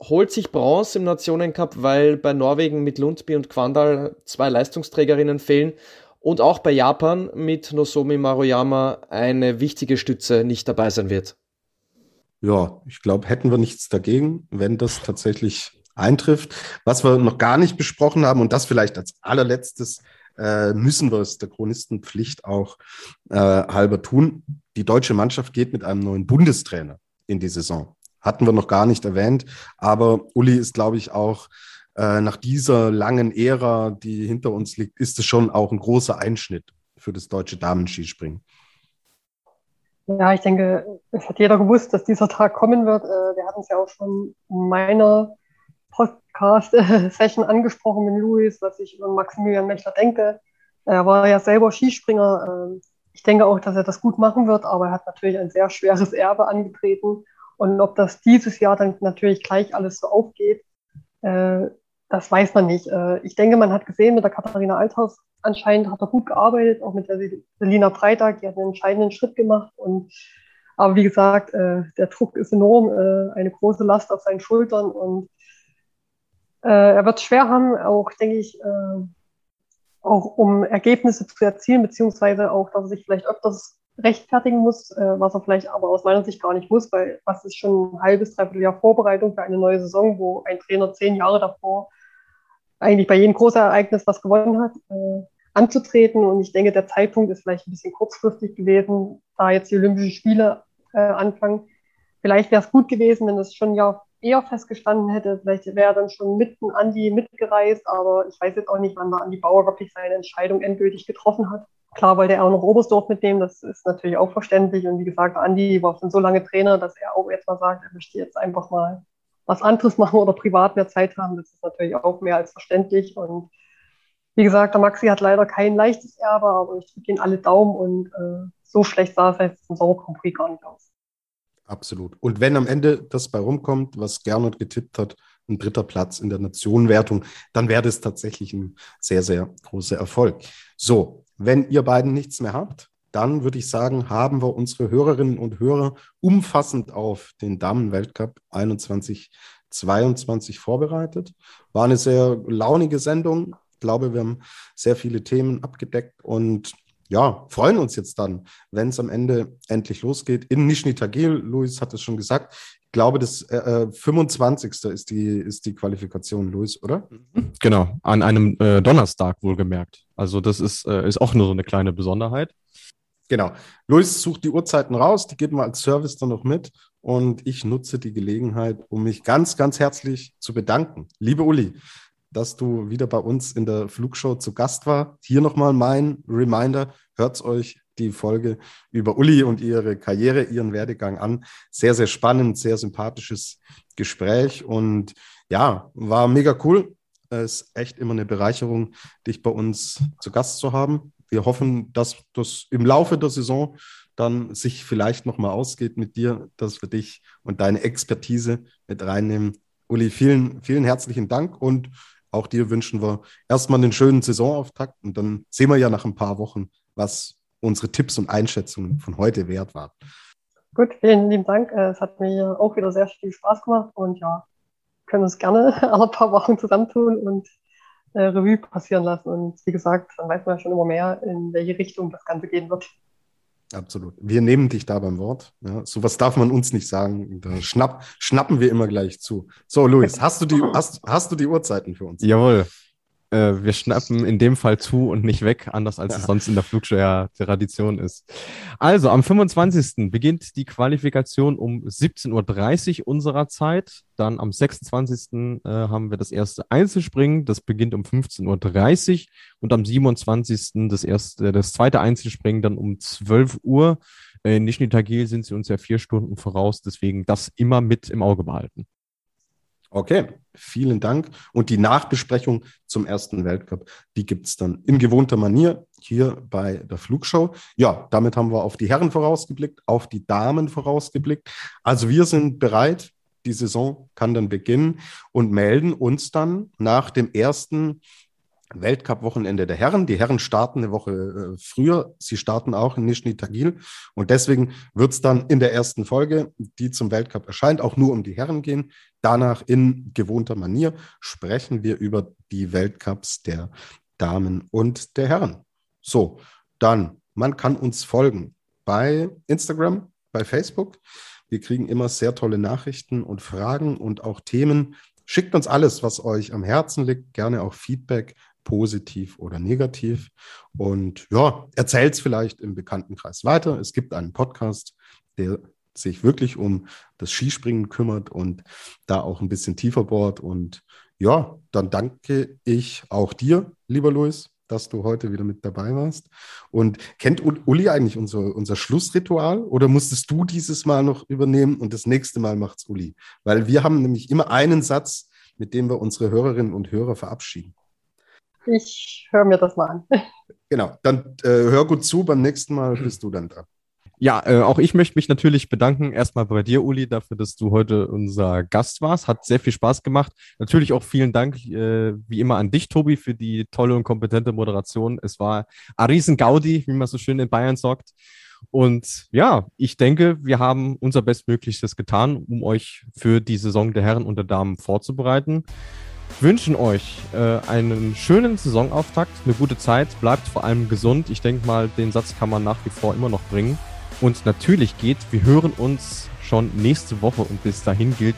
holt sich Bronze im Nationencup, weil bei Norwegen mit Lundby und Quandal zwei Leistungsträgerinnen fehlen und auch bei Japan mit Nozomi Maruyama eine wichtige Stütze nicht dabei sein wird. Ja, ich glaube, hätten wir nichts dagegen, wenn das tatsächlich eintrifft. Was wir noch gar nicht besprochen haben, und das vielleicht als allerletztes, äh, müssen wir es der Chronistenpflicht auch äh, halber tun. Die deutsche Mannschaft geht mit einem neuen Bundestrainer in die Saison. Hatten wir noch gar nicht erwähnt, aber Uli ist, glaube ich, auch äh, nach dieser langen Ära, die hinter uns liegt, ist es schon auch ein großer Einschnitt für das deutsche Damenskispringen. Ja, ich denke, es hat jeder gewusst, dass dieser Tag kommen wird. Äh, Wir hatten es ja auch schon in meiner Podcast-Session angesprochen mit Luis, was ich über Maximilian Mechler denke. Er war ja selber Skispringer. Ähm, Ich denke auch, dass er das gut machen wird, aber er hat natürlich ein sehr schweres Erbe angetreten. Und ob das dieses Jahr dann natürlich gleich alles so aufgeht, äh, das weiß man nicht. Äh, Ich denke, man hat gesehen, mit der Katharina Althaus anscheinend hat er gut gearbeitet, auch mit der Selina Freitag, die hat einen entscheidenden Schritt gemacht. Und, aber wie gesagt, äh, der Druck ist enorm, äh, eine große Last auf seinen Schultern und äh, er wird es schwer haben, auch denke ich, äh, auch um Ergebnisse zu erzielen, beziehungsweise auch, dass er sich vielleicht öfters rechtfertigen muss, äh, was er vielleicht aber aus meiner Sicht gar nicht muss, weil was ist schon ein halbes, dreiviertel Jahr Vorbereitung für eine neue Saison, wo ein Trainer zehn Jahre davor eigentlich bei jedem Großereignis, was gewonnen hat, äh, anzutreten. Und ich denke, der Zeitpunkt ist vielleicht ein bisschen kurzfristig gewesen, da jetzt die Olympischen Spiele äh, anfangen. vielleicht wäre es gut gewesen, wenn es schon ja eher festgestanden hätte. Vielleicht wäre dann schon mitten Andi mitgereist, aber ich weiß jetzt auch nicht, wann der Andi Bauer wirklich seine Entscheidung endgültig getroffen hat. Klar wollte er auch noch Oberstdorf mitnehmen, das ist natürlich auch verständlich. Und wie gesagt, Andi war schon so lange Trainer, dass er auch jetzt mal sagt, er möchte jetzt einfach mal was anderes machen oder privat mehr Zeit haben. Das ist natürlich auch mehr als verständlich. Und wie gesagt, der Maxi hat leider kein leichtes Erbe, aber ich drücke ihn alle Daumen und äh, so schlecht sah es jetzt im Sommer gar nicht aus. Absolut. Und wenn am Ende das bei rumkommt, was Gernot getippt hat, ein dritter Platz in der Nationenwertung, dann wäre das tatsächlich ein sehr, sehr großer Erfolg. So, wenn ihr beiden nichts mehr habt, dann würde ich sagen, haben wir unsere Hörerinnen und Hörer umfassend auf den Damenweltcup 21, 22 vorbereitet. War eine sehr launige Sendung. Ich glaube, wir haben sehr viele Themen abgedeckt und ja, freuen uns jetzt dann, wenn es am Ende endlich losgeht. In Nizhny Tagil, Luis hat es schon gesagt, ich glaube, das äh, 25. Äh, ist die, ist die Qualifikation, Luis, oder? Genau, an einem äh, Donnerstag wohlgemerkt. Also das ist, äh, ist auch nur so eine kleine Besonderheit. Genau. Luis sucht die Uhrzeiten raus, die geben wir als Service dann noch mit. Und ich nutze die Gelegenheit, um mich ganz, ganz herzlich zu bedanken. Liebe Uli, dass du wieder bei uns in der Flugshow zu Gast war. Hier nochmal mein Reminder, hört euch die Folge über Uli und ihre Karriere, ihren Werdegang an. Sehr, sehr spannend, sehr sympathisches Gespräch und ja, war mega cool. Es ist echt immer eine Bereicherung, dich bei uns zu Gast zu haben. Wir hoffen, dass das im Laufe der Saison dann sich vielleicht nochmal ausgeht mit dir, dass wir dich und deine Expertise mit reinnehmen. Uli, vielen, vielen herzlichen Dank und auch dir wünschen wir erstmal einen schönen Saisonauftakt und dann sehen wir ja nach ein paar Wochen, was unsere Tipps und Einschätzungen von heute wert waren. Gut, vielen lieben Dank. Äh, es hat mir auch wieder sehr viel Spaß gemacht und ja, können uns gerne alle paar Wochen zusammentun und äh, Revue passieren lassen. Und wie gesagt, dann weiß man ja schon immer mehr, in welche Richtung das Ganze gehen wird. Absolut. Wir nehmen dich da beim Wort. Ja, sowas darf man uns nicht sagen. Da schnapp, schnappen wir immer gleich zu. So, Luis, hast du die, hast, hast du die Uhrzeiten für uns? Jawohl. Äh, wir schnappen in dem Fall zu und nicht weg, anders als ja. es sonst in der Flugshow ja Tradition ist. Also, am 25. beginnt die Qualifikation um 17.30 Uhr unserer Zeit. Dann am 26. Äh, haben wir das erste Einzelspringen. Das beginnt um 15.30 Uhr. Und am 27. das erste, das zweite Einzelspringen dann um 12 Uhr. Äh, in Nizhny Tagil sind sie uns ja vier Stunden voraus. Deswegen das immer mit im Auge behalten. Okay, vielen Dank. Und die Nachbesprechung zum ersten Weltcup, die gibt es dann in gewohnter Manier hier bei der Flugshow. Ja, damit haben wir auf die Herren vorausgeblickt, auf die Damen vorausgeblickt. Also wir sind bereit. Die Saison kann dann beginnen und melden uns dann nach dem ersten Weltcup-Wochenende der Herren. Die Herren starten eine Woche äh, früher. Sie starten auch in Nizhny Tagil. Und deswegen wird es dann in der ersten Folge, die zum Weltcup erscheint, auch nur um die Herren gehen. Danach in gewohnter Manier sprechen wir über die Weltcups der Damen und der Herren. So, dann, man kann uns folgen bei Instagram, bei Facebook. Wir kriegen immer sehr tolle Nachrichten und Fragen und auch Themen. Schickt uns alles, was euch am Herzen liegt, gerne auch Feedback positiv oder negativ. Und ja, erzählt es vielleicht im Bekanntenkreis weiter. Es gibt einen Podcast, der sich wirklich um das Skispringen kümmert und da auch ein bisschen tiefer bohrt. Und ja, dann danke ich auch dir, lieber Luis, dass du heute wieder mit dabei warst. Und kennt Uli eigentlich unser, unser Schlussritual oder musstest du dieses Mal noch übernehmen und das nächste Mal macht's Uli? Weil wir haben nämlich immer einen Satz, mit dem wir unsere Hörerinnen und Hörer verabschieden. Ich höre mir das mal an. Genau, dann äh, hör gut zu, beim nächsten Mal bist du dann da. Ja, äh, auch ich möchte mich natürlich bedanken, erstmal bei dir, Uli, dafür, dass du heute unser Gast warst. Hat sehr viel Spaß gemacht. Natürlich auch vielen Dank, äh, wie immer, an dich, Tobi, für die tolle und kompetente Moderation. Es war ein riesen Gaudi, wie man so schön in Bayern sagt. Und ja, ich denke, wir haben unser Bestmöglichstes getan, um euch für die Saison der Herren und der Damen vorzubereiten wünschen euch äh, einen schönen Saisonauftakt, eine gute Zeit, bleibt vor allem gesund. Ich denke mal, den Satz kann man nach wie vor immer noch bringen. Und natürlich geht, wir hören uns schon nächste Woche und bis dahin gilt,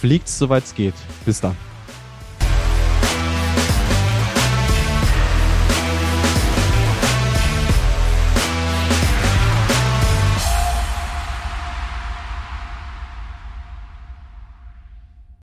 fliegt soweit es geht. Bis dann.